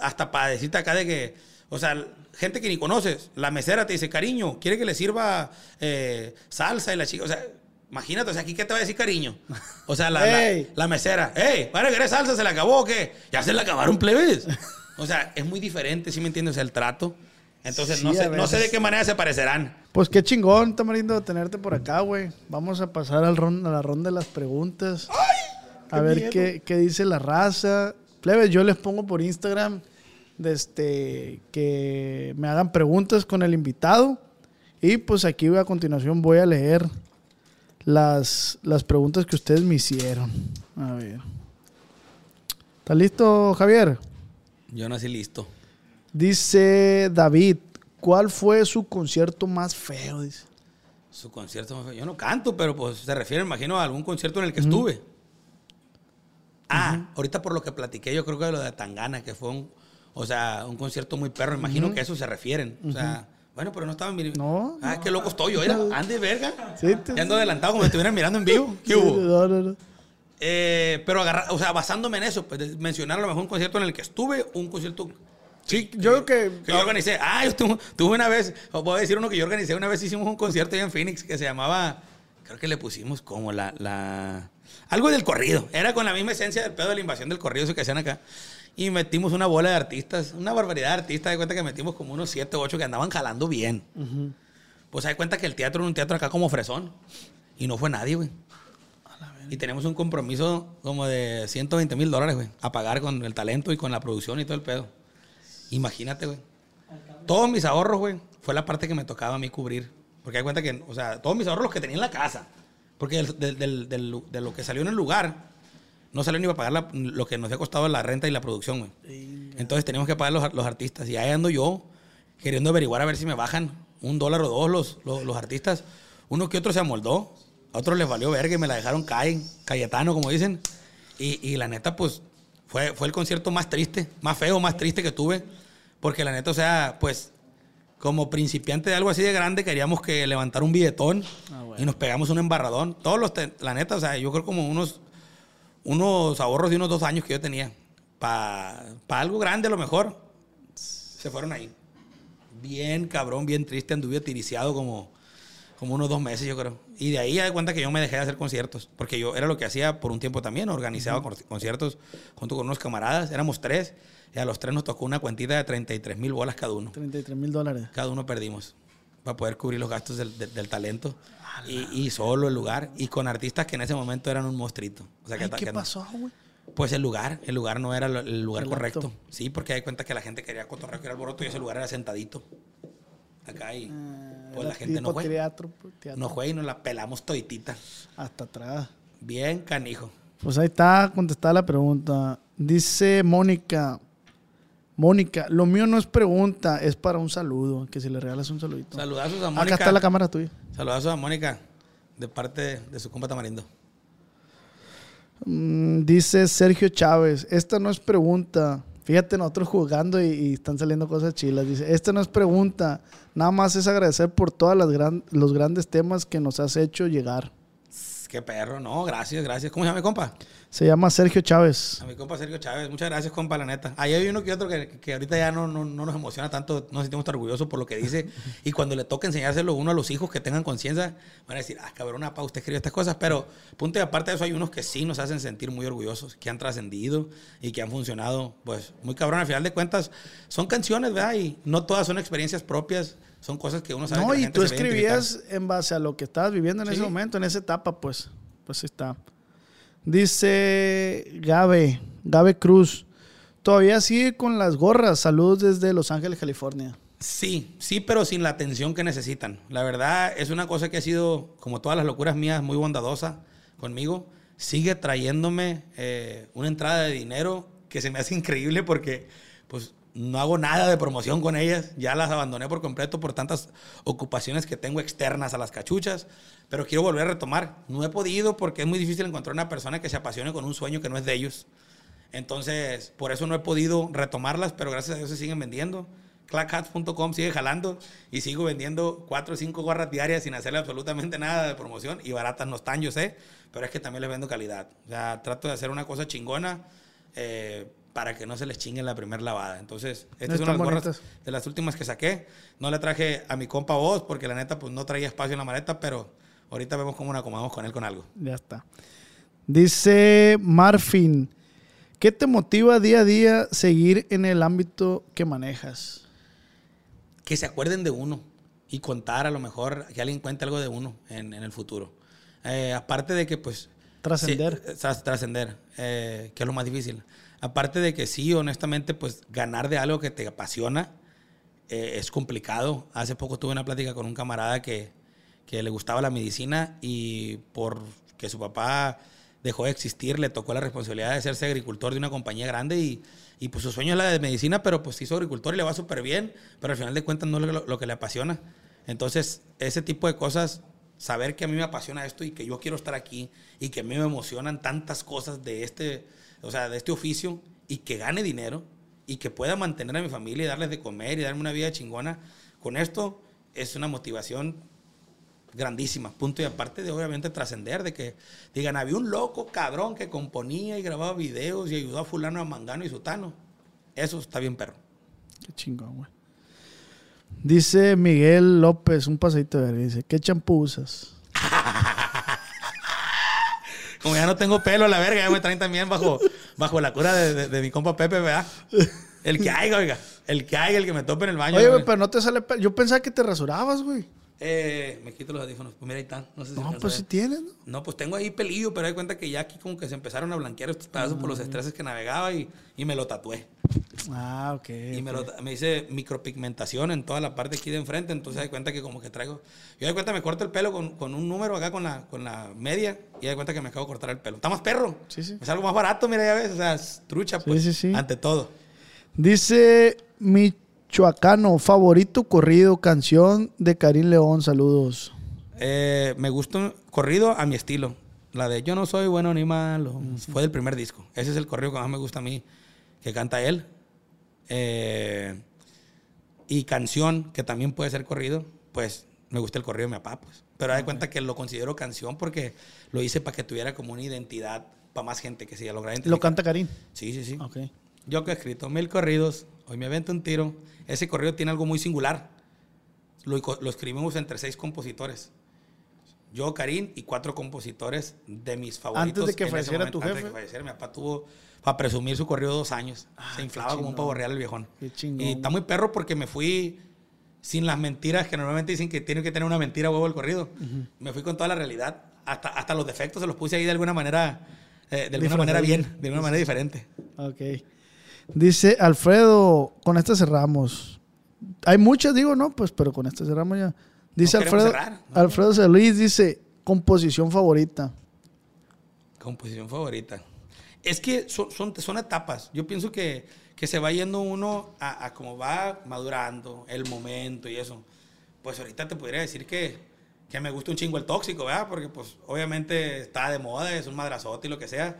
hasta para decirte acá de que, o sea, gente que ni conoces, la mesera te dice, cariño, quiere que le sirva eh, salsa y la chica, o sea, imagínate, o sea, aquí qué te va a decir cariño. O sea, la, la- la mesera, hey, ¿para querer salsa? ¿Se le acabó o qué? Ya se le acabaron plebes. O sea, es muy diferente, ¿sí me entiendes? O sea, el trato. Entonces, no, Sí, sé, no sé de qué manera se parecerán. Pues qué chingón, Tamarindo, tenerte por acá, güey. Vamos a pasar al ron- a la ronda de las preguntas. a ver qué, qué dice la raza. Plebes, yo les pongo por Instagram de este, que me hagan preguntas con el invitado. Y pues aquí a continuación voy a leer las, las preguntas que ustedes me hicieron. A ver. ¿Está listo, Javier? Yo nací listo. Dice David, ¿cuál fue su concierto más feo? Dice. Su concierto, yo no canto, pero pues se refiere, imagino, a algún concierto en el que estuve. Ah, ahorita por lo que platiqué, yo creo que lo de Tangana, que fue un, o sea, un concierto muy perro, imagino que a eso se refieren. O sea, bueno, pero no estaba en mi... No, Ah, qué loco estoy yo, era, ande verga. Sí, te- Ya ando adelantado como si estuvieran mirando en vivo. ¿Qué hubo? no, no, no. Eh, pero agarrar, o sea, basándome en eso, pues mencionar a lo mejor un concierto en el que estuve, un concierto Sí, yo creo que... que yo organicé. Ah, yo tuve, tuve una vez, os voy a decir uno que yo organicé, una vez hicimos un concierto allá en Phoenix que se llamaba, creo que le pusimos como la, la, algo del corrido. Era con la misma esencia del pedo de la invasión del corrido, eso que hacían acá. Y metimos una bola de artistas, una barbaridad de artistas, de cuenta que metimos como unos 7 o 8 que andaban jalando bien. Pues hay cuenta que el teatro era un teatro acá como fresón. Y no fue nadie, güey. Y tenemos un compromiso como de 120 mil dólares, güey, a pagar con el talento y con la producción y todo el pedo. Imagínate, güey. Todos mis ahorros, güey, fue la parte que me tocaba a mí cubrir. Porque hay cuenta que, o sea, todos mis ahorros los que tenía en la casa. Porque del- del- de lo que salió en el lugar, no salió ni para pagar la- lo que nos había costado la renta y la producción, güey. Entonces teníamos que pagar los, los artistas. Y ahí ando yo, queriendo averiguar a ver si me bajan un dólar o dos los, los, los artistas. Uno que otro se amoldó, a otros les valió verga y me la dejaron caer, Cayetano, como dicen. Y, y la neta, pues, fue, fue el concierto más triste, más feo, más triste que tuve. Porque la neta, o sea, pues, como principiante de algo así de grande, queríamos que levantar un billetón Ah, bueno. y nos pegamos un embarradón. Todos los, la neta, o sea, yo creo como unos, unos ahorros de unos dos años que yo tenía. Para algo grande a lo mejor, se fueron ahí. Bien cabrón, bien triste, anduve tiriciado como, como unos dos meses, yo creo. Y de ahí ya de cuenta que yo me dejé de hacer conciertos, porque yo era lo que hacía por un tiempo también, organizaba con- conciertos junto con unos camaradas, éramos tres, y a los tres nos tocó una cuentita de 33 mil bolas cada uno. 33 mil dólares. Cada uno perdimos para poder cubrir los gastos del, del- del talento. Y, y solo el lugar, y con artistas que en ese momento eran un monstruito. O sea, Ay, ¿Qué que- pasó, güey? Pues el lugar, el lugar no era el lugar El correcto. acto. Sí, porque hay cuenta que la gente quería cotorreo, que era alboroto, y ese lugar era sentadito. Acá y pues Ah, Era la gente no fue. Teatro, pues, teatro. No fue y nos la pelamos toditita. Hasta atrás. Bien canijo. Pues ahí está contestada la pregunta. Dice Mónica. Mónica, lo mío no es pregunta, es para un saludo. Que si le regalas un saludito. Saludazos a Mónica. Acá está la cámara tuya. Saludazos a Mónica, de parte de su compa Tamarindo. Mm, dice Sergio Chávez, esta no es pregunta. Fíjate, nosotros jugando y, están saliendo cosas chilas. Dice, esta no es pregunta, nada más es agradecer por todos los grandes temas que nos has hecho llegar. Qué perro, no, gracias, gracias. ¿Cómo se llama mi compa? Se llama Sergio Chávez. A mi compa Sergio Chávez, muchas gracias, compa, la neta. Ahí hay uno que otro que, que ahorita ya no, no, no nos emociona tanto, no nos sentimos tan orgullosos por lo que dice. y cuando le toca enseñárselo uno a los hijos que tengan conciencia, van a decir, ah, cabrón, apa, usted escribió estas cosas. Pero, punto y aparte de eso, hay unos que sí nos hacen sentir muy orgullosos, que han trascendido y que han funcionado, pues, muy cabrón. Al final de cuentas, son canciones, ¿verdad? Y no todas son experiencias propias, son cosas que uno sabe que No, la y tú se escribías en base a lo que estabas viviendo en Sí. ese momento, en esa etapa, pues. Pues está. Dice Gabe, Gabe Cruz. Todavía sigue con las gorras. Saludos desde Los Ángeles, California. Sí, sí, pero sin la atención que necesitan. La verdad es una cosa que ha sido, como todas las locuras mías, muy bondadosa conmigo. Sigue trayéndome eh, una entrada de dinero que se me hace increíble porque pues no hago nada de promoción con ellas. Ya las abandoné por completo por tantas ocupaciones que tengo externas a las cachuchas. Pero quiero volver a retomar. No he podido porque es muy difícil encontrar una persona que se apasione con un sueño que no es de ellos. Entonces, por eso no he podido retomarlas, pero gracias a Dios se siguen vendiendo. Clackhats.com sigue jalando y sigo vendiendo cuatro o cinco gorras diarias sin hacerle absolutamente nada de promoción y baratas no están, yo sé, pero es que también les vendo calidad. O sea, trato de hacer una cosa chingona eh, para que no se les chingue la primera lavada. Entonces, Están las gorras bonitas. de las últimas que saqué. No le traje a mi compa vos porque la neta pues no traía espacio en la maleta, pero ahorita vemos cómo nos acomodamos con él con algo. Ya está. Dice Marfin, ¿qué te motiva día a día seguir en el ámbito que manejas? que se acuerden de uno y contar a lo mejor que alguien cuente algo de uno en, en el futuro. Eh, aparte de que pues... Trascender. sí, eh, tras- trascender, eh, que es lo más difícil. Aparte de que sí, honestamente, pues ganar de algo que te apasiona eh, es complicado. Hace poco tuve una plática con un camarada que, que le gustaba la medicina y por que su papá dejó de existir, le tocó la responsabilidad de hacerse agricultor de una compañía grande y, y pues su sueño es la de medicina, pero pues hizo agricultor y le va súper bien, pero al final de cuentas no es lo, lo que le apasiona. Entonces, ese tipo de cosas, saber que a mí me apasiona esto y que yo quiero estar aquí y que a mí me emocionan tantas cosas de este, o sea, de este oficio y que gane dinero y que pueda mantener a mi familia y darles de comer y darme una vida chingona, con esto es una motivación grandísima. Punto y aparte de obviamente trascender, de que digan, había un loco cabrón que componía y grababa videos y ayudó a fulano, a mangano y sutano. Eso está bien perro. Qué chingón, güey. Dice Miguel López, un pasadito de verga, dice, ¿qué champú usas? Como ya no tengo pelo a la verga, ya me traen también bajo, bajo la cura de, de- de mi compa Pepe, ¿verdad? El que haya, oiga. El que haya, el que me tope en el baño. Oye, güey, pero no te sale pelo. Yo pensaba que te rasurabas, güey. Eh, me quito los audífonos. Pues mira, ahí están. No sé si No, pues si tienes, ¿no? No, pues tengo ahí pelillo, pero hay cuenta que ya aquí como que se empezaron a blanquear estos pedazos por los estreses que navegaba y, y me lo tatué. Ah, ok. Y me, ok. lo, me hice micropigmentación en toda la parte aquí de enfrente, entonces hay cuenta que como que traigo... Yo de cuenta me corto el pelo con, con un número acá con la, con la media y de cuenta que me acabo de cortar el pelo. Está más perro. Sí, sí. Es algo más barato, mira, ya ves. O sea, es trucha, pues. sí, sí. Ante todo. Dice Michoacano, favorito corrido, canción de Karim León, saludos. Eh, me gusta un corrido a mi estilo. La de Yo no soy bueno ni malo. Fue del primer disco. Ese es el corrido que más me gusta a mí, que canta él. Eh, y canción, que también puede ser corrido, pues me gusta el corrido de mi papá, pues. Pero de cuenta que lo considero canción porque lo hice para que tuviera como una identidad para más gente que se lograra Lo canta Karim. Sí, sí, sí. Ok. Yo que he escrito mil corridos, hoy me avento un tiro. Ese corrido tiene algo muy singular. Lo, lo escribimos entre seis compositores. Yo, Karim y cuatro compositores de mis favoritos. Antes de que en falleciera tu Antes de jefe. que falleciera, mi papá tuvo, para presumir su corrido dos años. Se inflaba como un pavo real el viejón. Qué chingón. Y está muy perro porque me fui sin las mentiras que normalmente dicen que tiene que tener una mentira huevo el corrido. Me fui con toda la realidad. Hasta, hasta los defectos se los puse ahí de alguna manera, eh, de alguna manera bien, de alguna manera diferente. Ok. Dice Alfredo, con esta cerramos. Hay muchas, digo, no, pues, pero con esta cerramos ya. Dice No Alfredo, cerrar, ¿no? Alfredo Celis dice, composición favorita. Composición favorita. Es que son, son, son etapas. Yo pienso que, que se va yendo uno a, a cómo va madurando, el momento y eso. Pues ahorita te podría decir que, que me gusta un chingo el tóxico, ¿verdad? Porque pues obviamente está de moda, es un madrazote y lo que sea.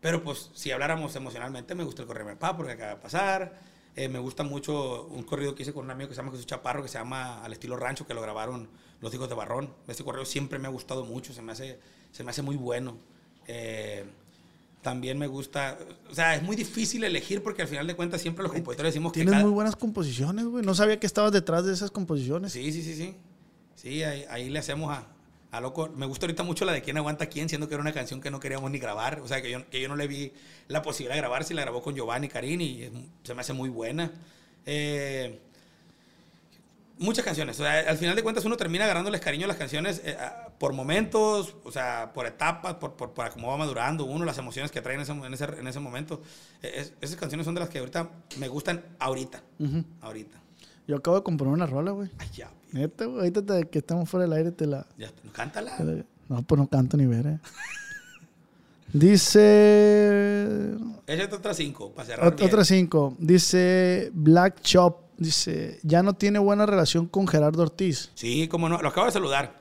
Pero pues si habláramos emocionalmente, me gusta el correo de porque acaba de pasar. Eh, me gusta mucho un corrido que hice con un amigo que se llama Jesús Chaparro, que se llama Al estilo rancho, que lo grabaron los hijos de Barrón. Este correo siempre me ha gustado mucho, se me hace, se me hace muy bueno. Eh, también me gusta, o sea, es muy difícil elegir porque al final de cuentas siempre los compositores decimos que Tienes cada- muy buenas composiciones, güey. No sabía que estabas detrás de esas composiciones. Sí, sí, sí, sí. Sí, ahí, ahí le hacemos a, a loco. Me gusta ahorita mucho la de quién aguanta quién, siendo que era una canción que no queríamos ni grabar. O sea, que yo, que yo no le vi la posibilidad de grabar. Si la grabó con Giovanni Carini y se me hace muy buena. Eh, muchas canciones. O sea, al final de cuentas uno termina agarrándoles cariño a las canciones eh, a- por momentos, o sea, por etapas, por, por, por cómo va madurando uno, las emociones que trae en ese, en ese, en ese momento. Eh, es- esas canciones son de las que ahorita me gustan ahorita. Ahorita. Yo acabo de componer una rola, güey. Ay, ya, Neta, güey. Ahorita te- que estamos fuera del aire te la... ya, cántala. No, pues no canto ni ver, eh. Dice... Échate otras cinco para cerrar. Ot- bien. Otra cinco. Dice Black Chop. Dice, ya no tiene buena relación con Gerardo Ortiz. Sí, como no, lo acabo de saludar.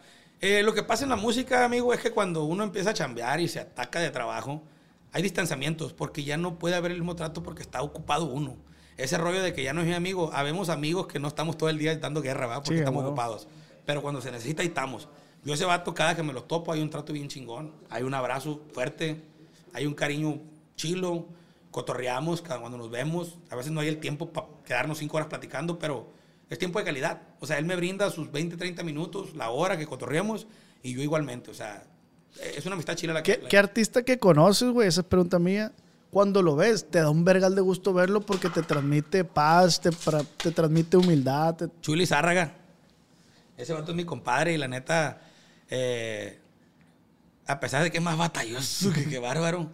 Eh, lo que pasa en la música, amigo, es que cuando uno empieza a chambear y se ataca de trabajo, hay distanciamientos, porque ya no puede haber el mismo trato porque está ocupado uno. Ese rollo de que ya no es mi amigo, habemos amigos que no estamos todo el día dando guerra, ¿verdad? Porque Sí, estamos ocupados. Pero cuando se necesita, ahí estamos. Yo ese vato, cada que me los topo, hay un trato bien chingón. Hay un abrazo fuerte, hay un cariño chilo, cotorreamos cada- cuando nos vemos. A veces no hay el tiempo para quedarnos cinco horas platicando, pero es tiempo de calidad. O sea, él me brinda sus 20, 30 minutos, la hora que cotorreamos, y yo igualmente. O sea, es una amistad chila la que... ¿Qué, la- qué artista que conoces, güey? Esa es pregunta mía. Cuando lo ves, te da un vergal de gusto verlo porque te transmite paz, te transmite humildad. te- Chuli Zárraga. Ese vato es mi compadre y la neta, eh, a pesar de que es más batalloso que, que bárbaro,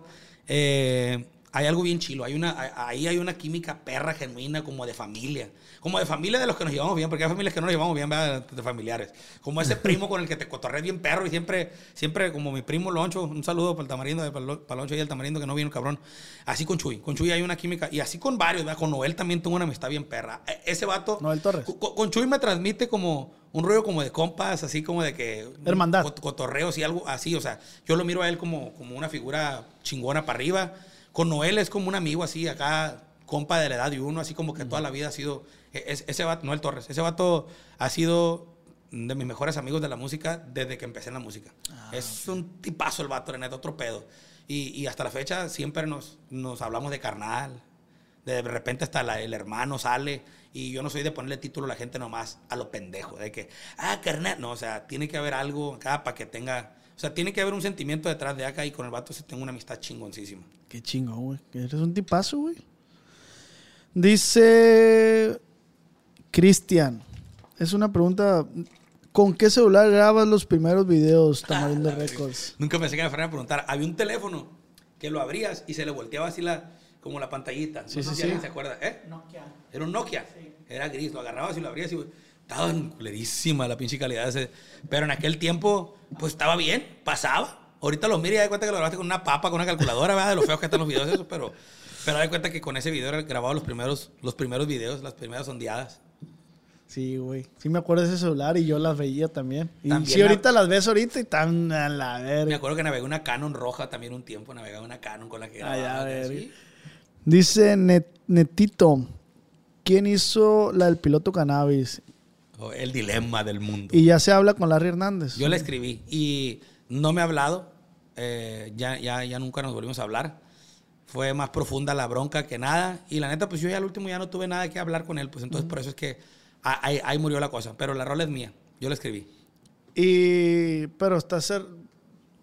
eh, hay algo bien chilo. Hay una, ahí hay una química perra, genuina, como de familia. Como de familia de los que nos llevamos bien, porque hay familias que no nos llevamos bien, ¿verdad? de familiares. Como ese primo con el que te cotorreas bien perro y siempre, siempre como mi primo Loncho, un saludo para el tamarindo, para Lo- para Loncho y el tamarindo que no vino, cabrón. Así con Chuy. Con Chuy hay una química. Y así con varios, ¿verdad? Con Noel también tengo una amistad bien perra. E- Ese vato... Noel Torres. Con, con Chuy me transmite como un rollo como de compas, así como de que... Hermandad. cot- Cotorreos y algo así, o sea, yo lo miro a él como, como una figura chingona para arriba. Con Noel es como un amigo así, acá, compa de la edad de uno, así como que toda la vida ha sido... e- es- ese vato, Noel Torres, ese vato ha sido de mis mejores amigos de la música desde que empecé en la música. es un tipazo el vato, neta, otro pedo. Y, y hasta la fecha siempre nos, nos hablamos de carnal, de repente hasta la- el hermano sale y yo no soy de ponerle título a la gente nomás a lo pendejo, de que, ah, carnal. No, o sea, tiene que haber algo acá para que tenga, sea, tiene que haber un sentimiento detrás de acá y con el vato sí tengo una amistad chingoncísima. Qué chingón, güey. Eres un tipazo, güey. Dice Cristian. Es una pregunta. ¿Con qué celular grabas los primeros videos, Tamarindo Ah, Records? Nunca pensé que me fueran a preguntar. Había un teléfono que lo abrías y se le volteaba así la, como la pantallita. Sí, no sí, sé si sí. alguien se acuerda. ¿Eh? Era un Nokia. Era gris. Lo agarrabas y lo abrías y güey, estaba en culerísima la pinche calidad ese. Pero en aquel tiempo, pues estaba bien, pasaba. Ahorita lo miro y da cuenta que lo grabaste con una papa, con una calculadora, ¿verdad? De lo feos que están los videos esos, pero, pero da cuenta que con ese video era grabado los primeros, los primeros videos, las primeras ondeadas. Sí, güey. Sí me acuerdo de ese celular y yo las veía también. Y También sí, la- ahorita las ves ahorita y están a la Me verga. acuerdo que navegué una Canon roja también un tiempo, navegaba una Canon con la que Ay, grababa. a ver. así. Dice Net- Netito. ¿quién hizo la del piloto cannabis? El dilema del mundo. Y ya se habla con Larry Hernández. Yo la escribí y no me ha hablado. eh, ya, ya, ya nunca nos volvimos a hablar. Fue más profunda la bronca que nada. Y la neta, pues yo ya al último ya no tuve nada que hablar con él. Pues entonces por eso es que ah, ahí, ahí murió la cosa. Pero la rola es mía. Yo la escribí. Y, pero está cer-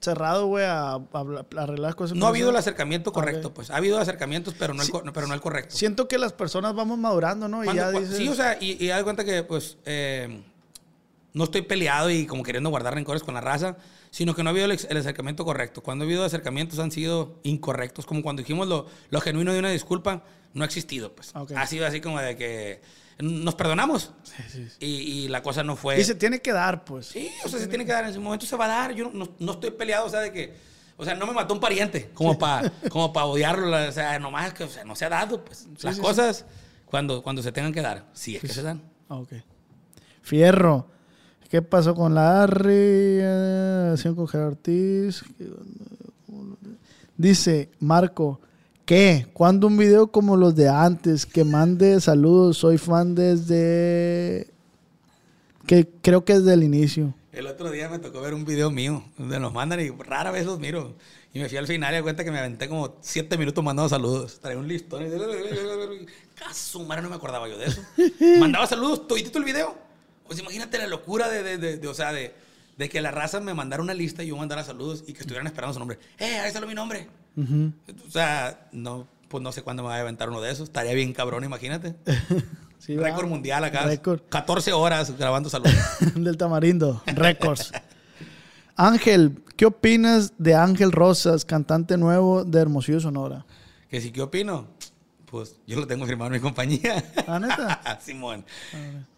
cerrado, güey, a, a a arreglar cosas. No ha habido el acercamiento correcto, pues. Ha habido acercamientos, pero no, Sí. el, co- pero no el correcto. Siento que las personas vamos madurando, ¿no? Y Cuando- ya cua- dices, Sí, o sea, y, y haz de cuenta que, pues, eh, no estoy peleado y como queriendo guardar rencores con la raza, sino que no ha habido el, acercamiento correcto. Cuando ha habido acercamientos han sido incorrectos, como cuando dijimos lo, lo genuino de una disculpa, no ha existido, pues. Ha sido así como de que nos perdonamos Y, y la cosa no fue... y se tiene que dar, pues. Sí, o sea, se tiene que dar, en su momento se va a dar. Yo no, no estoy peleado, o sea, de que, o sea, no me mató un pariente, como para como pa odiarlo, o sea, nomás que, o sea, no se ha dado, pues. Las sí, cosas, Cuando, cuando se tengan que dar, si es que Sí, se sí. dan. Ah, Ok. Fierro. ¿Qué pasó con la Arri? Eh, con Gerard Ortiz. Dice Marco, ¿qué? ¿Cuándo un video como los de antes? Que mande saludos. Soy fan desde... Que creo que es del inicio. El otro día me tocó ver un video mío donde nos mandan y rara vez los miro. Y me fui al final y di cuenta que me aventé como siete minutos mandando saludos. Traía un listón y... Caso, madre, no me acordaba yo de eso. Mandaba saludos, toditito el video. Pues imagínate la locura de, de, de- de- o sea, de, de que la raza me mandara una lista y yo mandara saludos y que estuvieran esperando su nombre. ¡Eh, ahí está mi nombre! O sea, no, pues no sé cuándo me va a aventar uno de esos. Estaría bien cabrón, imagínate. Sí, va. Récord mundial acá. Récord. 14 horas grabando saludos. del Tamarindo. Records. Ángel, ¿qué opinas de Ángel Rosas, cantante nuevo de Hermosillo, Sonora? que si, ¿qué opino? Pues yo lo tengo firmado en mi compañía. ¿Ah, neta? Simón.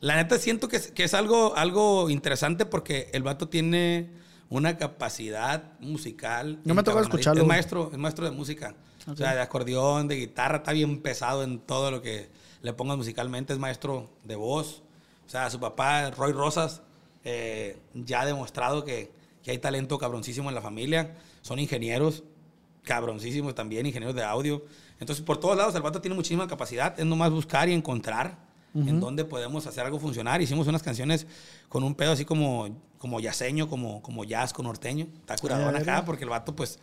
La neta siento que es, que es algo, algo interesante porque el vato tiene una capacidad musical. No me encabronadita. escucharlo, Es maestro, es maestro de música. Ok. O sea, de acordeón, de guitarra, está bien pesado en todo lo que le pongas musicalmente. Es maestro de voz. O sea, su papá, Roy Rosas, eh, ya ha demostrado que, que hay talento cabroncísimo en la familia. Son ingenieros cabroncísimos también, ingenieros de audio. Entonces, por todos lados, el vato tiene muchísima capacidad. Es nomás buscar y encontrar en dónde podemos hacer algo funcionar. Hicimos unas canciones con un pedo así como, como yaceño, como, como jazz con norteño. Está curadón Ay, acá porque el vato, pues,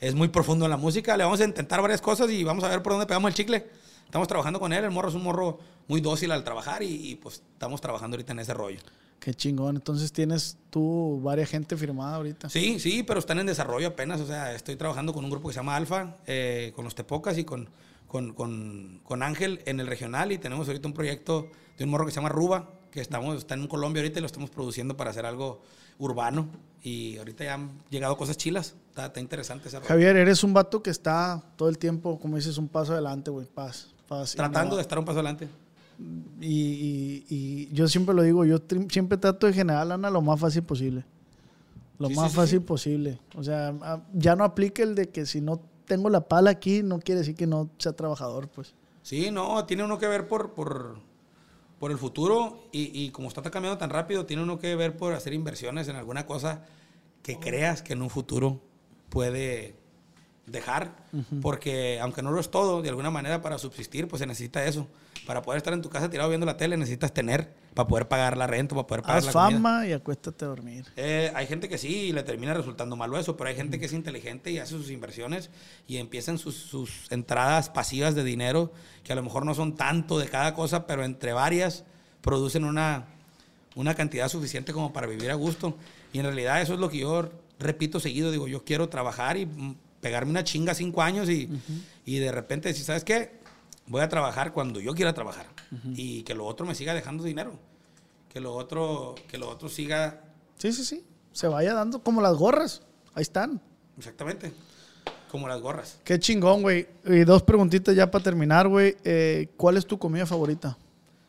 es muy profundo en la música. Le vamos a intentar varias cosas y vamos a ver por dónde pegamos el chicle. Estamos trabajando con él. El morro es un morro muy dócil al trabajar y, y, pues, estamos trabajando ahorita en ese rollo. Qué chingón. Entonces tienes tú varias gente firmada ahorita. Sí, sí, pero están en desarrollo apenas. O sea, estoy trabajando con un grupo que se llama Alfa, eh, con los Tepocas y con, con, con- con Ángel en el regional. Y tenemos ahorita un proyecto de un morro que se llama Ruba, que estamos, está en Colombia ahorita y lo estamos produciendo para hacer algo urbano. Y ahorita ya han llegado cosas chilas. Está, está interesante esa Javier, eres un vato que está todo el tiempo, como dices, un paso adelante, güey. Paz. paz Tratando no- de estar un paso adelante. Y, y- y yo siempre lo digo, yo siempre trato de generar lana lo más fácil posible. Lo Sí, más sí, fácil sí. posible. O sea, a- ya no aplica el de que si no tengo la pala aquí, no quiere decir que no sea trabajador, pues. Sí, no, tiene uno que ver por, por, por el futuro y, y como está cambiando tan rápido, tiene uno que ver por hacer inversiones en alguna cosa que creas que en un futuro puede dejar, porque aunque no lo es todo, de alguna manera para subsistir, pues se necesita eso. Para poder estar en tu casa tirado viendo la tele, necesitas tener, para poder pagar la renta, para poder pagar Haz la comida. fama y acuéstate a dormir. Eh, hay gente que sí y le termina resultando malo eso, pero hay gente que es inteligente y hace sus inversiones y empiezan sus, sus entradas pasivas de dinero, que a lo mejor no son tanto de cada cosa, pero entre varias producen una, una cantidad suficiente como para vivir a gusto. Y en realidad eso es lo que yo repito seguido, digo, yo quiero trabajar y mm, pegarme una chinga cinco años y, y de repente decir, ¿sabes qué? Voy a trabajar cuando yo quiera trabajar y que lo otro me siga dejando dinero, que lo otro, que lo otro siga Sí, sí, sí. Se vaya dando como las gorras. Ahí están. Exactamente. Como las gorras. Qué chingón, güey. Y dos preguntitas ya para terminar, güey. Eh, ¿Cuál es tu comida favorita?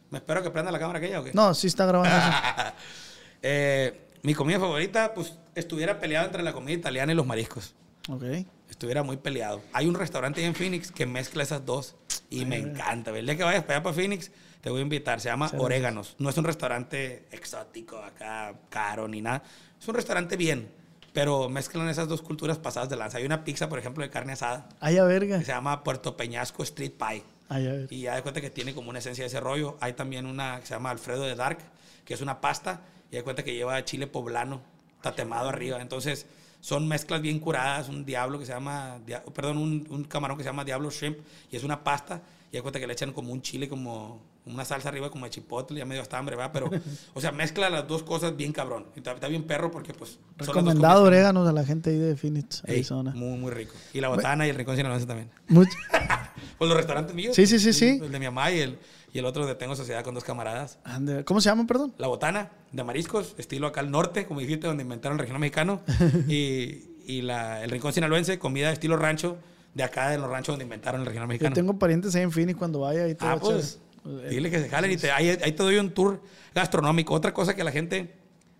¿Me espero que prenda la cámara aquella o qué? No, sí está grabando eso. Eh, mi comida favorita, pues, estuviera peleado entre la comida italiana y los mariscos. Ok. Estuviera muy peleado. Hay un restaurante ahí en Phoenix que mezcla esas dos y me encanta. güey. El día que vayas para allá para Phoenix, te voy a invitar. Se llama Oréganos. No es un restaurante exótico acá, caro ni nada. Es un restaurante bien, pero mezclan esas dos culturas pasadas de lanza. Hay una pizza, por ejemplo, de carne asada Ay, a verga. que se llama Puerto Peñasco Street Pie. Ay, a ver. Y ya de cuenta que tiene como una esencia de ese rollo. Hay también una que se llama Alfredo de Dark, que es una pasta. Y de cuenta que lleva chile poblano, tatemado arriba. Entonces, son mezclas bien curadas. Un diablo que se llama, dia- perdón, un, un camarón que se llama Diablo Shrimp. Y es una pasta. Y de cuenta que le echan como un chile, como una salsa arriba, como de chipotle. Ya medio hasta hambre, ¿verdad? Pero, o sea, mezcla las dos cosas bien cabrón. Está, está bien perro porque, pues. Recomendado oréganos a la gente ahí de Phoenix, Ey, Arizona. muy, muy rico. Y la botana y el rincón sinaloense también. Much- Pues los restaurantes míos. Sí, sí, sí, sí. El de mi mamá y el, y el otro de Tengo Sociedad con dos camaradas. Ande- ¿Cómo se llama, perdón? La botana de mariscos, estilo acá al norte, como dijiste, donde inventaron el regional mexicano. y y la, el rincón sinaloense, comida de estilo rancho, de acá de los ranchos donde inventaron el regional Yo mexicano. tengo parientes ahí en Phoenix cuando vaya y te Ah, pues, eh, dile que se jalen y te, ahí, ahí te doy un tour gastronómico. Otra cosa que la gente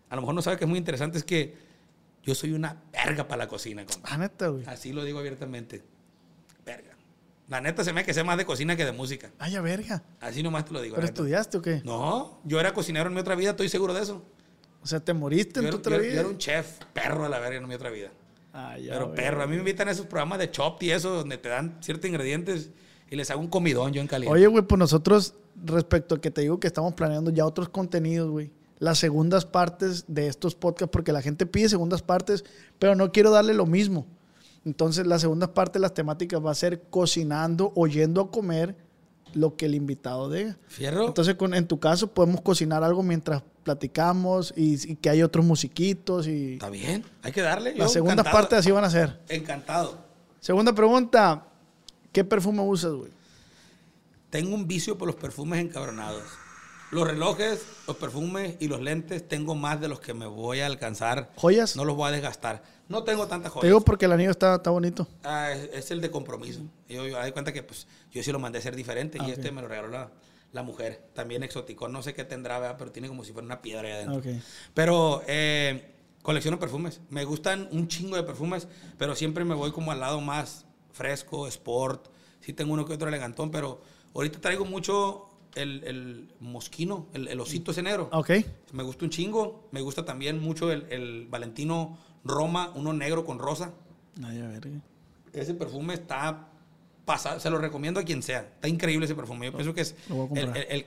a lo mejor no sabe que es muy interesante es que yo soy una verga para la cocina, compa. Ah, neta, güey. Así lo digo abiertamente. La neta se me que sé más de cocina que de música. Ay, a verga. Así nomás te lo digo. ¿Pero estudiaste o qué? No, yo era cocinero en mi otra vida, estoy seguro de eso. O sea, ¿te moriste en tu era- otra yo- vida? yo era un chef perro a la verga en mi otra vida. Ah, ya, Pero perro, a mí me invitan a esos programas de Chopped y eso, donde te dan ciertos ingredientes y les hago un comidón yo en caliente. Oye, güey, pues nosotros, respecto a que te digo que estamos planeando ya otros contenidos, güey. Las segundas partes de estos podcasts, porque la gente pide segundas partes, pero no quiero darle lo mismo. Entonces, la segunda parte de las temáticas va a ser cocinando o yendo a comer lo que el invitado diga. Fierro. Entonces, con, en tu caso, podemos cocinar algo mientras platicamos y, y que hay otros musiquitos y Está bien, hay que darle. las segundas encantado. partes así van a ser. Encantado. Segunda pregunta, ¿qué perfume usas, güey? Tengo un vicio por los perfumes encabronados. Los relojes, los perfumes y los lentes tengo más de los que me voy a alcanzar. ¿Joyas? No los voy a desgastar. No tengo tantas Te joyas. digo porque el anillo está, está bonito. Ah, es, es el de compromiso. Yo, yo doy cuenta que pues, yo sí lo mandé a hacer diferente Ah, y ok. este me lo regaló la, la mujer. También exótico. No sé qué tendrá, ¿verdad? pero tiene como si fuera una piedra ahí adentro. Ok. Pero eh, colecciono perfumes. Me gustan un chingo de perfumes, pero siempre me voy como al lado más fresco, sport. Sí tengo uno que otro elegantón, pero ahorita traigo mucho el, el mosquino, el, el osito ese negro. Ok. Me gusta un chingo. Me gusta también mucho el, el Valentino Roma, uno negro con rosa. Ay, a ver. Ese perfume está pasado, se lo recomiendo a quien sea. Está increíble ese perfume. Yo pienso que es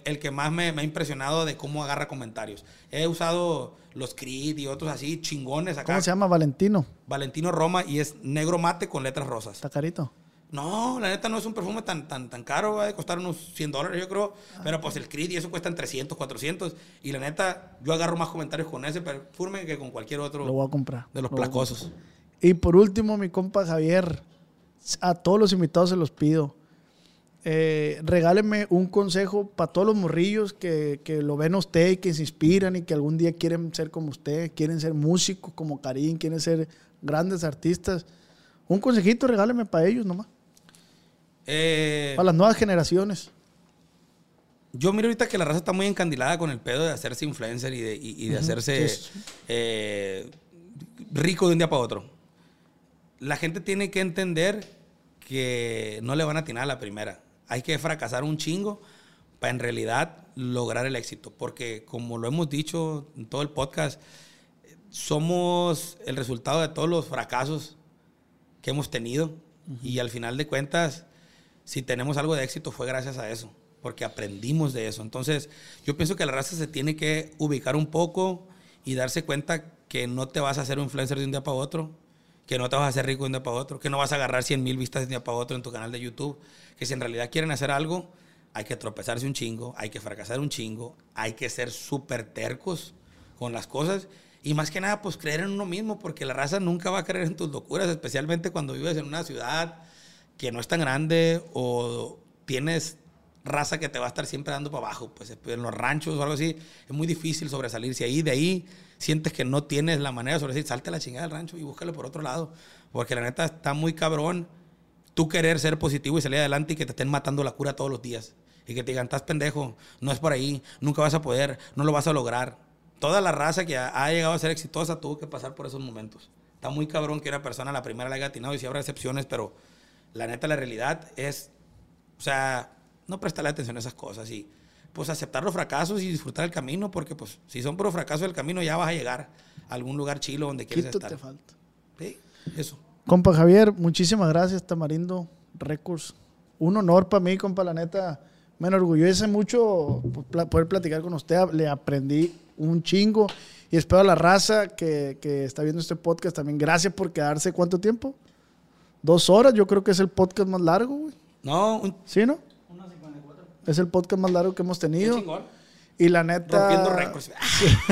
el que más me, me ha impresionado de cómo agarra comentarios. He usado los Creed y otros así chingones acá. ¿Cómo se llama? Valentino. Valentino Roma y es negro mate con letras rosas. Está carito. No, la neta no es un perfume tan, tan, tan caro, va a costar unos 100 dólares yo creo, pero pues el Creed y eso cuestan 300, 400 y la neta yo agarro más comentarios con ese perfume que con cualquier otro Lo voy a comprar. de los Lo placosos. Y por último, mi compa Javier, a todos los invitados se los pido. Eh, regáleme un consejo para todos los morrillos que, que lo ven a usted y que se inspiran y que algún día quieren ser como usted, quieren ser músicos como Karim, quieren ser grandes artistas. Un consejito regáleme para ellos nomás, Eh, para las nuevas generaciones. Yo miro ahorita que la raza está muy encandilada con el pedo de hacerse influencer y de, y- y de hacerse eh, rico de un día para otro. La gente tiene que entender que no le van a atinar a la primera. Hay que fracasar un chingo para en realidad lograr el éxito. Porque como lo hemos dicho en todo el podcast, somos el resultado de todos los fracasos que hemos tenido. Y al final de cuentas, si tenemos algo de éxito fue gracias a eso, porque aprendimos de eso. Entonces, yo pienso que la raza se tiene que ubicar un poco y darse cuenta que no te vas a hacer un influencer de un día para otro, que no te vas a hacer rico de un día para otro, que no vas a agarrar 100 mil vistas de un día para otro en tu canal de YouTube, que si en realidad quieren hacer algo, hay que tropezarse un chingo, hay que fracasar un chingo, hay que ser súper tercos con las cosas y más que nada, pues creer en uno mismo, porque la raza nunca va a creer en tus locuras, especialmente cuando vives en una ciudad que no es tan grande o tienes raza que te va a estar siempre dando para abajo, pues en los ranchos o algo así, es muy difícil sobresalirse ahí, de ahí sientes que no tienes la manera de sobresalir, salte a la chingada del rancho y búscale por otro lado, porque la neta está muy cabrón tú querer ser positivo y salir adelante y que te estén matando la cura todos los días. Y que te digan, estás pendejo, no es por ahí, nunca vas a poder, no lo vas a lograr. Toda la raza que ha, llegado a ser exitosa tuvo que pasar por esos momentos. Está muy cabrón que una persona la primera le haya atinado y si habrá excepciones, pero la neta, la realidad es, o sea, no prestarle atención a esas cosas y pues aceptar los fracasos y disfrutar el camino, porque pues si son puro fracaso del camino ya vas a llegar a algún lugar chilo donde quieres Quito estar. te falta. Sí, eso. Compa Javier, muchísimas gracias, Tamarindo Records. un honor para mí, compa, la neta. Me enorgullece mucho poder platicar con usted. Le aprendí un chingo. Y espero a la raza que, que está viendo este podcast también. Gracias por quedarse. ¿Cuánto tiempo? Dos horas. Yo creo que es el podcast más largo, güey. No, un ¿Sí, no? Es el podcast más largo que hemos qué tenido. chingón. Y la neta. Rompiendo récords.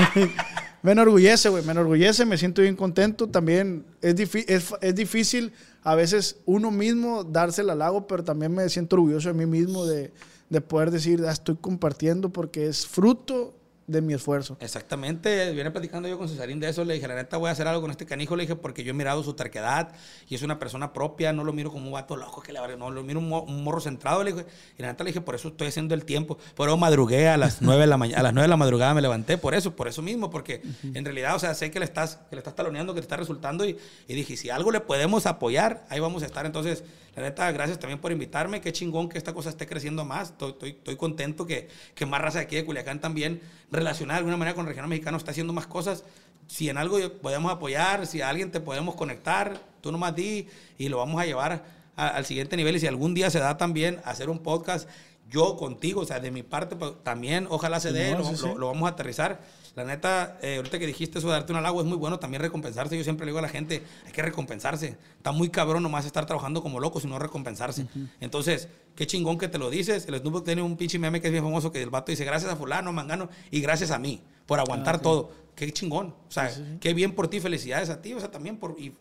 me enorgullece, güey. Me enorgullece, me siento bien contento. También es, difi- es, es difícil a veces uno mismo darse el halago, pero también me siento orgulloso de mí mismo de, de poder decir, "Ah, estoy compartiendo porque es fruto de mi esfuerzo. Exactamente, viene platicando yo con Cesarín de eso, le dije, la neta voy a hacer algo con este canijo, le dije, porque yo he mirado su terquedad y es una persona propia, no lo miro como un vato loco que le vale, no, lo miro un, mo- un morro centrado, le dije, y la neta le dije, por eso estoy haciendo el tiempo, por eso madrugué a las 9 de la mañana, a las 9 de la madrugada me levanté, por eso, por eso mismo, porque en realidad, o sea, sé que le estás, que le estás taloneando, que te está resultando y, y dije, si algo le podemos apoyar, ahí vamos a estar, entonces, la neta, gracias también por invitarme, qué chingón que esta cosa esté creciendo más, estoy, estoy, estoy contento que, que más raza de aquí de Culiacán también relacionada de alguna manera con el regional mexicano está haciendo más cosas. Si en algo podemos apoyar, si a alguien te podemos conectar, tú nomás di y lo vamos a llevar a- al siguiente nivel. Y si algún día se da también hacer un podcast, yo contigo, o sea, de mi parte pues, también, ojalá se dé, no, lo, sí, sí. lo- lo vamos a aterrizar. La neta, eh, ahorita que dijiste eso de darte un halago es muy bueno también recompensarse. Yo siempre le digo a la gente, hay que recompensarse. Está muy cabrón nomás estar trabajando como loco, sino recompensarse. Entonces, qué chingón que te lo dices. El Snoop Dogg tiene un pinche meme que es bien famoso que el vato dice, gracias a fulano, mangano, y gracias a mí por aguantar todo. Qué chingón. O sea, qué bien por ti, felicidades a ti. O sea, también por... Y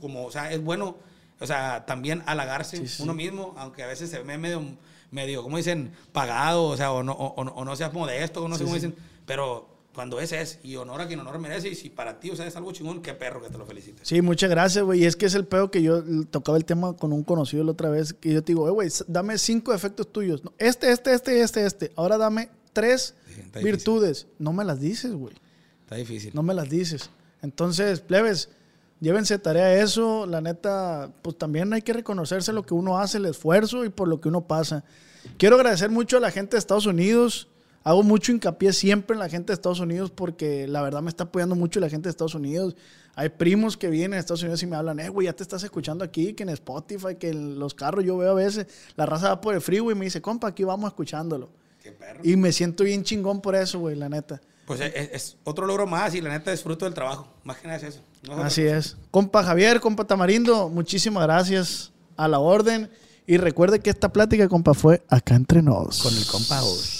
como, o sea, es bueno, o sea, también halagarse uno mismo, aunque a veces se ve medio, medio, como dicen, pagado, o sea, o no, o, o- o no seas modesto, o no sé cómo dicen, pero cuando es es, y honor a quien honor merece, y si para ti, o sea, es algo chingón, qué perro que te lo felicites. Sí, muchas gracias, güey. Y es que es el pedo que yo tocaba el tema con un conocido la otra vez, que yo te digo, güey, dame cinco defectos tuyos. Este, este, este, este, este. Ahora dame tres Sí, virtudes. No me las dices, güey. Está difícil. No me las dices. Entonces, plebes, llévense tarea eso. La neta, pues también hay que reconocerse lo que uno hace, el esfuerzo y por lo que uno pasa. Quiero agradecer mucho a la gente de Estados Unidos. Hago mucho hincapié siempre en la gente de Estados Unidos porque la verdad me está apoyando mucho la gente de Estados Unidos. Hay primos que vienen a Estados Unidos y me hablan, eh, güey, ya te estás escuchando aquí, que en Spotify, que en los carros yo veo a veces, la raza va por el freeway y me dice, compa, aquí vamos escuchándolo. Qué perro. Y me siento bien chingón por eso, güey, la neta. Pues es, es otro logro más y la neta es fruto del trabajo. Más que nada es eso. No es otra Así es. Compa Javier, compa Tamarindo, muchísimas gracias a la orden. Y recuerde que esta plática, compa, fue acá entre nos. Con el compa Oz.